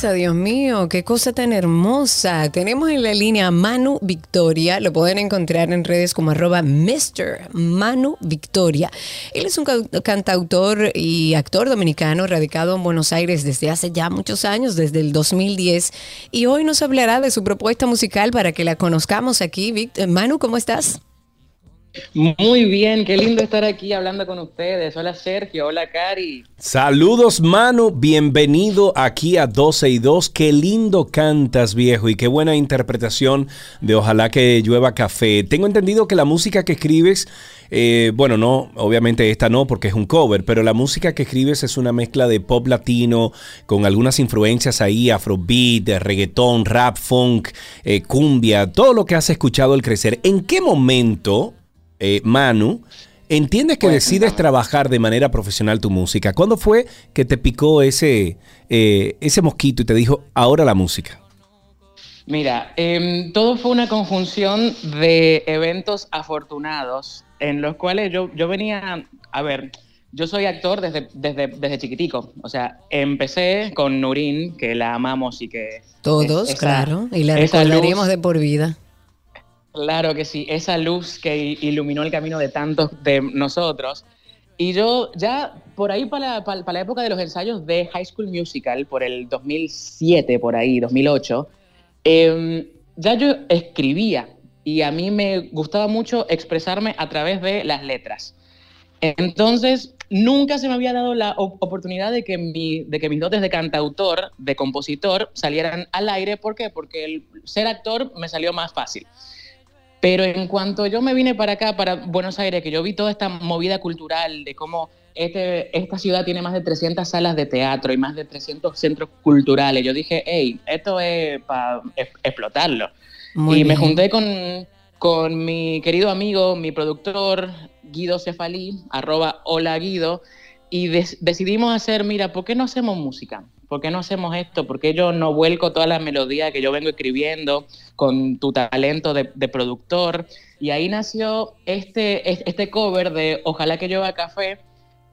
Dios mío, qué cosa tan hermosa. Tenemos en la línea a Manu Victoria, lo pueden encontrar en redes como arroba Mr. Manu Victoria. Él es un cantautor y actor dominicano radicado en Buenos Aires desde hace ya muchos años, desde el 2010, y hoy nos hablará de su propuesta musical para que la conozcamos aquí. Vic- Manu, ¿cómo estás? Muy bien, qué lindo estar aquí hablando con ustedes. Hola Sergio, hola Cari. Saludos, Manu. Bienvenido aquí a 12 y 2. Qué lindo cantas, viejo, y qué buena interpretación de Ojalá que llueva café. Tengo entendido que la música que escribes, eh, bueno, no, obviamente esta no, porque es un cover, pero la música que escribes es una mezcla de pop latino con algunas influencias ahí, afrobeat, de reggaetón, rap, funk, eh, cumbia, todo lo que has escuchado al crecer. ¿En qué momento, eh, Manu, entiendes que decides trabajar de manera profesional tu música? ¿Cuándo fue que te picó ese, eh, ese mosquito y te dijo, ahora la música? Mira, em, todo fue una conjunción de eventos afortunados en los cuales yo, yo venía, a ver, yo soy actor desde, desde, desde chiquitico, o sea, empecé con Nurin, que la amamos y que... Todos, esa- claro, y la recordaremos luz- de por vida. Claro que sí, esa luz que iluminó el camino de tantos de nosotros. Y yo ya por ahí para, para, para la época de los ensayos de High School Musical, por el 2007, por ahí, 2008, em, ya yo escribía y a mí me gustaba mucho expresarme a través de las letras. Entonces, nunca se me había dado la op- oportunidad de que, mi- de que mis dotes de cantautor, de compositor, salieran al aire. ¿Por qué? Porque el ser actor me salió más fácil. Pero en cuanto yo me vine para acá, para Buenos Aires, que yo vi toda esta movida cultural de cómo este, esta ciudad tiene más de 300 salas de teatro y más de 300 centros culturales, yo dije, hey, esto es para explotarlo. Muy y me junté con, con mi querido amigo, mi productor, Guido Cefalí, arroba hola Guido, y decidimos hacer, mira, ¿por qué no hacemos música? ¿Por qué no hacemos esto? ¿Por qué yo no vuelco toda la melodía que yo vengo escribiendo con tu talento de, de productor? Y ahí nació este, es- este cover de Ojalá que llueva café,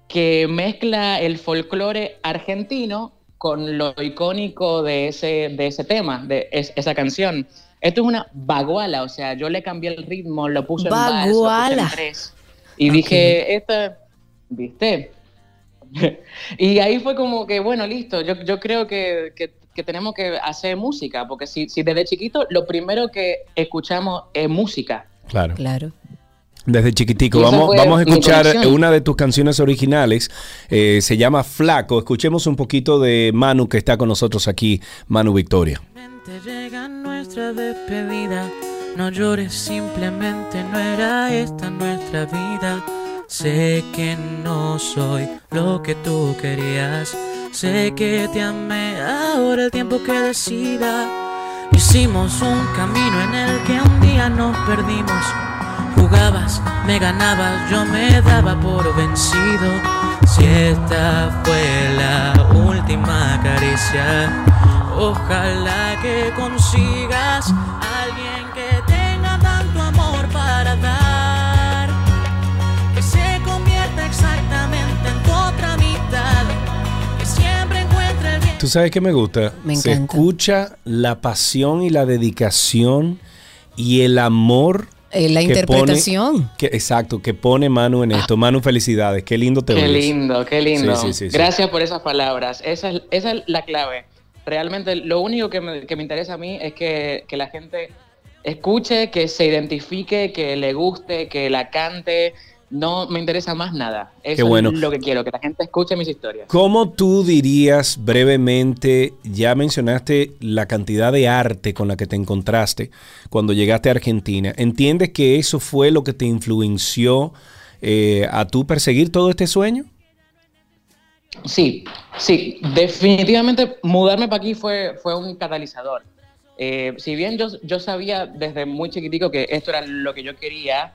que mezcla el folclore argentino con lo icónico de ese, de ese tema, de es- esa canción. esto es una baguala, o sea, yo le cambié el ritmo, lo puse Baguala. en tres. Y dije, esta, ¿viste? y ahí fue como que, bueno, listo, yo, yo creo que, que- que tenemos que hacer música, porque si, si desde chiquito lo primero que escuchamos es música. Claro. Claro. Desde chiquitico. Vamos, vamos a escuchar una de tus canciones originales. eh, se llama Flaco. Escuchemos un poquito de Manu que está con nosotros aquí, Manu Victoria. Llega nuestra despedida. No llores, simplemente no era esta nuestra vida. Sé que no soy lo que tú querías. Sé que te amé, ahora el tiempo que decida. Hicimos un camino en el que un día nos perdimos. Jugabas, me ganabas, yo me daba por vencido. Si esta fue la última caricia, ojalá que consigas alguien ¿Tú sabes qué me gusta? Me Se encanta. escucha la pasión y la dedicación y el amor. Eh, la que interpretación. pone- que, exacto, que pone Manu en esto. Manu, felicidades. Qué lindo te Qué oyes. lindo, qué lindo. Sí, sí, sí, sí. Gracias por esas palabras. Esa es, esa es la clave. Realmente lo único que me, que me interesa a mí es que, que la gente escuche, que se identifique, que le guste, que la cante. No me interesa más nada. Eso Qué bueno. es lo que quiero, que la gente escuche mis historias. ¿Cómo tú dirías brevemente, ya mencionaste la cantidad de arte con la que te encontraste cuando llegaste a Argentina? ¿Entiendes que eso fue lo que te influenció eh, a tú perseguir todo este sueño? Sí, sí, definitivamente mudarme para aquí fue, fue un catalizador. Eh, si bien yo, yo sabía desde muy chiquitico que esto era lo que yo quería,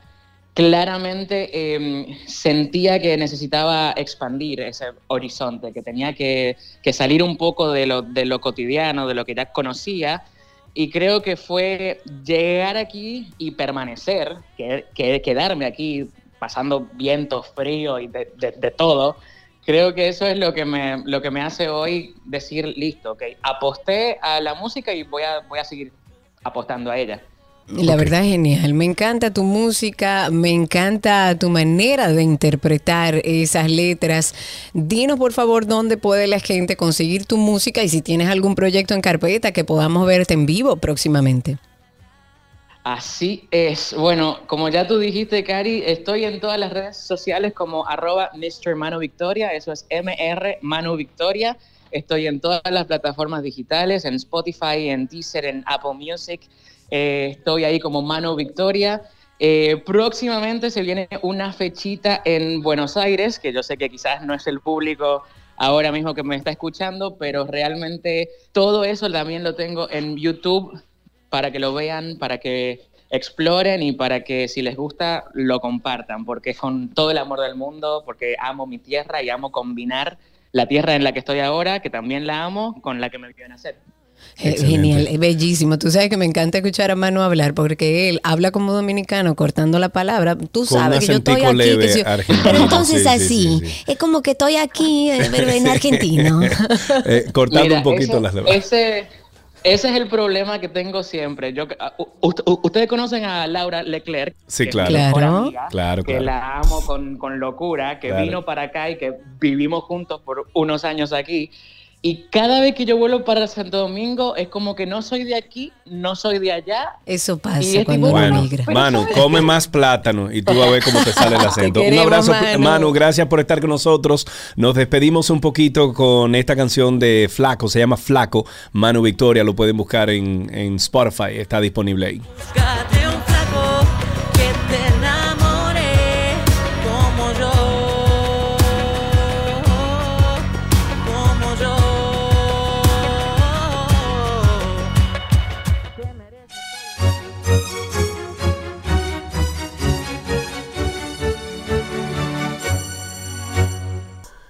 claramente eh, sentía que necesitaba expandir ese horizonte, que tenía que, que salir un poco de lo, de lo cotidiano, de lo que ya conocía. Y creo que fue llegar aquí y permanecer, que, que- quedarme aquí pasando vientos, frío y de, de- de todo. Creo que eso es lo que me, lo que me hace hoy decir, listo, ok, aposté a la música y voy a, voy a seguir apostando a ella. La verdad es genial. Me encanta tu música, me encanta tu manera de interpretar esas letras. Dinos por favor dónde puede la gente conseguir tu música y si tienes algún proyecto en carpeta que podamos verte en vivo próximamente. Así es. Bueno, como ya tú dijiste, Cari, estoy en todas las redes sociales como arroba Mr. Manu Victoria, eso es MR Manu Victoria. Estoy en todas las plataformas digitales, en Spotify, en Deezer, en Apple Music. Eh, estoy ahí como Manu Victoria. Eh, próximamente se viene una fechita en Buenos Aires, que yo sé que quizás no es el público ahora mismo que me está escuchando, pero realmente todo eso también lo tengo en YouTube para que lo vean, para que exploren y para que si les gusta lo compartan, porque es con todo el amor del mundo, porque amo mi tierra y amo combinar la tierra en la que estoy ahora, que también la amo, con la que me vio nacer. Eh, Genial, es bellísimo. Tú sabes que me encanta escuchar a Manu hablar porque él habla como dominicano cortando la palabra. Tú sabes que yo estoy aquí. que leve si yo- pero entonces Sí, sí, así, sí, es como que estoy aquí eh, pero en argentino. Eh, cortando Mira, un poquito ese, las demás. Ese, ese es el problema que tengo siempre. Yo, ah, u- u- ustedes conocen a Laura Leclerc. Sí, que es claro. mejor Claro. amiga, Claro, Que claro. la amo con, con locura, que Claro. vino para acá y que vivimos juntos por unos años aquí. Y cada vez que yo vuelvo para Santo Domingo es como que no soy de aquí, no soy de allá. Eso Y pasa es cuando tipo, uno Bueno, migra. Manu, come más plátano y tú vas a ver cómo te sale el acento. Un abrazo, Manu. Manu. Gracias por estar con nosotros. Nos despedimos un poquito con esta canción de Flaco. Se llama Flaco. Manu Victoria. Lo pueden buscar en, en Spotify. Está disponible ahí.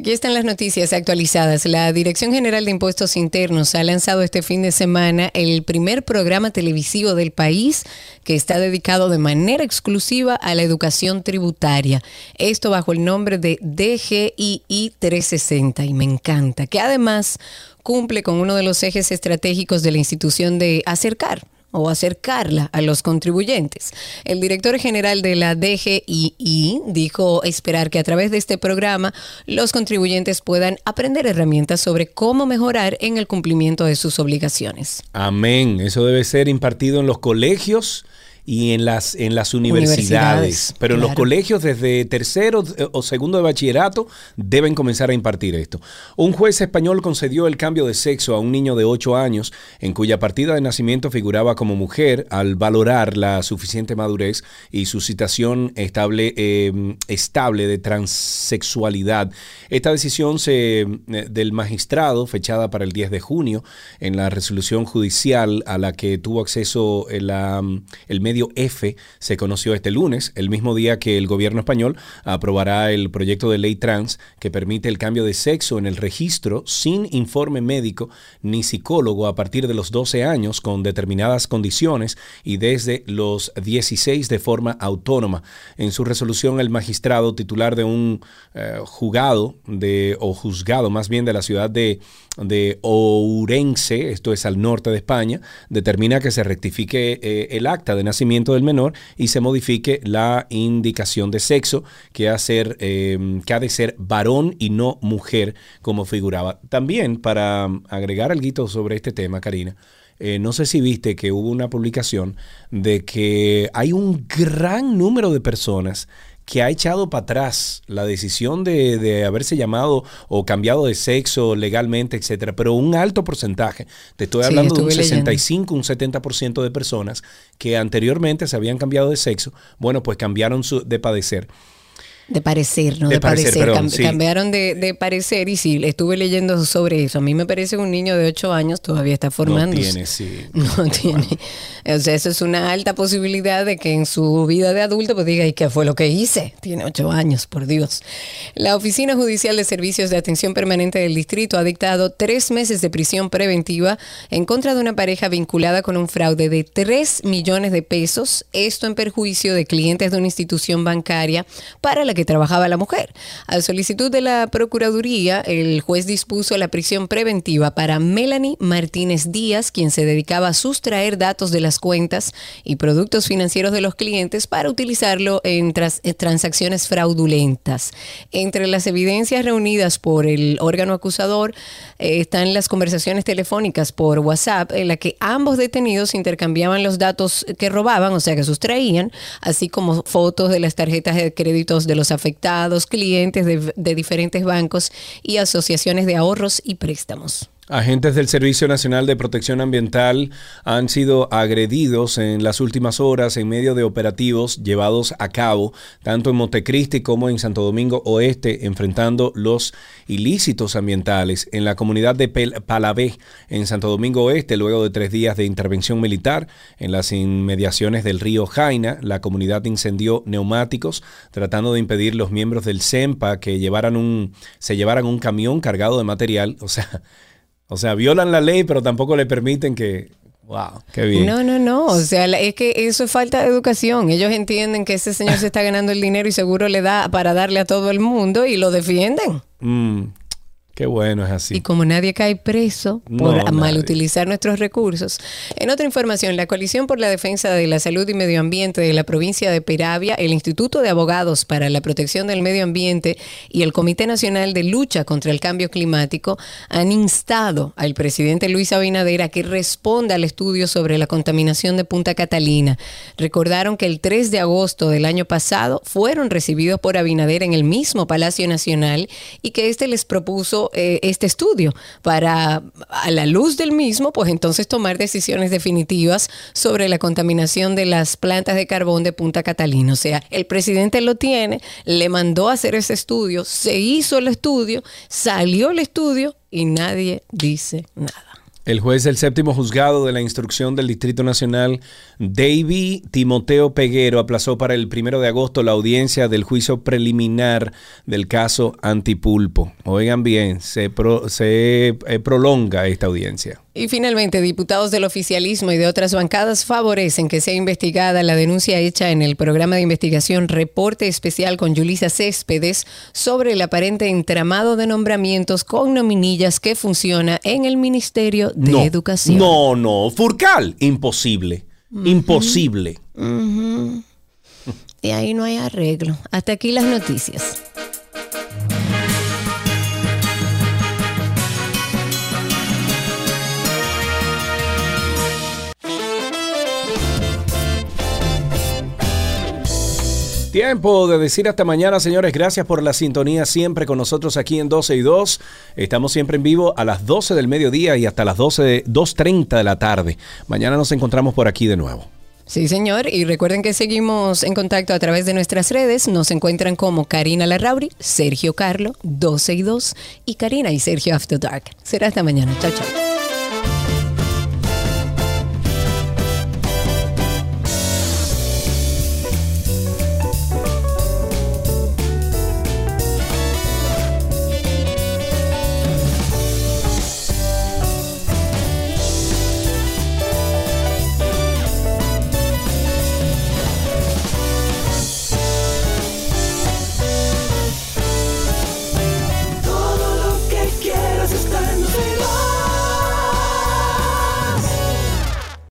Aquí están las noticias actualizadas. La Dirección General de Impuestos Internos ha lanzado este fin de semana el primer programa televisivo del país que está dedicado de manera exclusiva a la educación tributaria. Esto bajo el nombre de DGII 360 y me encanta, que además cumple con uno de los ejes estratégicos de la institución de acercar o acercarla a los contribuyentes. El director general de la DGII dijo esperar que a través de este programa los contribuyentes puedan aprender herramientas sobre cómo mejorar en el cumplimiento de sus obligaciones. Amén. Eso debe ser impartido en los colegios y en las, en las universidades. Universidades, Pero en los colegios desde tercero eh, o segundo de bachillerato deben comenzar a impartir esto. Un juez español concedió el cambio de sexo a un niño de 8 años en cuya partida de nacimiento figuraba como mujer al valorar la suficiente madurez y su situación estable, eh, estable de transexualidad. Esta decisión se, eh, del magistrado, fechada para el 10 de junio, en la resolución judicial a la que tuvo acceso el, la- el medio F, se conoció este lunes, el mismo día que el gobierno español aprobará el proyecto de ley trans que permite el cambio de sexo en el registro sin informe médico ni psicólogo a partir de los 12 años con determinadas condiciones y desde los 16 de forma autónoma. En su resolución, el magistrado titular de un eh, juzgado de, o juzgado más bien de la ciudad de, Ourense, esto es al norte de España, determina que se rectifique eh, el acta de nacimiento del menor y se modifique la indicación de sexo que, ha, ser, eh, que ha de ser varón y no mujer como figuraba. También para um, agregar algo sobre este tema, Karina, eh, no sé si viste que hubo una publicación de que hay un gran número de personas que ha echado para atrás la decisión de, de haberse llamado o cambiado de sexo legalmente, etcétera, pero un alto porcentaje, te estoy Sí, hablando de un estuve leyendo. 65, un 70% de personas que anteriormente se habían cambiado de sexo, bueno, pues cambiaron su, de padecer. De parecer, no de, De parecer, parecer. perdón, Cam- sí. Cambiaron de, de parecer y sí, estuve leyendo sobre eso. A mí me parece que un niño de 8 años todavía está formándose. No tiene, sí. No tiene. O sea, eso es una alta posibilidad de que en su vida de adulto pues diga, ¿y qué fue lo que hice? Tiene ocho años, por Dios. La Oficina Judicial de Servicios de Atención Permanente del Distrito ha dictado tres meses de prisión preventiva en contra de una pareja vinculada con un fraude de 3 millones de pesos, esto en perjuicio de clientes de una institución bancaria para la que trabajaba la mujer. A solicitud de la Procuraduría, el juez dispuso la prisión preventiva para Melanie Martínez Díaz, quien se dedicaba a sustraer datos de las cuentas y productos financieros de los clientes para utilizarlo en, transacciones fraudulentas. Entre las evidencias reunidas por el órgano acusador eh, están las conversaciones telefónicas por WhatsApp en la que ambos detenidos intercambiaban los datos que robaban, o sea, que sustraían, así como fotos de las tarjetas de créditos de los afectados, clientes de, de diferentes bancos y asociaciones de ahorros y préstamos. Agentes del Servicio Nacional de Protección Ambiental han sido agredidos en las últimas horas en medio de operativos llevados a cabo tanto en Montecristi como en Santo Domingo Oeste, enfrentando los ilícitos ambientales en la comunidad de Palabé, en Santo Domingo Oeste, luego de tres días de intervención militar en las inmediaciones del río Jaina. La comunidad incendió neumáticos tratando de impedir los miembros del CEMPA que llevaran un, se llevaran un camión cargado de material, o sea, o sea, violan la ley, pero tampoco le permiten que. ¡Wow! ¡Qué bien! No, no, no. O sea, la- es que eso es falta de educación. Ellos entienden que ese señor se está ganando el dinero y seguro le da para darle a todo el mundo y lo defienden. Mm, qué bueno es así. Y como nadie cae preso por mal utilizar nuestros recursos. En otra información, la Coalición por la Defensa de la Salud y Medio Ambiente de la provincia de Peravia, el Instituto de Abogados para la Protección del Medio Ambiente y el Comité Nacional de Lucha contra el Cambio Climático han instado al presidente Luis Abinader a que responda al estudio sobre la contaminación de Punta Catalina. Recordaron que el 3 de agosto del año pasado fueron recibidos por Abinader en el mismo Palacio Nacional y que este les propuso eh, este estudio para, a la luz del mismo, pues entonces tomar decisiones definitivas sobre la contaminación de las plantas de carbón de Punta Catalina. O sea, el presidente lo tiene, le mandó a hacer ese estudio, se hizo el estudio, salió el estudio y nadie dice nada. El juez del séptimo juzgado de la instrucción del Distrito Nacional, David Timoteo Peguero, aplazó para el primero de agosto la audiencia del juicio preliminar del caso Antipulpo. Oigan bien, se, pro- se eh, prolonga esta audiencia. Y finalmente, diputados del oficialismo y de otras bancadas favorecen que sea investigada la denuncia hecha en el programa de investigación Reporte Especial con Yulisa Céspedes sobre el aparente entramado de nombramientos con nominillas que funciona en el Ministerio de no, Educación. No, no, Furcal, imposible. Imposible. Ujú. De ahí no hay arreglo. Hasta aquí las noticias. Tiempo de decir hasta mañana, señores. Gracias por la sintonía siempre con nosotros aquí en 12 y 2. Estamos siempre en vivo a las 12 del mediodía y hasta las 12, de- 2.30 de la tarde. Mañana nos encontramos por aquí de nuevo. Sí, señor. Y recuerden que seguimos en contacto a través de nuestras redes. Nos encuentran como Karina Larrauri, Sergio Carlo, 12 y 2 y Karina y Sergio After Dark. Será hasta mañana. Chao, chao.